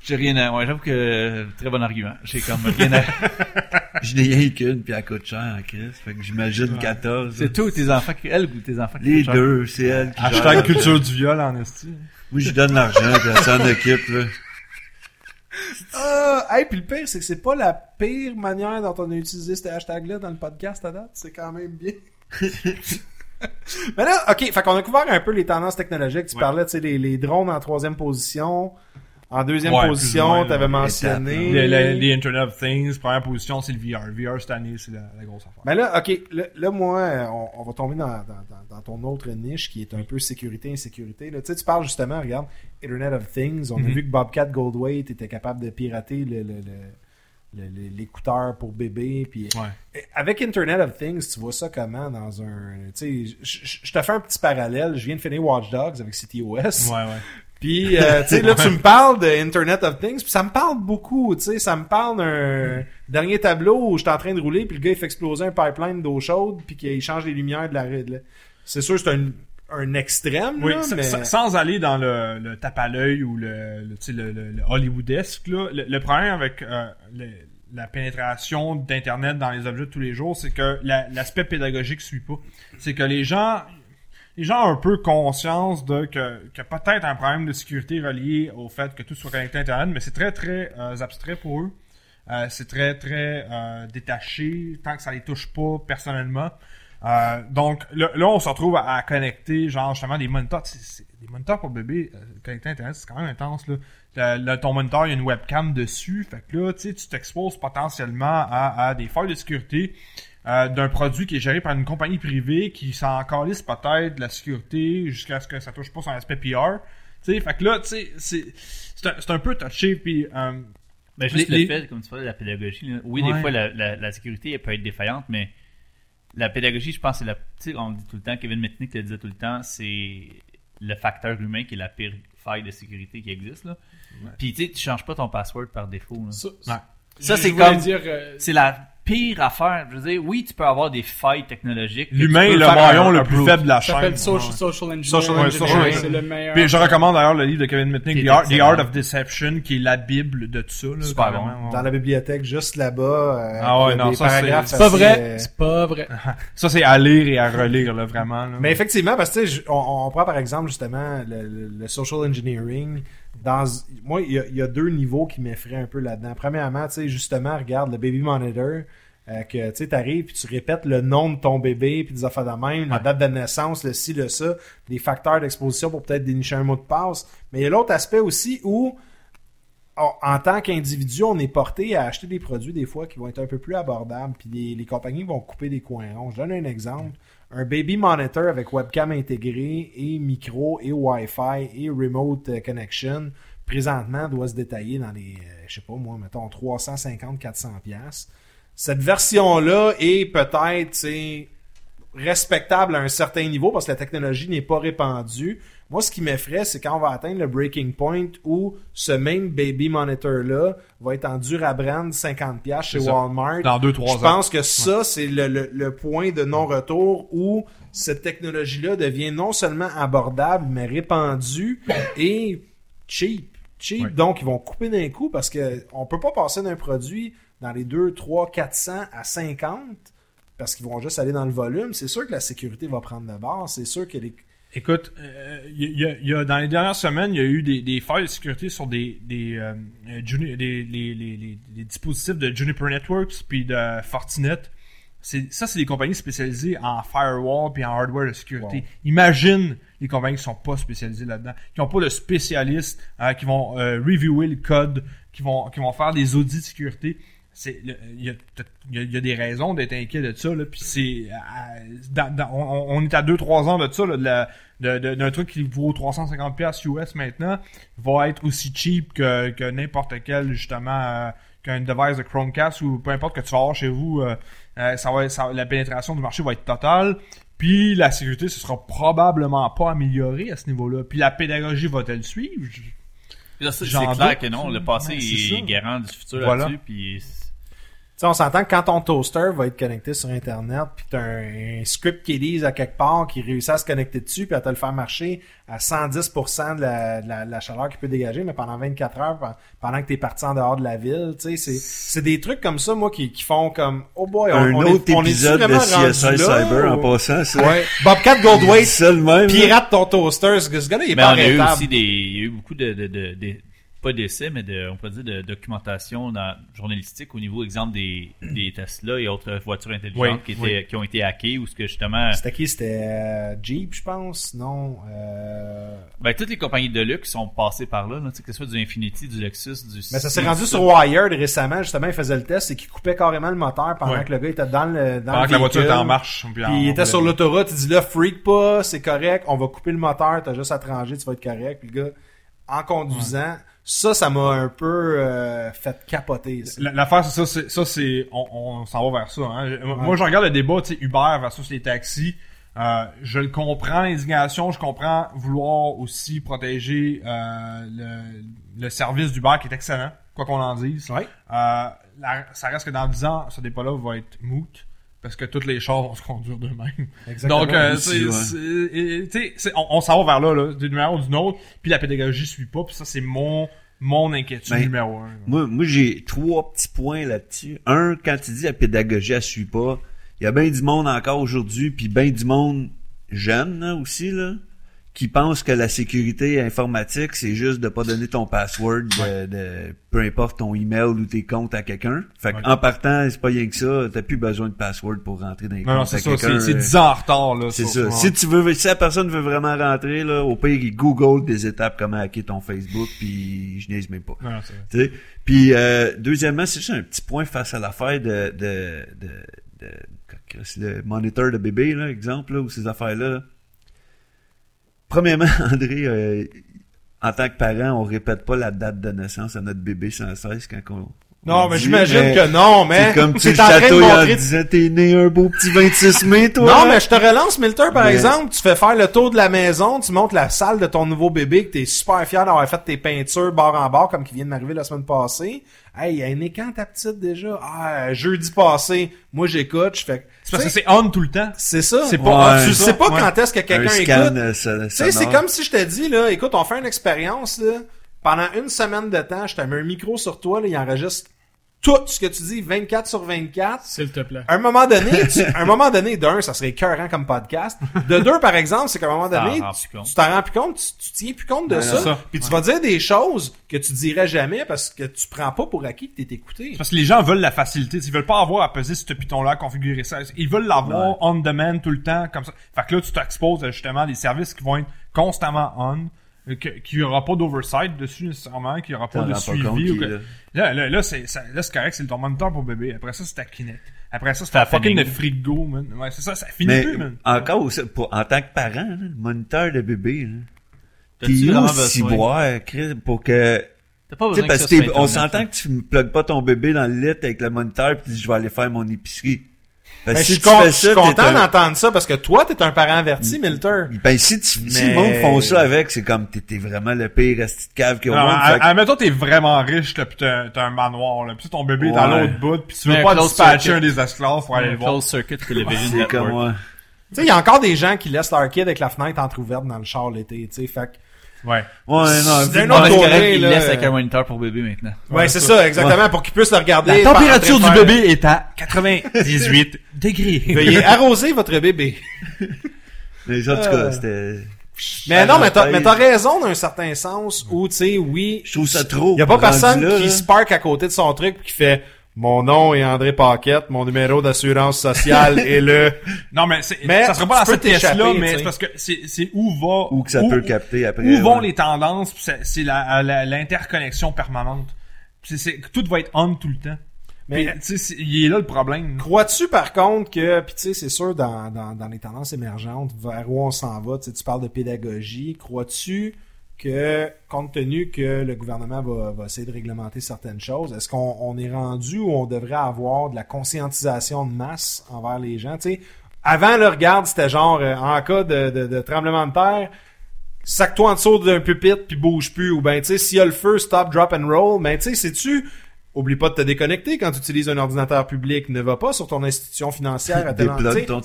J'ai rien à... Ouais, j'avoue que... Très bon argument. J'ai comme rien à... Je n'ai rien qu'une, puis elle coûte cher en crise. Fait que j'imagine 14. C'est tout, tes enfants qui... Elle ou tes enfants qui Les deux, c'est elle qui Hashtag culture du viol en esti. Moi, je donne l'argent, puis elle s'en occupe, là. Ah, hey, puis le pire, c'est que c'est pas la pire manière dont on a utilisé ce hashtag-là dans le podcast à date. C'est quand même bien. Mais là, ok, fait qu'on a couvert un peu les tendances technologiques. Tu Ouais. parlais, tu sais, les, les drones en troisième position. En deuxième Ouais, position, t'avais les mentionné. Les, les- les Internet of Things, première position, c'est le VR. VR cette année, c'est la, la grosse affaire. Mais là, ok, là, là, moi, on, on va tomber dans, dans, dans, dans ton autre niche qui est un peu sécurité, insécurité. Là. Tu sais, tu parles justement, regarde, Internet of Things. On a Mhm. vu que Bobcat Goldthwait était capable de pirater le, le, le- le- le- l'écouteur pour bébé. Puis Ouais. avec Internet of Things, tu vois ça comment dans un. Tu sais, je te fais un petit parallèle. Je viens de finir Watch Dogs avec CTOS. Ouais, ouais. Puis, euh, tu sais, là, tu me parles de Internet of Things, puis ça me parle beaucoup, tu sais, ça me parle d'un dernier tableau où j'étais en train de rouler, puis le gars, il fait exploser un pipeline d'eau chaude, puis qu'il change les lumières de la... de la- C'est sûr, c'est un, un extrême, Oui, là, mais... sa- sans aller dans le, le tape à l'œil ou le, le, tu sais, le, le- Hollywoodesque, là, le, le problème avec euh, la pénétration d'Internet dans les objets de tous les jours, c'est que la- l'aspect pédagogique suit pas. C'est que les gens, les gens ont un peu conscience de que, que peut-être un problème de sécurité relié au fait que tout soit connecté à Internet, mais c'est très très euh, abstrait pour eux. Euh, c'est très très euh, détaché tant que ça les touche pas personnellement. Euh, donc là, on se retrouve à, connecter genre justement des moniteurs. Des moniteurs pour bébé euh, connectés à Internet, c'est quand même intense là. Le- ton moniteur, il y a une webcam dessus. Fait que là, tu t'exposes potentiellement à, à des failles de sécurité euh, d'un produit qui est géré par une compagnie privée qui s'en calisse peut-être de la sécurité jusqu'à ce que ça touche pas son aspect PR. Tu sais, fait que là, tu sais, c'est c'est un, c'est un peu touché puis euh, Ben, juste Les- le les- fait, comme tu parlais, de la pédagogie. là. Oui, Ouais. des fois, la, la, la sécurité elle peut être défaillante, mais la pédagogie, je pense, c'est la. Tu sais, on dit tout le temps, Kevin Mitnick le disait tout le temps, c'est le facteur humain qui est la pire faille de sécurité qui existe. Là. Puis, tu sais, tu changes pas ton password par défaut. là. Ça, Ouais. Ça, je c'est comme- dire, euh, C'est la pire affaire. Je veux dire, oui, tu peux avoir des failles technologiques. que l'humain est le maillon le plus faible de la ça chaîne. s'appelle social, social engineering. Social engineering. C'est le meilleur. Puis je recommande d'ailleurs le livre de Kevin Mitnick, The Art, The excellent. Art of Deception, qui est la bible de tout ça. Là, Super ouais. Dans la bibliothèque, juste là-bas. euh, Ah ouais, non, ça, c'est- C'est pas vrai. euh, C'est pas vrai. Ça, c'est à lire et à relire, là, vraiment. Là. Mais effectivement, parce que tu sais, je- on, on prend par exemple justement le, le- le social engineering. Dans, moi, il y, a, il y a deux niveaux qui m'effraient un peu là-dedans. Premièrement, tu sais, justement, regarde le baby monitor. euh, que tu sais, t'arrives puis tu répètes le nom de ton bébé puis des affaires de même, la date de naissance, le ci, le ça, des facteurs d'exposition pour peut-être dénicher un mot de passe. Mais il y a l'autre aspect aussi où en- en tant qu'individu, on est porté à acheter des produits des fois qui vont être un peu plus abordables, puis les, les compagnies vont couper des coins ronds. Je donne un exemple. Un baby monitor avec webcam intégrée et micro et Wi-Fi et remote euh, connection, présentement, doit se détailler dans les, euh, je sais pas moi, mettons 350-400 pièces. Cette version-là est peut-être, respectable à un certain niveau parce que la technologie n'est pas répandue. Moi, ce qui m'effraie, c'est quand on va atteindre le breaking point où ce même baby monitor-là va être en dur à brand 50$ piastres chez. Walmart. Dans 2-3 Je ans. pense que ça, c'est le, le- le point de non-retour où cette technologie-là devient non seulement abordable, mais répandue et cheap. Cheap. Ouais. Donc, ils vont couper d'un coup parce que on peut pas passer d'un produit dans les 2, 3, 400 à 50 parce qu'ils vont juste aller dans le volume. C'est sûr que la sécurité va prendre de base. C'est sûr que les... Écoute, euh, il y, a- y a, dans les dernières semaines, il y a eu des, des failles de sécurité sur des, des, euh, euh, Juni- des, les, les- les- les dispositifs de Juniper Networks puis de Fortinet. Ça, c'est des compagnies spécialisées en firewall puis en hardware de sécurité. Wow. Imagine les compagnies qui sont pas spécialisées là-dedans, qui ont pas de spécialistes, euh, qui vont euh, reviewer le code, qui vont, qui vont faire des audits de sécurité. il y y a- il y a des raisons d'être inquiet de ça là puis c'est euh, dans- dans- on, on est à 2 3 ans de ça là, de la- de- de- d'un truc qui vaut 350 pièces US maintenant va être aussi cheap que, que n'importe quel justement euh, qu'un device de Chromecast ou peu importe que tu vas avoir chez vous euh, euh, ça va ça- la pénétration du marché va être totale puis la sécurité ce sera probablement pas améliorée à ce niveau-là puis la pédagogie va-t-elle suivre c'est clair doute. que non. Le passé Ouais, est garant du futur Voilà. là-dessus. Puis sais, on s'entend que quand ton toaster va être connecté sur Internet, puis t'as un, un script qui lise à quelque part, qui réussit à se connecter dessus, puis à te le faire marcher à 110% de la, de la, de la chaleur qu'il peut dégager, mais pendant 24 heures, pe- pendant que t'es parti en dehors de la ville, tu sais, c'est, c'est des trucs comme ça, moi, qui, qui font comme, oh boy, on, Un on autre est, on est épisode de CSI Cyber en passant, ça. Ouais. Bobcat là. pirate ton toaster, ce ce gars-là, il est Mais pas on a eu arrêtable. aussi des, il y a eu beaucoup de, de, de, de- pas d'essais, mais de, on peut dire de documentation dans, journalistique au niveau, exemple, des, des Tesla et autres voitures intelligentes Oui, qui, étaient, oui. qui ont été hackées ou ce que justement, C'était qui? C'était euh, Jeep, je pense? Non. Euh... ben, toutes les compagnies de luxe sont passées par là, là tu sais, que ce soit du Infinity, du Lexus, du Mais ça s'est rendu sur Wired récemment, justement, il faisait le test et qu'il coupait carrément le moteur pendant que le gars était dans le dans pendant le que la voiture était en marche puis en- il était sur l'autoroute, il dit là, freak pas, c'est correct, on va couper le moteur, t'as juste à te ranger, tu vas être correct. Puis le gars, en conduisant, ça, ça m'a un peu euh, fait capoter. L'affaire, c'est ça, c'est, ça, c'est, on, on s'en va vers ça, hein. Moi, je regarde le débat, tu sais, Uber versus les taxis. Euh, je le comprends, l'indignation, je comprends vouloir aussi protéger euh, le, le service d'Uber qui est excellent, quoi qu'on en dise. Ouais. Euh, la- ça reste que dans 10 ans, ce débat-là va être moot, parce que tous les chars vont se conduire d'eux-mêmes. Exactement. Donc, euh, c'est, on, on s'en va vers là, là, d'une manière ou d'une autre, puis la pédagogie suit pas, puis ça, c'est mon, mon inquiétude Ben, numéro un. là. Moi, moi j'ai trois petits points là-dessus. Un, quand tu dis la pédagogie, elle suit pas, il y a bien du monde encore aujourd'hui, puis bien du monde jeune là, aussi, là, qui pense que la sécurité informatique, c'est juste de pas donner ton password de, de- peu importe ton email ou tes comptes à quelqu'un. Fait qu'en partant, c'est pas rien que ça, t'as plus besoin de password pour rentrer dans les Non, non, comptes c'est à ça, quelqu'un. c'est, c'est euh, 10 ans en retard, là. C'est ça. Si tu veux, si la personne veut vraiment rentrer, là, au pire, il Google des étapes comment hacker ton Facebook, puis je niaise même pas. Non, non, vrai. Puis euh, deuxièmement, c'est juste un petit point face à l'affaire de, de, de, de, c'est le moniteur de bébé, là, exemple, là, ou ces affaires-là. là. Premièrement, André, euh, en tant que parent, on répète pas la date de naissance à notre bébé sans cesse quand on. Non, on mais j'imagine que non, mais C'est comme tu le en de chatouilles en disant t'es né un beau petit 26 mai, toi. Non, mais je te relance, Milter, par Mais- exemple. Tu fais faire le tour de la maison, tu montes la salle de ton nouveau bébé, que t'es super fier d'avoir fait tes peintures bord en bord, comme qui vient de m'arriver la semaine passée. Hey, elle est quand ta petite déjà? Ah, jeudi passé. Moi, j'écoute, je fais... C'est parce que c'est on tout le temps. c'est ça. c'est pas Ouais. Tu sais pas Ouais. quand est-ce que un quelqu'un écoute. euh, Tu sais, c'est comme si je te dis, là, écoute, on fait une expérience, là. Pendant une semaine de temps, je te mets un micro sur toi, là, il enregistre tout ce que tu dis 24 sur 24. S'il te plaît. À un moment donné, tu- à un moment donné, d'un, ça serait écœurant comme podcast. De deux, par exemple, c'est qu'à un moment donné, tu t'en rends plus compte, tu, tu tiens plus compte de Ouais, ça. c'est ça. Puis tu vas dire des choses que tu dirais jamais parce que tu prends pas pour acquis que t'es écouté. Parce que les gens veulent la facilité. Ils veulent pas avoir à peser ce piton-là, à configurer ça. Ils veulent l'avoir Ouais. on demand tout le temps, comme ça. Fait que là, tu t'exposes à justement des services qui vont être constamment on, euh, qu'il y aura pas d'oversight dessus nécessairement, qu'il y aura pas de suivi. ou que- là. Là, là, là, c'est, ça- là, c'est correct, c'est ton moniteur pour bébé. Après ça, c'est ta Kinect. Après ça, c'est Ta ta fucking de frigo, man. Ouais, c'est ça, ça finit Mais plus, man. encore, aussi, pour, en tant que parent, là, le moniteur de bébé, là, t'es besoin? boire, Chris, pour que T'as pas besoin parce que on s'entend que tu ne plugues pas ton bébé dans le lit avec le moniteur dis je vais aller faire mon épicerie. Ben, je si suis tu con- fais je suis content un- d'entendre ça parce que toi, t'es un parent averti, Milter. Ben, si tu, si Mais- le monde font ça avec, c'est comme t'es t'es vraiment le pire asti de cave qu'il y a au monde. admettons, t'es vraiment riche, là, pis t'as, t'as un manoir, là, pis ton bébé est dans l'autre bout, pis tu veux un pas dispatcher un des esclaves pour aller le voir. closed circuit television network. Tu sais, il y a encore des gens qui laissent leur kid avec la fenêtre entrouverte dans le char l'été, tu sais, fait que- Ouais. Ouais, non, C'est un autre il là, laisse avec euh, un moniteur pour bébé maintenant. Ouais, c'est ça, exactement, pour qu'ils puissent le regarder. La température du bébé est à 98 degrés. Veuillez arroser votre bébé. Mais en tout Euh. cas, c'était... Mais non, mais t'as, raison d'un certain sens où, tu sais, oui, Je trouve ça trop. il y a pas personne là, qui là. parque à côté de son truc pis qui fait mon nom est André Paquette, mon numéro d'assurance sociale est le... Non, mais, c'est, Mais ça sera pas dans cette pièce-là, t'échapper, mais c'est parce que c'est, c'est où va... Ou que ça où- peut le capter après. Où vont les tendances, pis c'est, c'est la, la- l'interconnexion permanente. C'est, c'est, tout va être on tout le temps. Mais il est là le problème. Crois-tu par contre que, puis tu sais, c'est sûr dans, dans, dans les tendances émergentes, vers où on s'en va, tu sais, tu parles de pédagogie, crois-tu que, compte tenu que le gouvernement va, va essayer de réglementer certaines choses, est-ce qu'on on est rendu où on devrait avoir de la conscientisation de masse envers les gens? Avant, le regarde, c'était genre, euh, en cas de, de, tremblement de terre, sac-toi en dessous d'un pupitre puis bouge plus, ou ben, tu sais, s'il y a le feu, stop, drop and roll, ben, tu sais, sais-tu, Oublie pas de te déconnecter quand tu utilises un ordinateur public. Ne va pas sur ton institution financière à tel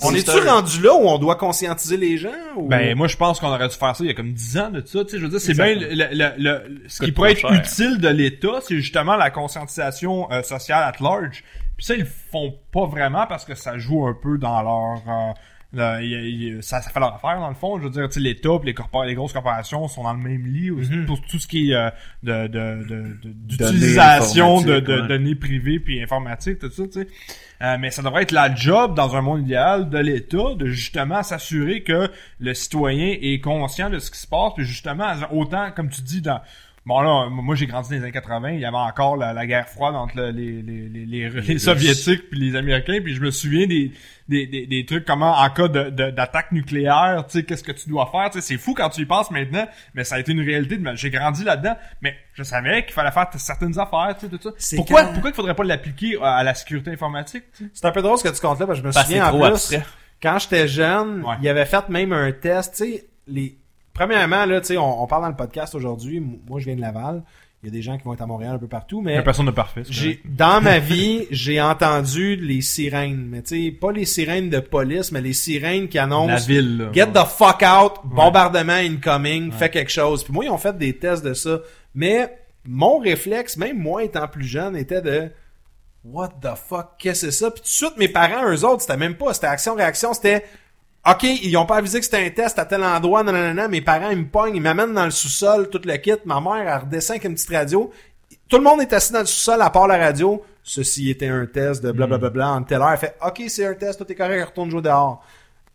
On est-tu rendu là où on doit conscientiser les gens? Ou... Ben, moi, je pense qu'on aurait dû faire ça il y a comme 10 ans de ça. Tu sais, je veux dire, c'est bien le, le, le- le- ce qui pourrait être cher. utile de l'État, c'est justement la conscientisation euh, sociale at large. Puis ça, ils le font pas vraiment parce que ça joue un peu dans leur... euh, le- il- il- ça, ça fait leur affaire dans le fond. Je veux dire, tu sais, l'État pis les, les grosses corporations sont dans le même lit aussi Mhm. pour tout ce qui est euh, de, de, de, de- d'utilisation de, de ouais. données privées puis informatiques, tout ça, tu sais. Euh, mais ça devrait être la job dans un monde idéal de l'État de justement s'assurer que le citoyen est conscient de ce qui se passe, puis justement autant comme tu dis dans Bon là, moi j'ai grandi dans les années 80, il y avait encore la, la guerre froide entre le- les, les, les, les, les soviétiques puis les américains, puis je me souviens des, des, des, des trucs comment en cas de, de- d'attaque nucléaire, tu sais qu'est-ce que tu dois faire, tu sais c'est fou quand tu y penses maintenant, mais ça a été une réalité, de- j'ai grandi là-dedans, mais je savais qu'il fallait faire certaines affaires, tu sais tout ça. Pourquoi quand- pourquoi il faudrait pas l'appliquer à, à la sécurité informatique, tu sais? C'est un peu drôle ce que tu comptes là, parce que je me souviens en plus, abstrait. quand j'étais jeune, Ouais. il avait fait même un test, tu sais, les... Premièrement, là, tu sais, on, on parle dans le podcast aujourd'hui, moi je viens de Laval, il y a des gens qui vont être à Montréal un peu partout, Il y a mais personne de parfait. j'ai dans ma vie, j'ai entendu les sirènes, mais tu sais, pas les sirènes de police, mais les sirènes qui correct. la annoncent ville là. Get the fuck out, bombardement incoming, fais quelque chose. Puis moi, ils ont fait des tests de ça. Mais mon réflexe, même moi étant plus jeune, était de What the fuck, qu'est-ce que c'est ça? Puis tout de suite, mes parents, eux autres, c'était même pas, c'était action-réaction, c'était OK, ils ont pas avisé que c'était un test à tel endroit, non. Mes parents, ils me pognent, ils m'amènent dans le sous-sol, tout le kit. Ma mère, elle redescend avec une petite radio. Tout le monde est assis dans le sous-sol à part la radio. Ceci était un test de blablabla en telle heure. Elle fait OK, c'est un test, tout est correct, retourne jouer dehors.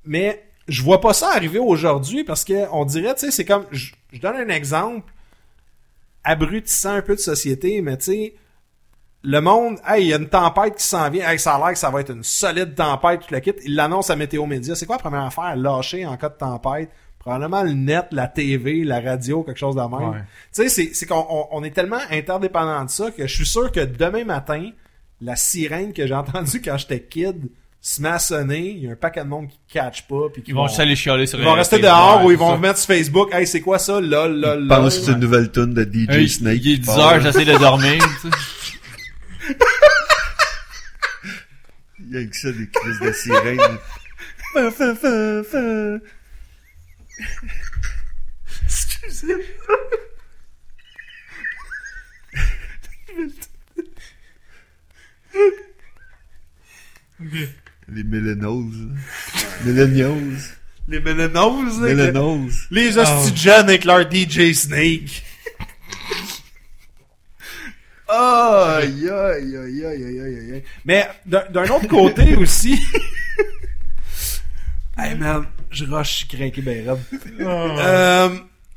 Mais je vois pas ça arriver aujourd'hui parce que on dirait, tu sais, c'est comme, je, je donne un exemple abrutissant un peu de société, mais tu sais, le monde, hey, il y a une tempête qui s'en vient, hey, ça a l'air que ça va être une solide tempête, tout le kit. Il l'annonce à Météo Média. C'est quoi la première affaire? Lâcher en cas de tempête? Probablement le net, la TV, la radio, quelque chose de même. Ouais. Tu sais, c'est, c'est qu'on on, on est tellement interdépendant de ça que je suis sûr que demain matin, la sirène que j'ai entendue quand j'étais kid se met à sonner. Il y a un paquet de monde qui catch pas. Puis qui Ils vont juste aller chialer sur ils vont rester Facebook. dehors ou ils vont mettre sur Facebook. Hey, c'est quoi ça? Lol, lol, lol. pense que c'est une nouvelle tune de DJ Snake. Il est qui 10 part. heures, j'essaie de dormir. Il y a que ça, des crises de sirène. Fa, fa. Les Millennials. Millennials. Les que- Millennials. les hosties jeunes avec leur DJ Snake. Aïe, aïe, aïe, aïe, aïe, aïe, aïe. Mais d'un autre côté aussi. hey man, je rush, je suis craqué ben raide. Euh,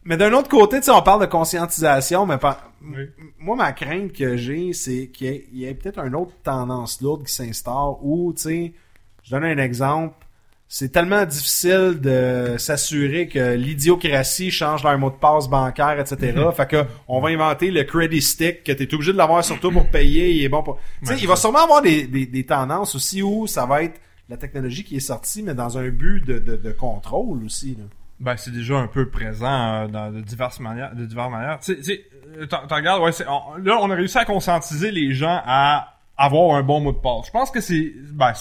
mais d'un autre côté, tu sais, on parle de conscientisation, mais Oui. moi, ma crainte que j'ai, c'est qu'il y ait, il y ait peut-être une autre tendance lourde qui s'instaure où, tu sais, je donne un exemple. C'est tellement difficile de s'assurer que l'idiocratie change leur mot de passe bancaire, etc. fait que on va inventer le credit stick que tu es obligé de l'avoir sur toi pour payer. Il est bon pour. Tu sais, il va sûrement avoir des, des, des tendances aussi où ça va être la technologie qui est sortie, mais dans un but de, de, de contrôle aussi. Là. Ben, c'est déjà un peu présent euh, dans de diverses manières. De diverses manières. Tu sais- tu sais, euh, regardes, ouais, on- là, on a réussi à conscientiser les gens à avoir un bon mot de passe. Je pense que c'est, ben,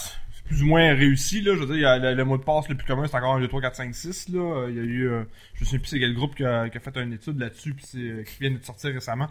plus ou moins réussi, là. Je veux dire, il y a le, mot de passe le plus commun, c'est encore un 2, 3, 4, 5, 6, là. Euh, Il y a eu, euh, je sais plus c'est quel groupe qui a, qui a fait une étude là-dessus, puis c'est, euh, qui vient de sortir récemment.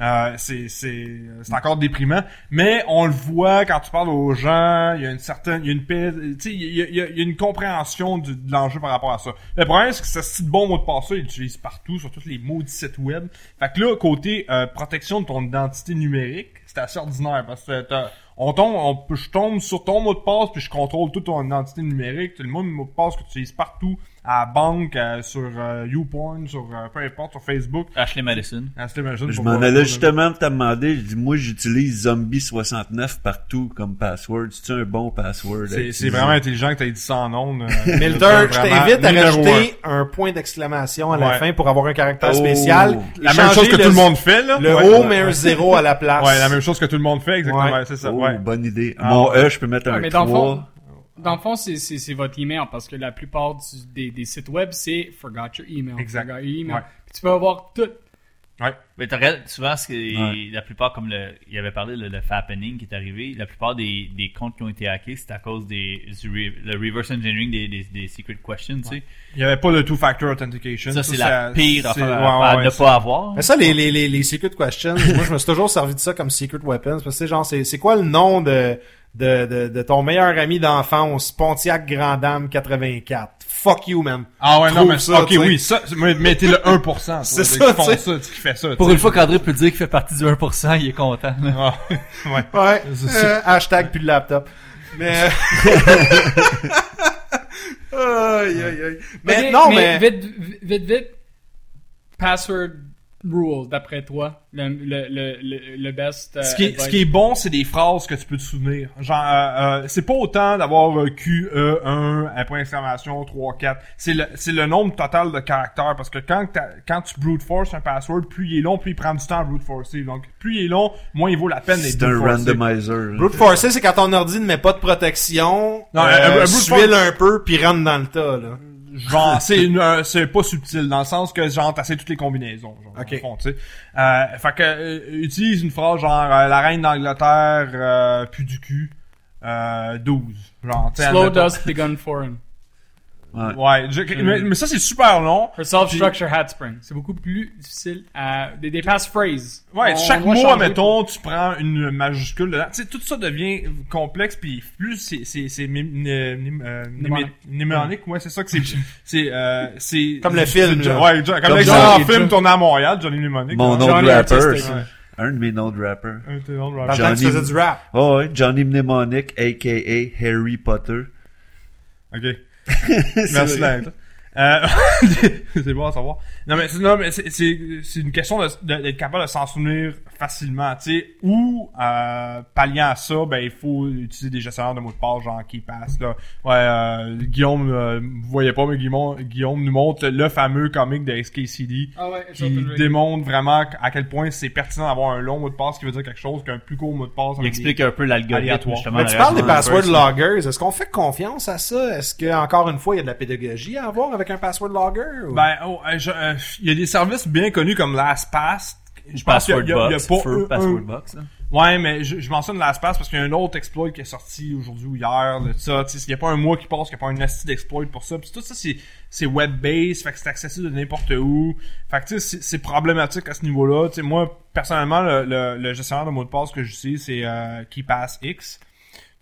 Euh, c'est, c'est, c'est encore déprimant. Mais on le voit quand tu parles aux gens, il y a une certaine, il y a une paix, tu sais, il y a, il y a- une compréhension du- de l'enjeu par rapport à ça. Le problème, c'est que ce style bon mot de passe-là, il l'utilise partout, sur tous les maudits sites web. Fait que là, côté euh, protection de ton identité numérique, c'est assez ordinaire, parce que t'as- on tombe, on, je tombe sur ton mot de passe, puis je contrôle toute ton identité numérique, tout le mot, mot de passe que tu utilises partout, à la banque, euh, sur euh, YouPorn, sur euh, peu importe, sur Facebook. Ashley Madison. Ashley Madison, Je m'en allais justement te demander, je dis, moi, j'utilise Zombie69 partout comme password. C'est un bon password? C'est vraiment intelligent que tu aies dit ça en ondes. euh, Milter, vraiment je t'invite à rajouter un point d'exclamation à la Ouais. fin pour avoir un caractère Oh. spécial. La même chose que tout le monde fait, là. Le Ouais, O ouais, met un zéro à la place. Ouais, la même chose que tout le monde fait, exactement. Ouais. ouais, c'est ça, Oh, ouais. bonne idée. Ah, Mon ouais. E, je peux mettre Ouais, un mais dans le fond, 3. Dans le fond, c'est, votre email parce que la plupart du- des, des sites web, c'est forgot your email. Exact. Forgot your email. Ouais. Puis tu peux avoir tout. Mais t'as regardes, souvent, ce que Ouais. la plupart, comme le, il avait parlé, le, le Fappening qui est arrivé, la plupart des, des comptes qui ont été hackés, c'est à cause des, du le reverse engineering des, des, des secret questions, tu sais. Il y avait pas de two-factor authentication. Ça, c'est la pire affaire ouais, à, à ouais, ne pas avoir. Mais ça, les, les, les, les secret questions, moi, je me suis toujours servi de ça comme secret weapons. Parce que, c'est genre, c'est, c'est quoi le nom de, de, de, de ton meilleur ami d'enfance, Pontiac Grand Dame 84? Fuck you, man. Ah ouais, non, mais ça, ok, oui, ça, mais- mettez le 1%. toi, C'est qui ça, font ça, qui fait ça. Pour une fois qu'André peut dire qu'il fait partie du 1%, il est content. là. Ah, ouais. Ouais. C'est ça. Euh, hashtag plus de laptop. Mais. aïe, aïe, aïe. Mais, non, mais. Vite, vite, vite. Password rule, d'après toi. Le, le, le, le, le best. euh, Ce qui, est, ce qui est bon, c'est des phrases que tu peux te souvenir. Genre, euh, euh, c'est pas autant d'avoir euh, QE1, un point d'exclamation, 3, 4. C'est le, c'est le nombre total de caractères. Parce que quand, t'as- quand tu brute force un password, plus il est long, plus il prend du temps à brute forcer. Donc, plus il est long, moins il vaut la peine d'être C'est un brute forcé. randomizer. là. Brute forcer, c'est quand ton ordi ne met pas de protection, Non, euh, un- un brute suile un peu, puis rentre dans le tas, là. Genre, c'est une, euh, c'est pas subtil dans le sens que genre t'essaies toutes les combinaisons. Genre, Ok. dans le fond, tu sais. Euh, fait que euh, utilise une phrase genre euh, la reine d'Angleterre euh, plus du cul euh, 12. Genre, tu sais, Slow dust begun foreign. Ouais. Ouais, je- mais, mais ça c'est super long. For self-structure hat spring. C'est beaucoup plus difficile à. Des, des passphrases. Ouais, On chaque doit mot, admettons, tu prends une majuscule dedans. Tu sais, tout ça devient complexe, puis plus c'est c'est c'est mé- né- né- euh, Mnémonique. ouais, c'est ça que c'est c'est euh, c'est Comme le film, là. ouais, comme, Comme le Johnny- grand film tourné à Montréal, Johnny Mnemonic. Mon nom de rapper. Un de mes noms de rapper. Un de tes noms de rapper. Johnny- faisais du rap. Oh, ouais, Johnny Mnemonic, a.k.a. Harry Potter. Ok. Merci. Lance. Euh, c'est bon à savoir. Non, mais, c'est- non, mais c'est, c'est, c'est une question de, de- d'être capable de s'en souvenir facilement, tu sais. Ou, euh, palliant à ça, ben, il faut utiliser des gestionnaires de mots de passe, genre qui passent, là. Ouais, euh, Guillaume, euh, vous voyez pas, mais Guillaume, Guillaume nous montre le fameux comic de SKCD Ah ouais, qui démontre vraiment à quel point c'est pertinent d'avoir un long mot de passe qui veut dire quelque chose qu'un plus court mot de passe. Il explique un peu l'algorithme, justement. Mais tu parles des password loggers. Est-ce qu'on fait confiance à ça? Est-ce que, encore une fois, il y a de la pédagogie à avoir avec un password logger? ou- Ben, oh, euh, je- euh, il y a des services bien connus comme LastPass. Je pense qu'il y a- y a, pas. Ouais, mais je, je mentionne LastPass parce qu'il y a un autre exploit qui est sorti aujourd'hui ou hier, de ça. Tu sais, il y a pas un mois qui passe qu'il n'y a pas un nasty d'exploit pour ça. Puis tout ça, c'est, web-based, fait que c'est accessible de n'importe où. Fait que tu sais, c'est, problématique à ce niveau-là. Tu sais, moi, personnellement, le, le, le gestionnaire de mots de passe que j'utilise, c'est euh, KeePassX.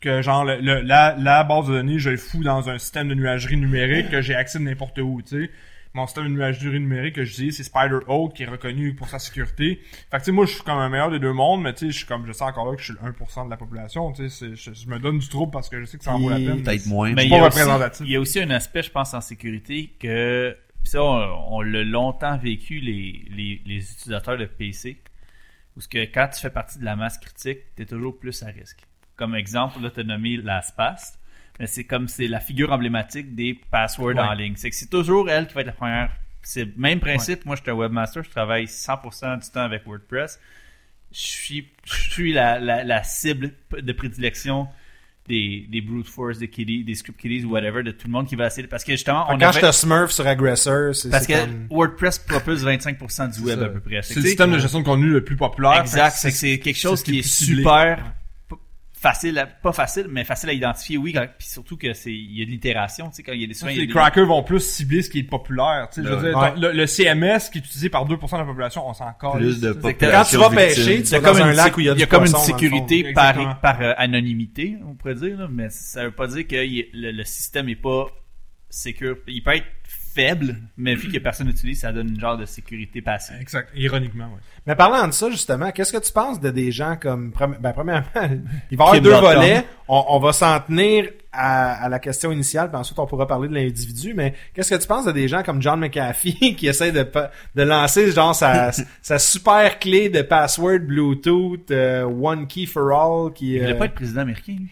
Que genre, le, le- la, la base de données, je le fous dans un système de nuagerie numérique que j'ai accès de n'importe où, tu sais. Mon système de nuagerie numérique que j'utilise, c'est SpiderOak, qui est reconnu pour sa sécurité. Fait que, tu sais, moi, je suis comme un meilleur des deux mondes, mais tu sais, je suis comme, je sais encore là que je suis le 1% de la population, tu sais, je, je me donne du trouble parce que je sais que ça en vaut la peine. Peut-être moins. Mais il pas y, a aussi, représentatif. il y a aussi un aspect, je pense, en sécurité que pis ça, on, on l'a longtemps vécu les, les, les utilisateurs de PC. Où ce que quand tu fais partie de la masse critique, tu es toujours plus à risque. Comme exemple, là, tu as nommé LastPass, mais c'est comme c'est la figure emblématique des passwords Ouais. en ligne. C'est que c'est toujours elle qui va être la première. C'est le même principe. Moi, je suis un webmaster, je travaille 100% du temps avec WordPress. Je suis, je suis la, la, la cible de prédilection des, des brute force, des kiddies, des script kiddies ou whatever, de tout le monde qui va essayer. Parce que justement, on quand avait- je te smurf sur Aggressor, c'est parce que comme... WordPress propulse 25% du web ça. à peu près. C'est le système de gestion de contenu le plus populaire. Exact. C'est que que c'est quelque chose qui est ciblé. super facile, à- pas facile, mais facile à identifier. Oui, quand- puis surtout que c'est, il y a de l'itération. Tu sais, quand il y a des souvent, Les des- crackers vont plus cibler ce qui est populaire. Tu sais, je veux dire, Ouais. le, le CMS qui est utilisé par 2% de la population, on s'en calisse, Plus de Quand tu population vas pêcher, tu Il y a vas comme dans un une, lac où il y a, il y a comme une poisson, le sécurité par, Exactement. par euh, anonymité, on pourrait dire, là, mais ça veut pas dire que il- le, le système est pas sécure. Il peut être faible, mais vu que personne n'utilise, ça donne une genre de sécurité passive. Exact. Ironiquement, ouais. Mais parlant de ça, justement, qu'est-ce que tu penses de des gens comme... Ben, premièrement, il va y avoir Kim deux volets. on, on va s'en tenir à, à la question initiale, puis ensuite on pourra parler de l'individu, mais qu'est-ce que tu penses de des gens comme John McAfee qui essaie de, de lancer genre sa, sa super clé de password Bluetooth, euh, One Key for All, qui... Il voulait euh, pas être président américain, lui.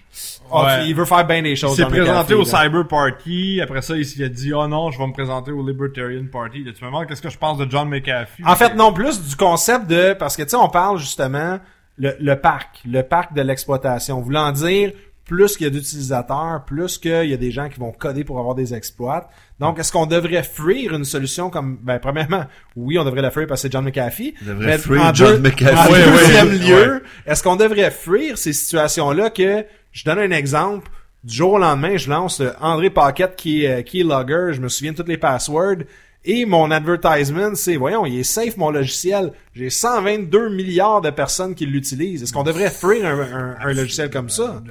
oh, Ouais. il veut faire bien des Il choses. s'est John présenté McAfee, au là. Cyber Party. Après ça, il s'est dit, oh non, je vais me présenter au Libertarian Party. Tu me demandes qu'est-ce que je pense de John McAfee? En fait, non, plus du concept de... Parce que, tu sais, on parle justement le, le parc, le parc de l'exploitation. Voulant dire, plus qu'il y a d'utilisateurs, plus qu'il y a des gens qui vont coder pour avoir des exploits. Donc, est-ce qu'on devrait freer une solution comme... Ben, premièrement, oui, on devrait la freer parce que c'est John McAfee. On devrait Mais freer en John deux- McAfee. En Ouais, ouais, deuxième lieu, est-ce qu'on devrait freer ces situations-là que... Je donne un exemple. Du jour au lendemain, je lance euh, André Paquette qui est, euh, qui est logger. Je me souviens de toutes les passwords. Et mon advertisement, c'est, voyons, il est safe mon logiciel. J'ai 122 milliards de personnes qui l'utilisent. Est-ce qu'on devrait freer un, un- un logiciel comme ça?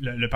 Le, le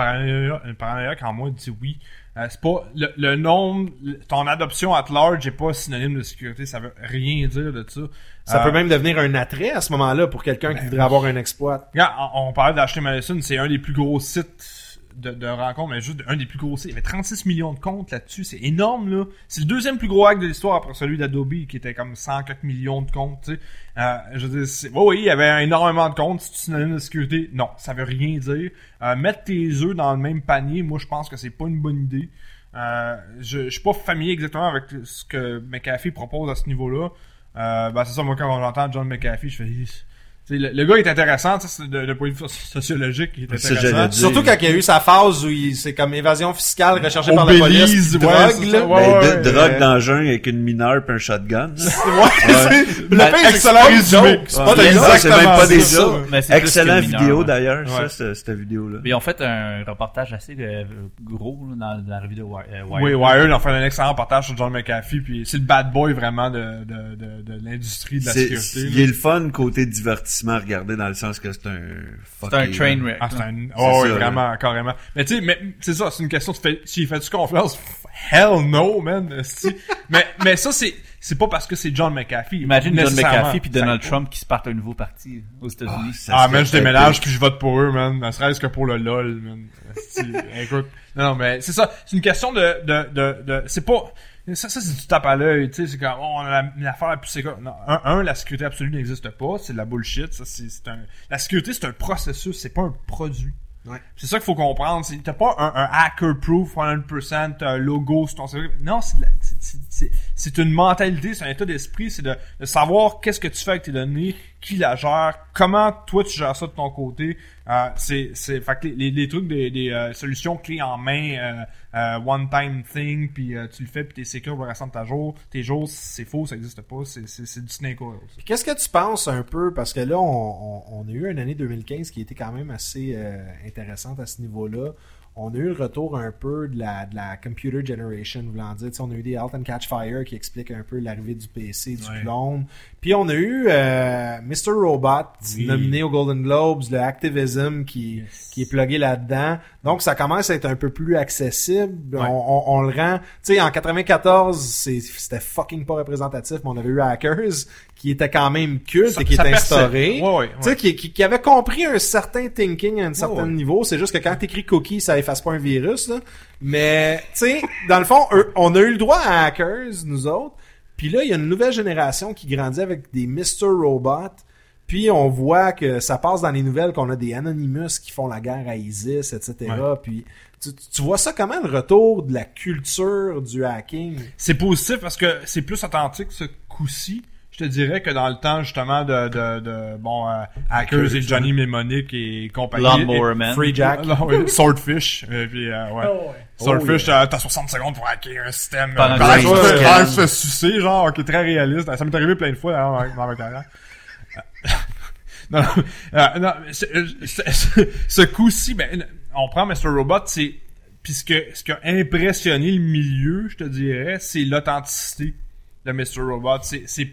paranoïaque en moi dit oui. Euh, c'est pas le, le nombre, ton adoption at large est pas synonyme de sécurité. Ça veut rien dire de ça. Ça Euh, peut même devenir un attrait à ce moment-là pour quelqu'un qui voudrait avoir un exploit. Regarde, on, on parlait d'acheter Madison, c'est un des plus gros sites de, de rencontres, mais juste un des plus gros sites. Il y avait 36 millions de comptes là-dessus, c'est énorme là. C'est le deuxième plus gros hack de l'histoire après celui d'Adobe qui était comme 104 millions de comptes, tu sais. Euh, je veux dire, oui, il y avait énormément de comptes, c'est synonyme de sécurité? Non, ça veut rien dire. Euh, mettre tes œufs dans le même panier, moi je pense que c'est pas une bonne idée. Euh, je, je suis pas familier exactement avec ce que McAfee propose à ce niveau-là. Euh, ben c'est ça, moi quand j'entends John McAfee, je fais... Le, le gars est intéressant, tu sais, c'est de, de point de vue sociologique, il est intéressant. Surtout quand il y a eu sa phase où il, c'est comme évasion fiscale recherchée par la police. Ouais, drogue, là. ouais. Ben, de- drogue dans le avec une mineure puis un shotgun. Ouais, c'est- le Ben, excellent résumé. c'est Ouais. pas Ouais, c'est même pas des ça. Excellent vidéo ouais. d'ailleurs, Ouais. ça, cette, vidéo-là. Mais ils ont fait un reportage assez euh, gros là, dans, dans la revue de euh, Wired. Oui, Wired a fait un excellent reportage sur John McAfee, puis c'est le bad boy vraiment de, de, de, de l'industrie de la sécurité. il est le fun côté divertissement à regarder dans le sens que c'est un C'est un train wreck. Ah, c'est un... Oh, oui, ça, vraiment, carrément. Mais tu sais, mais c'est ça, c'est une question de fait, s'il fait du confiance, hell no, man. mais, mais ça, c'est, c'est pas parce que c'est John McAfee. Imagine John. McAfee puis Donald Trump qui se partent un nouveau parti aux États-Unis. Ça Ah, man, je déménage puis je vote pour eux, man. Ne serait-ce que pour le LOL, man. Écoute. Non, non, mais c'est ça. C'est une question de, de, de, de c'est pas, ça, ça, c'est du tape à l'œil, tu sais, c'est comme, oh, on a la- l'affaire la plus sécure. Non, un, un, la sécurité absolue n'existe pas. C'est de la bullshit. Ça, c'est, c'est un, la sécurité, c'est un processus, c'est pas un produit. Ouais. C'est ça qu'il faut comprendre. C'est, t'as pas un, un hacker-proof 100%, t'as un logo sur ton CV. Non, c'est, de la- c'est, c'est, c'est, c'est une mentalité, c'est un état d'esprit, c'est de, de savoir qu'est-ce que tu fais avec tes données, qui la gère, comment toi tu gères ça de ton côté. Euh, c'est, c'est, fait que les, les trucs des, des euh, solutions clés en main, euh, euh, one time thing, puis euh, tu le fais, puis t'es sécure pour le restant de ta jour, tes jours, c'est faux, ça existe pas, c'est, du snake oil. Qu'est-ce que tu penses un peu, parce que là, on, on- on a eu une année 2015 qui était quand même assez euh, intéressante à ce niveau-là. On a eu le retour un peu de la, de la computer generation, voulant dire, tu sais, on a eu des Halt and Catch Fire qui expliquent un peu l'arrivée du PC, du Ouais. clone. Puis on a eu euh, Mr. Robot, Oui. nominé aux Golden Globes, le Activism qui, qui est plugué là-dedans. Donc ça commence à être un peu plus accessible. Ouais. On, on- on le rend. Tu sais, en 94, c'est- c'était fucking pas représentatif, mais on avait eu Hackers qui était quand même culte Ça- et qui est instauré. Ouais, ouais, Tu sais, ouais. qui, qui, qui avait compris un certain thinking à un certain niveau. C'est juste que quand t'écris cookie, ça efface pas un virus. Là. Mais, tu sais, dans le fond, on a eu le droit à Hackers, nous autres. Puis là, il y a une nouvelle génération qui grandit avec des Mr. Robot. Puis on voit que ça passe dans les nouvelles qu'on a des Anonymous qui font la guerre à ISIS, etc. Puis tu, tu vois ça comment le retour de la culture du hacking? C'est positif parce que c'est plus authentique ce coup-ci. Je te dirais que dans le temps justement de, de, de bon euh, Hackers et Johnny Mnemonic et compagnie. Et-. Free Jack. Non, oui, Swordfish. euh, puis, euh, ouais. Swordfish, Oh, yeah. euh, t'as 60 secondes pour hacker un système. Pendant que tu fais sucer, genre, qui est très réaliste. Ça m'est arrivé plein de fois d'ailleurs, dans, dans ma carrière. non, non, euh, non, ce coup-ci, ben, on prend Mr. Robot, c'est puis ce, que- ce qui a impressionné le milieu, je te dirais, c'est l'authenticité de Mr. Robot. C'est c'est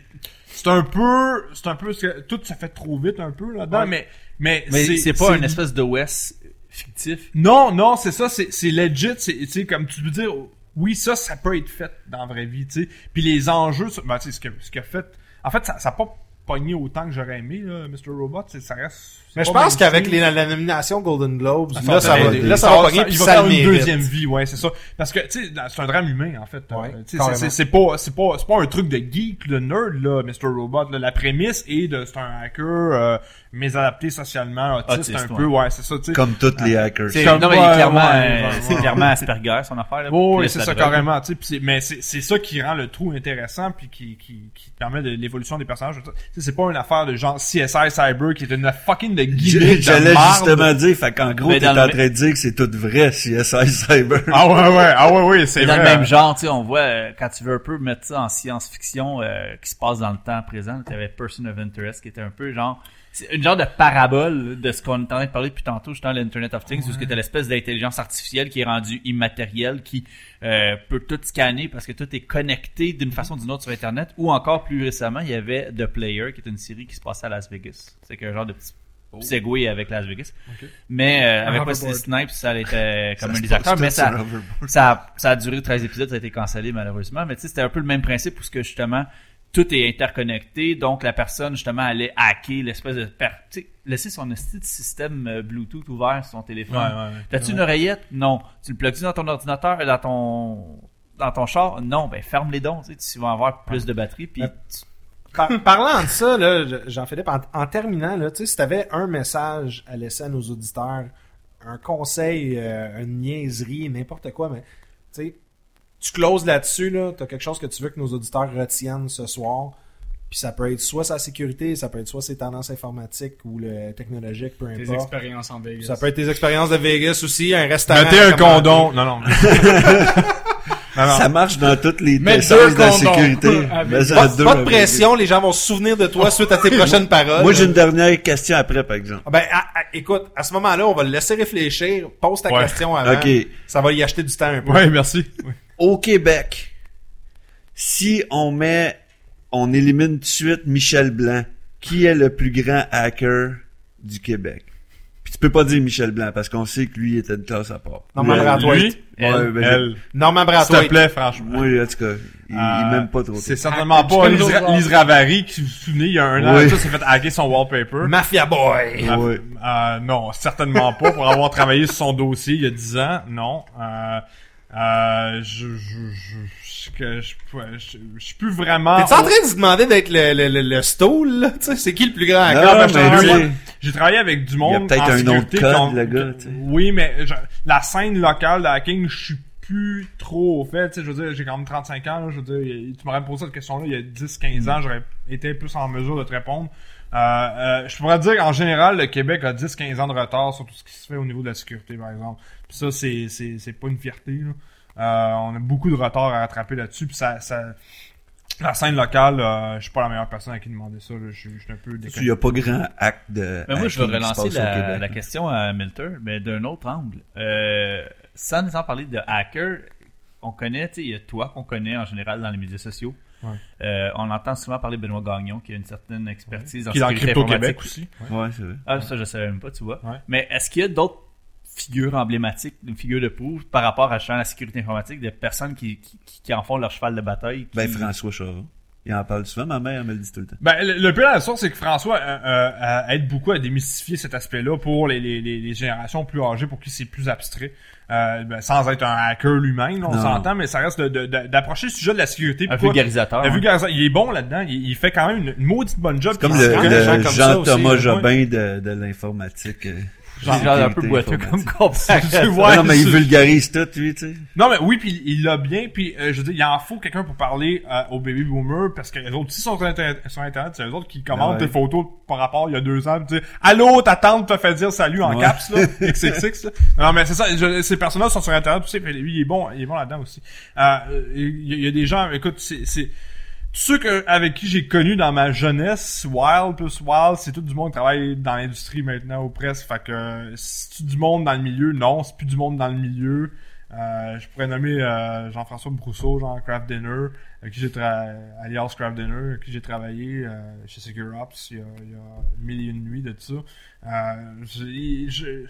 c'est un peu c'est un peu ce que tout se fait trop vite un peu là-dedans, Ouais. mais mais Mais c'est pas une espèce d'OS fictif? non, non, c'est ça, c'est, c'est legit, c'est, tu sais, comme tu veux dire, oui, ça, ça peut être fait dans la vraie vie, tu sais. Puis les enjeux, ben, tu sais, ce que, ce a fait, en fait, ça, ça a pas pogné autant que j'aurais aimé, là, Mr. Robot. Ça reste. Mais je pense qu'avec les- la, la nomination Golden Globes, Ça là, ça va, là, ça va il pogner, va puis faire ça le une deuxième vie, ouais, c'est ça. Parce que, tu sais, c'est un drame humain, en fait. Ouais, Euh, tu sais, c'est- pas, c'est pas, c'est pas un truc de geek, de nerd, là, Mr. Robot. là. La prémisse est de, c'est un hacker, euh, mésadapté socialement, autiste, Autiste, un ouais. peu, ouais, c'est ça, tu sais. Comme tous les hackers. Non, mais il est ouais, clairement, ouais, euh, ouais, c'est clairement Asperger, son affaire. Là, Oh, oui, c'est ça carrément, tu sais, mais c'est c'est ça qui rend le tout intéressant puis qui qui qui permet de l'évolution des personnages. Tu sais, c'est pas une affaire de genre CSI Cyber qui est une fucking de gimmick J'allais justement dire, fait qu'en gros, t'es dans en train de dire que c'est tout vrai, CSI Cyber. Ah ouais ouais, ah ouais ouais, c'est C'est dans vrai. le même genre, tu sais, on voit, euh, quand tu veux un peu mettre ça en science-fiction, euh, qui se passe dans le temps présent, tu avais Person of Interest, qui était un peu genre, c'est une genre de parabole de ce qu'on est en train de parler depuis tantôt, justement, l'Internet of Things, où tu as l'espèce d'intelligence artificielle qui est rendue immatérielle, qui euh, peut tout scanner parce que tout est connecté d'une façon ou d'une autre sur Internet, ou encore plus récemment, il y avait The Player, qui est une série qui se passait à Las Vegas. C'est qu'un genre de petit segway avec Las Vegas. Mais euh, avec Wesley. Snipes, ça était comme Ça un des acteurs, mais ça, ça, a- ça a duré 13 épisodes, ça a été cancellé malheureusement. Mais tu sais, c'était un peu le même principe où ce que justement tout est interconnecté, donc la personne justement allait hacker l'espèce de per- tu sais, laisser son système euh, Bluetooth ouvert sur son téléphone. Ouais, ouais, ouais. T'as-tu une oreillette? Non. Tu le plugues dans ton ordinateur, dans ton dans ton char? Non. Ben ferme les dons, tu sais, tu vas avoir plus de batterie. Puis Ouais. tu- Par- parlant de ça, là, je- Jean-Philippe, en, en terminant, là, tu sais, si t'avais un message à laisser à nos auditeurs, un conseil, euh, une niaiserie, n'importe quoi, mais tu sais, tu closes là-dessus, là, t'as quelque chose que tu veux que nos auditeurs retiennent ce soir, puis ça peut être soit sa sécurité, ça peut être soit ses tendances informatiques ou le technologique, peu Tes importe. expériences en Vegas. Ça peut être tes expériences de Vegas aussi, un restaurant. Mettez un condom. Non non. non, non. Ça marche dans toutes les deux de la sécurité. Mais Pas, deux pas de pression, les gens vont se souvenir de toi suite à tes prochaines paroles. Moi, j'ai une dernière question après, par exemple. Ah Ben, à- à- écoute, à ce moment-là, on va le laisser réfléchir. Pose ta Ouais. question avant. OK. Ça va y acheter du temps un peu. Ouais, merci. Au Québec, si on met, on élimine tout de suite Michel Blanc, qui est le plus grand hacker du Québec? Puis tu peux pas dire Michel Blanc, parce qu'on sait que lui était une classe à part. Norman Brathwaite. Ouais, ben, elle. Norman S'il te plaît, franchement. Moi, en tout cas, il, il Euh, m'aime pas trop. C'est certainement pas Lise, Ravary qui, vous vous souvenez, il y a un an, Oui. ça s'est fait hacker son wallpaper. Mafia Boy. Ah, Ouais. euh, non, certainement pas. Pour avoir travaillé sur son dossier il y a 10 ans, non. Euh, euh, je, je, je, que je, je, je suis plus vraiment... T'es-tu en train de se demander d'être le, le, le, le stool, là? Tu sais, c'est qui le plus grand Ben, pas. J'ai travaillé avec du monde. Il y a peut-être en un sécurité code, le gars, que- tu sais. Oui, mais je- la scène locale de hacking, je suis plus trop au fait. Tu sais, je veux dire, j'ai quand même 35 ans. là, je veux dire, tu m'aurais posé cette question-là il y a 10-15 ans, j'aurais été plus en mesure de te répondre. Euh, euh, je pourrais dire qu'en général, le Québec a 10-15 ans de retard sur tout ce qui se fait au niveau de la sécurité, par exemple. Puis ça, c'est, c'est, c'est pas une fierté. Là. Euh, on a beaucoup de retard à rattraper là-dessus. Puis ça, ça, la scène locale, euh, je suis pas la meilleure personne à qui demander ça. Là. Je, suis- je suis un peu Il y a pas grand acte de. Mais moi, je vais se relancer la, question à Milter, mais d'un autre angle. Euh, sans nécessairement parler de hacker, on connaît, tu sais, il y a toi qu'on connaît en général dans les médias sociaux. Ouais. Euh, on entend souvent parler de Benoît Gagnon, qui a une certaine expertise en Qui est dans sécurité Crypto-Québec aussi. Ouais, c'est vrai. Ah, ça, je savais même pas, tu vois. Ouais. Mais est-ce qu'il y a d'autres figures emblématiques, une figure de proue par rapport à la sécurité informatique, des personnes qui, qui, qui- en font leur cheval de bataille? qui- Ben, François Charon. Il en parle souvent, ma mère me le dit tout le temps. Ben, le, le pire de la sorte, c'est que François euh, euh, euh, aide beaucoup à démystifier cet aspect-là pour les, les, les, les générations plus âgées, pour qui c'est plus abstrait. Euh, ben, sans être un hacker lui-même, on s'entend, mais ça reste de- de- de- d'approcher le sujet de la sécurité. Un vulgarisateur. Un hein. vulgarisateur. Il est bon là-dedans. Il, il fait quand même une, une maudite bonne job. Comme le, le Jean-Thomas Jobin de, de l'informatique. Euh, C'est genre un peu boiteux comme comparaison. Ouais, non, mais il vulgarise tout, lui, tu sais. Non, mais oui, puis il l'a bien, puis euh, je veux dire, il en faut quelqu'un pour parler euh, aux baby boomers, parce que les autres aussi sont sur Internet, sur Internet c'est eux autres qui commentent ouais. tes photos par rapport il y a deux ans, tu sais, allô, ta tante te fait dire salut en Ouais. caps, là, XXX, là. Non, mais c'est ça, je- ces personnes-là sont sur Internet, tu sais, puis lui, il est bon, il est bon là-dedans aussi. Euh, il y, a- il y a des gens, écoute, c'est... ceux que, avec qui j'ai connu dans ma jeunesse, Wild plus Wild, c'est tout du monde qui travaille dans l'industrie maintenant ou presque. Fait que euh, c'est du monde dans le milieu, non, c'est plus du monde dans le milieu. Euh, je pourrais nommer euh, Jean-François Brousseau, Jean Craft Dinner, avec qui j'ai alias Craft Dinner, avec qui j'ai travaillé euh, chez Secure Ops il y, a, il y a mille et une nuits de tout ça. Euh, j'ai- je-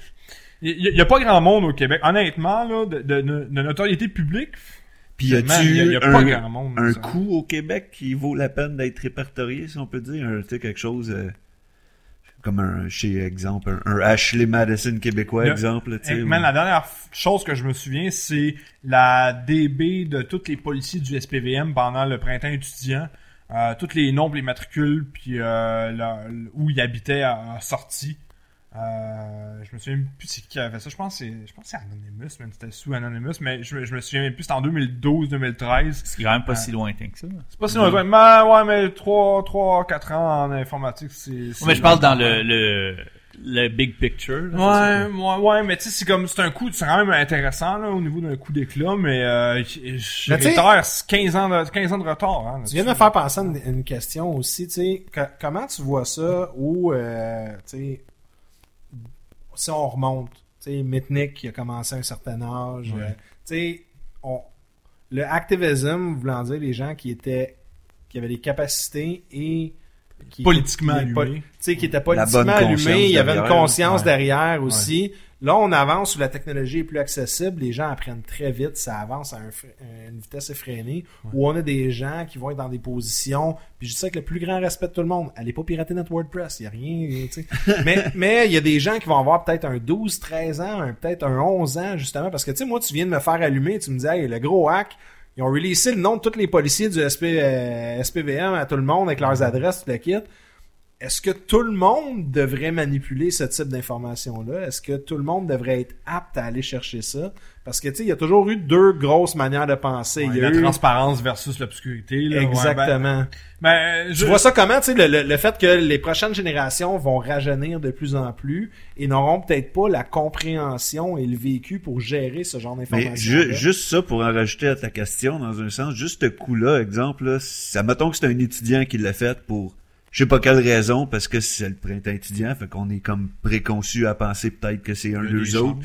il y, a- a pas grand monde au Québec, honnêtement, de notoriété publique. Puis y a-tu un, monde, un coût au Québec qui vaut la peine d'être répertorié, si on peut dire? Un, quelque chose euh, comme un, chez exemple, un, un Ashley Madison québécois, Le- exemple. ou- man, la dernière chose que je me souviens, c'est la DB de tous les policiers du SPVM pendant le printemps étudiant. Euh, tous les nombres, les matricules, puis euh, la- où ils habitaient à, à sortie. Euh, je me souviens plus c'est qui avait fait ça. Je pense que c'est, je pense que c'est Anonymous, man. C'était sous Anonymous, mais je, me- je me souviens même plus. C'était en 2012-2013. C'est quand même pas Ouais. si lointain que ça. C'est pas si longtemps. Mais ouais, mais 3, 3, 4 ans en informatique, c'est. c'est mais je parle dans le, le, le big picture. là, Ouais, ouais, ouais, mais tu sais, c'est comme, c'est un coup, c'est quand même intéressant, là, au niveau d'un coup d'éclat, mais, euh, je Mais tu sais- réitère, c'est 15 ans de, 15 ans de retard, hein. Tu viens de me faire penser à une, une question aussi, tu sais, comment tu vois ça où, euh, tu sais, si on remonte, tu sais, Mitnick qui a commencé à un certain âge, Ouais. euh, tu sais, on- le activism voulant dire les gens qui étaient, qui avaient des capacités et qui Politiquement qui- allumé. tu sais, qui étaient politiquement allumés, il y avait une conscience Ouais. derrière aussi. Là, on avance où la technologie est plus accessible, les gens apprennent très vite, ça avance à un fr- à une vitesse effrénée, où on a des gens qui vont être dans des positions, puis je dis ça avec le plus grand respect de tout le monde, allez pas pirater notre WordPress, il y a rien, tu sais. mais mais il y a des gens qui vont avoir peut-être un 12, 13 ans, un- peut-être un 11 ans, justement, parce que tu sais, moi, tu viens de me faire allumer, tu me dis, hey, le gros hack, ils ont releasé le nom de tous les policiers du SP, euh, SPVM à tout le monde avec leurs adresses, tout le kit est-ce que tout le monde devrait manipuler ce type d'information-là? Est-ce que tout le monde devrait être apte à aller chercher ça? Parce que, tu sais, il y a toujours eu deux grosses manières de penser. Ouais, il y a la eu... transparence versus l'obscurité, ouais, ben- Exactement. ben, Tu je, vois ça comment, tu sais, le, le- le fait que les prochaines générations vont rajeunir de plus en plus et n'auront peut-être pas la compréhension et le vécu pour gérer ce genre d'informations. ju- juste ça pour en rajouter à ta question, dans un sens, juste ce coup-là, exemple, là, ça mettons que c'est un étudiant qui l'a fait pour je sais pas quelle raison, parce que c'est le printemps étudiant, fait qu'on est comme préconçu à penser peut-être que c'est un d'eux autres. chances.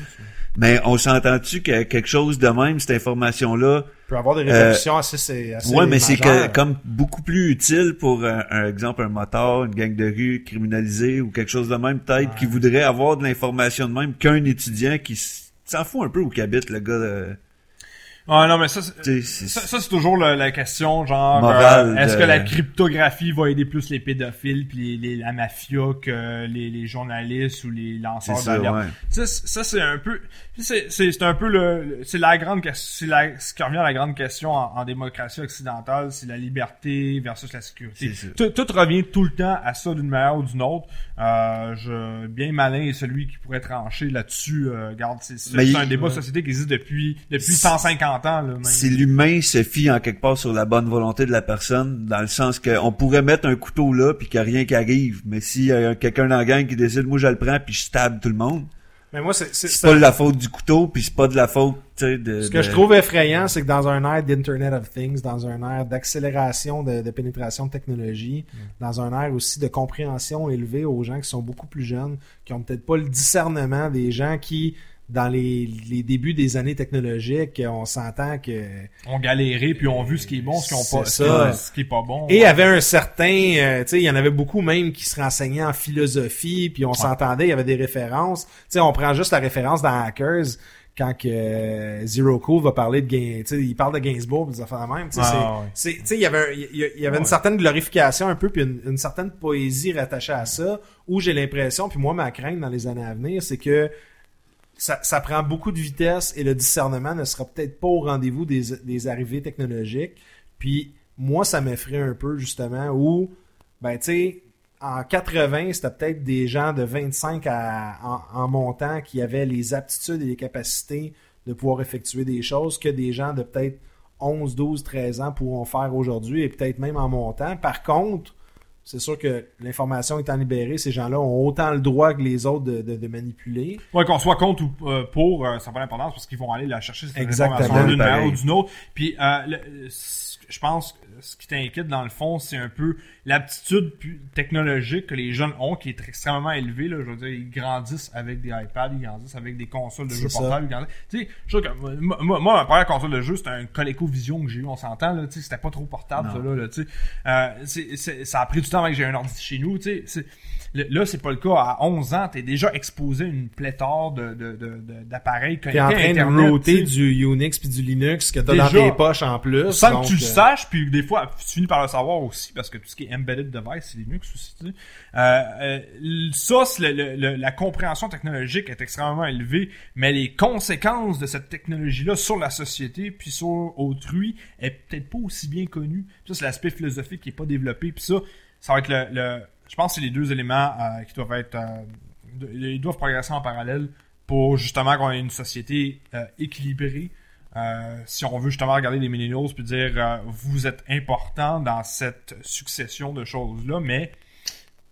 Mais on s'entend-tu que quelque chose de même, cette information-là, peut avoir des répercussions assez, assez, assez ouais, mais c'est comme beaucoup plus utile pour un, un exemple un motard, une gang de rue criminalisée ou quelque chose de même peut-être qui voudrait avoir de l'information de même qu'un étudiant qui s'en fout un peu où qu'habite le gars. de- Ah, non, mais ça, c'est- Ça, c'est- ça, c'est toujours la, la question, genre, euh, est-ce de- que la cryptographie va aider plus les pédophiles puis les, les- la mafia que les, les journalistes ou les lanceurs d'alerte? ouais. Ça, ça c'est un peu, c'est, un peu le, c'est la grande question, c'est la, ce qui revient à la grande question en, en démocratie occidentale, c'est la liberté versus la sécurité. Tout, tout revient tout le temps à ça d'une manière ou d'une autre. Euh, je, bien malin est celui qui pourrait trancher là-dessus. Euh, regarde, c'est, un débat société qui existe depuis, depuis C'est- 150 ans, là, même. Si l'humain se fie en quelque part sur la bonne volonté de la personne, dans le sens qu'on pourrait mettre un couteau là puis qu'il n'y a rien qui arrive, mais s'il y a quelqu'un dans la gang qui décide, moi je le prends puis je stab tout le monde, Mais moi, c'est, c'est, c'est pas de la faute du couteau puis c'est pas de la faute, de... Ce que de- je trouve effrayant, c'est que dans un ère d'Internet of Things, dans un ère d'accélération de, de pénétration de technologie, dans un ère aussi de compréhension élevée aux gens qui sont beaucoup plus jeunes, qui ont peut-être pas le discernement des gens qui, dans les, les débuts des années technologiques, on s'entend que ont galéré puis ont vu ce qui est bon, ce qui ont pas, ça. ce qui est pas bon. Et avait un certain, euh, tu sais, il y en avait beaucoup même qui se renseignaient en philosophie, puis on s'entendait, il y avait des références. Tu sais, on prend juste la référence dans Hackers quand que euh, Zero Cool va parler de Gain, il parle de Gainsbourg, des affaires même. Tu sais, Ah, c'est- ouais. il y avait, il y, il y avait une certaine glorification un peu, puis une, une certaine poésie rattachée à ça, où j'ai l'impression, puis moi ma crainte dans les années à venir, c'est que ça, prend beaucoup de vitesse et le discernement ne sera peut-être pas au rendez-vous des, des arrivées technologiques. Puis moi, ça m'effraie un peu justement où, ben tu sais, en 80, c'était peut-être des gens de 25 à, en, en montant qui avaient les aptitudes et les capacités de pouvoir effectuer des choses que des gens de peut-être 11, 12, 13 ans pourront faire aujourd'hui et peut-être même en montant. Par contre, c'est sûr que l'information étant libérée, ces gens-là ont autant le droit que les autres de, de- de manipuler. Ouais, qu'on soit contre ou euh, pour, euh, ça n'a pas d'importance parce qu'ils vont aller la chercher cette Exactement. information d'une manière ou d'une autre. Puis, euh, le- je pense que ce qui t'inquiète dans le fond, c'est un peu l'aptitude technologique que les jeunes ont qui est extrêmement élevée. Là. Je veux dire, ils grandissent avec des iPads, ils grandissent avec des consoles de jeux portables. ils grandissent- Tu sais, je trouve que moi, moi, ma première console de jeu, c'était un ColecoVision que j'ai eu, on s'entend. Là, tu sais, c'était pas trop portable, ça. Là, là, tu sais. euh, c'est- c'est- ça a pris du temps avant que j'ai un ordi chez nous, tu sais. Là, c'est pas le cas. À 11 ans, t'es déjà exposé à une pléthore de, de, de, d'appareils T'es en connectés train de roter du Unix puis du Linux que t'as dans tes poches en plus. Sans donc, que tu le euh, saches, puis des fois, tu finis par le savoir aussi, parce que tout ce qui est embedded device, c'est Linux aussi, tu sais. Euh, euh, ça, c'est le- le- le- la compréhension technologique est extrêmement élevée, mais les conséquences de cette technologie-là sur la société, puis sur autrui, est peut-être pas aussi bien connue. Ça, c'est l'aspect philosophique qui est pas développé, puis ça, ça va être le... le- je pense que c'est les deux éléments euh, qui doivent être... euh, ils doivent progresser en parallèle pour justement qu'on ait une société euh, équilibrée, euh, si on veut justement regarder les millennials puis dire euh, vous êtes important dans cette succession de choses là mais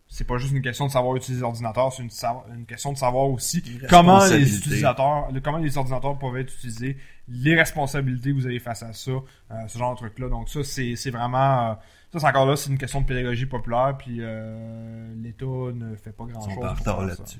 c'est pas juste une question de savoir utiliser l'ordinateur c'est une, question de savoir aussi comment les utilisateurs le- comment les ordinateurs peuvent être utilisés les responsabilités que vous avez face à ça euh, ce genre de truc là donc ça c'est c'est vraiment euh, ça c'est encore là c'est une question de pédagogie populaire puis euh, l'État ne fait pas grand Ils chose sont en retard là-dessus.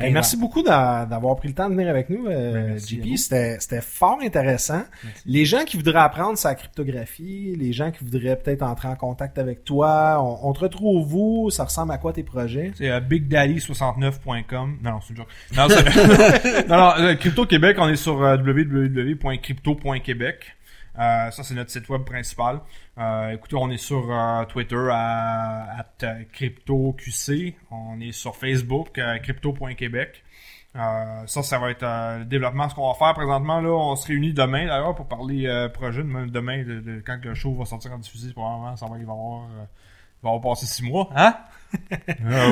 Hey, merci beaucoup d'a- d'avoir pris le temps de venir avec nous, euh, Ben, JP. C'était c'était fort intéressant. Les gens qui voudraient apprendre sa cryptographie, les gens qui voudraient peut-être entrer en contact avec toi, on, on te retrouve où? Ça ressemble à quoi tes projets? C'est euh, bigdaddy69.com. Non, non, c'est une joke. Non, c'est- non, non, euh, Crypto Québec, on est sur euh, www.crypto.québec. Euh, ça, c'est notre site web principal. Euh, écoutez, on est sur euh, Twitter à, at, euh, CryptoQC. On est sur Facebook, euh, crypto.québec. Euh, ça, ça va être euh, le développement. Ce qu'on va faire présentement, là, on se réunit demain d'ailleurs pour parler euh, projet. Demain, demain, de, de- quand le show va sortir en diffusé, probablement, ça va, il va y avoir, euh, il va avoir passé six mois. Hein?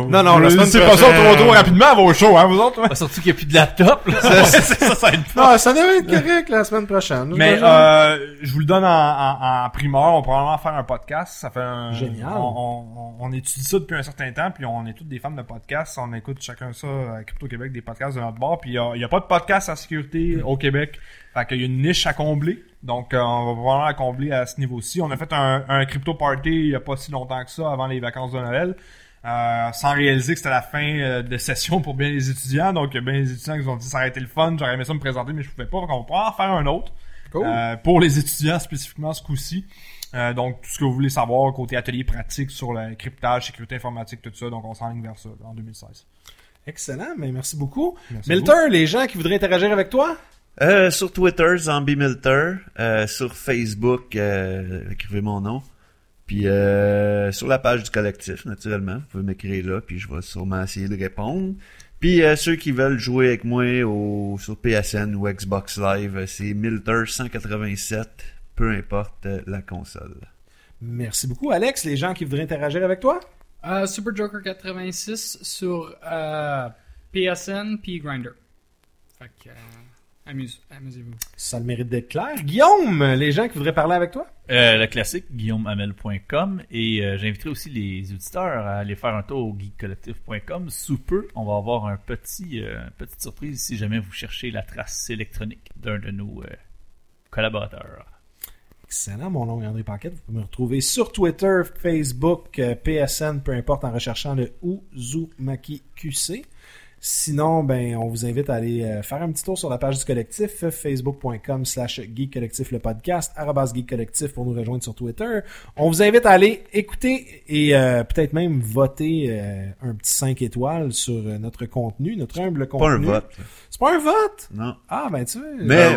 Non, non, la semaine c'est pas ça trop rapidement à vos shows, hein, vous autres? Bah, surtout qu'il n'y a plus de laptop. là. ça, ça, ça, aide pas. Non, ça devrait être correct la semaine prochaine. Mais euh, je vous le donne en, en, en primeur. On va probablement faire un podcast. Ça fait un, Génial. On, on, on étudie ça depuis un certain temps, puis on est tous des fans de podcasts. On écoute chacun ça à Crypto Québec des podcasts de notre bord. Puis il y a, pas de podcast à sécurité au Québec. Fait qu'il y a une niche à combler. Donc euh, on va probablement la combler à ce niveau-ci. On a fait un, un crypto party il y a pas si longtemps que ça, avant les vacances de Noël. Euh, sans réaliser que c'était la fin euh, de session pour bien les étudiants. Donc, bien les étudiants qui ont dit ça aurait été le fun, j'aurais aimé ça me présenter, mais je pouvais pas. Donc, on va pouvoir en faire un autre. Cool. Euh, pour les étudiants spécifiquement ce coup-ci. Euh, donc, tout ce que vous voulez savoir côté atelier pratique sur le cryptage, sécurité informatique, tout ça. Donc, on s'enligne vers ça là, en 2016. Excellent, mais merci beaucoup. Merci. Milter, les gens qui voudraient interagir avec toi? Euh, sur Twitter, Zombie Milter. Euh, sur Facebook, euh, écrivez mon nom. Puis euh, sur la page du collectif, naturellement. Vous pouvez m'écrire là, puis je vais sûrement essayer de répondre. Puis euh, ceux qui veulent jouer avec moi au, sur PSN ou Xbox Live, c'est Milter 187, peu importe euh, la console. Merci beaucoup. Alex, les gens qui voudraient interagir avec toi? Euh, Super Joker 86 sur euh, PSN puis Grinder. Fait que euh, amuse, amusez-vous. Ça a le mérite d'être clair. Guillaume, les gens qui voudraient parler avec toi? Euh, le classique, guillaumehamel.com. Et euh, j'inviterai aussi les auditeurs à aller faire un tour au geekcollectif.com. Sous peu, on va avoir un petit, euh, petite surprise si jamais vous cherchez la trace électronique d'un de nos euh, collaborateurs. Excellent, mon nom est André Paquette. Vous pouvez me retrouver sur Twitter, Facebook, PSN, peu importe, en recherchant le Uzumaki QC. Sinon, ben, on vous invite à aller euh, faire un petit tour sur la page du collectif, euh, facebook.com slash geek collectif le podcast, collectif pour nous rejoindre sur Twitter. On vous invite à aller écouter et euh, peut-être même voter euh, un petit 5 étoiles sur euh, notre contenu, notre humble Pas contenu. un vote. C'est pas un vote? Non. Ah, ben tu sais. Mais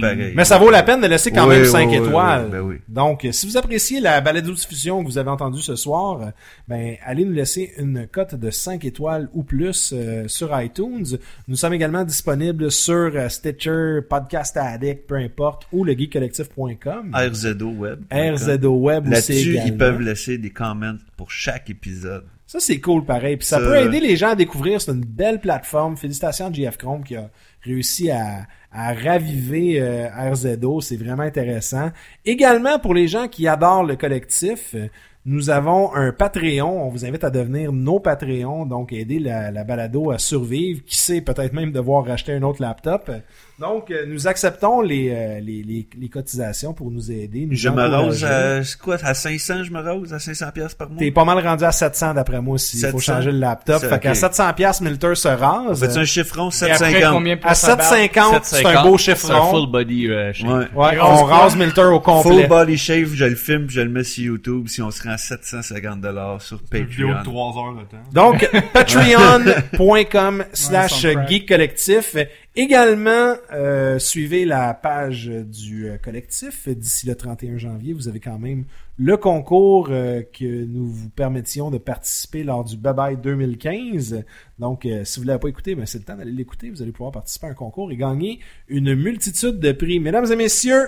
pareil. Mais ça vaut la peine de laisser quand Oui, même oui, 5 oui, étoiles. oui, ben oui. Donc, si vous appréciez la balado-diffusion que vous avez entendue ce soir, ben, allez nous laisser une cote de 5 étoiles ou plus euh, sur iTunes. Nous sommes également disponibles sur euh, Stitcher, Podcast Addict, peu importe, ou le geekcollectif.com. RZO Web. RZO Web Là-dessus, ils peuvent laisser des comments pour chaque épisode. Ça, c'est cool pareil. Puis ça, Ça, peut aider les gens à découvrir. C'est une belle plateforme. Félicitations à JF Chrome qui a réussi à, à raviver euh, RZO. C'est vraiment intéressant. Également, pour les gens qui adorent le collectif, euh, nous avons un Patreon. On vous invite à devenir nos Patreons, donc aider la, la balado à survivre. Qui sait, peut-être même devoir racheter un autre laptop. Donc, euh, nous acceptons les, euh, les, les, les cotisations pour nous aider. Nous Je me rose à, c'est quoi, à 500, je me rose à 500 pièces par mois? T'es pas mal rendu à 700 d'après moi s'il faut 700? changer le laptop. Fait qu'à ok. 700 pièces Milter se rase. Faites un chiffron, Et après, 750. combien pour À sa barbe? 750, c'est un 750, beau C'est un chiffron. full body euh, shape. Ouais. Ouais, on quoi? rase Milter au complet. Full body shave, je le filme, je le mets sur YouTube. Si on se rend seulement 750 dollars sur Patreon. 3 heures de temps. Donc, patreon.com slash geek collectif. Également, euh, suivez la page du euh, collectif. D'ici le 31 janvier, vous avez quand même le concours euh, que nous vous permettions de participer lors du Bye Bye 2015. Donc, euh, si vous ne l'avez pas écouté, ben, c'est le temps d'aller l'écouter. Vous allez pouvoir participer à un concours et gagner une multitude de prix. Mesdames et messieurs,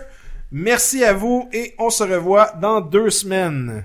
merci à vous et on se revoit dans deux semaines.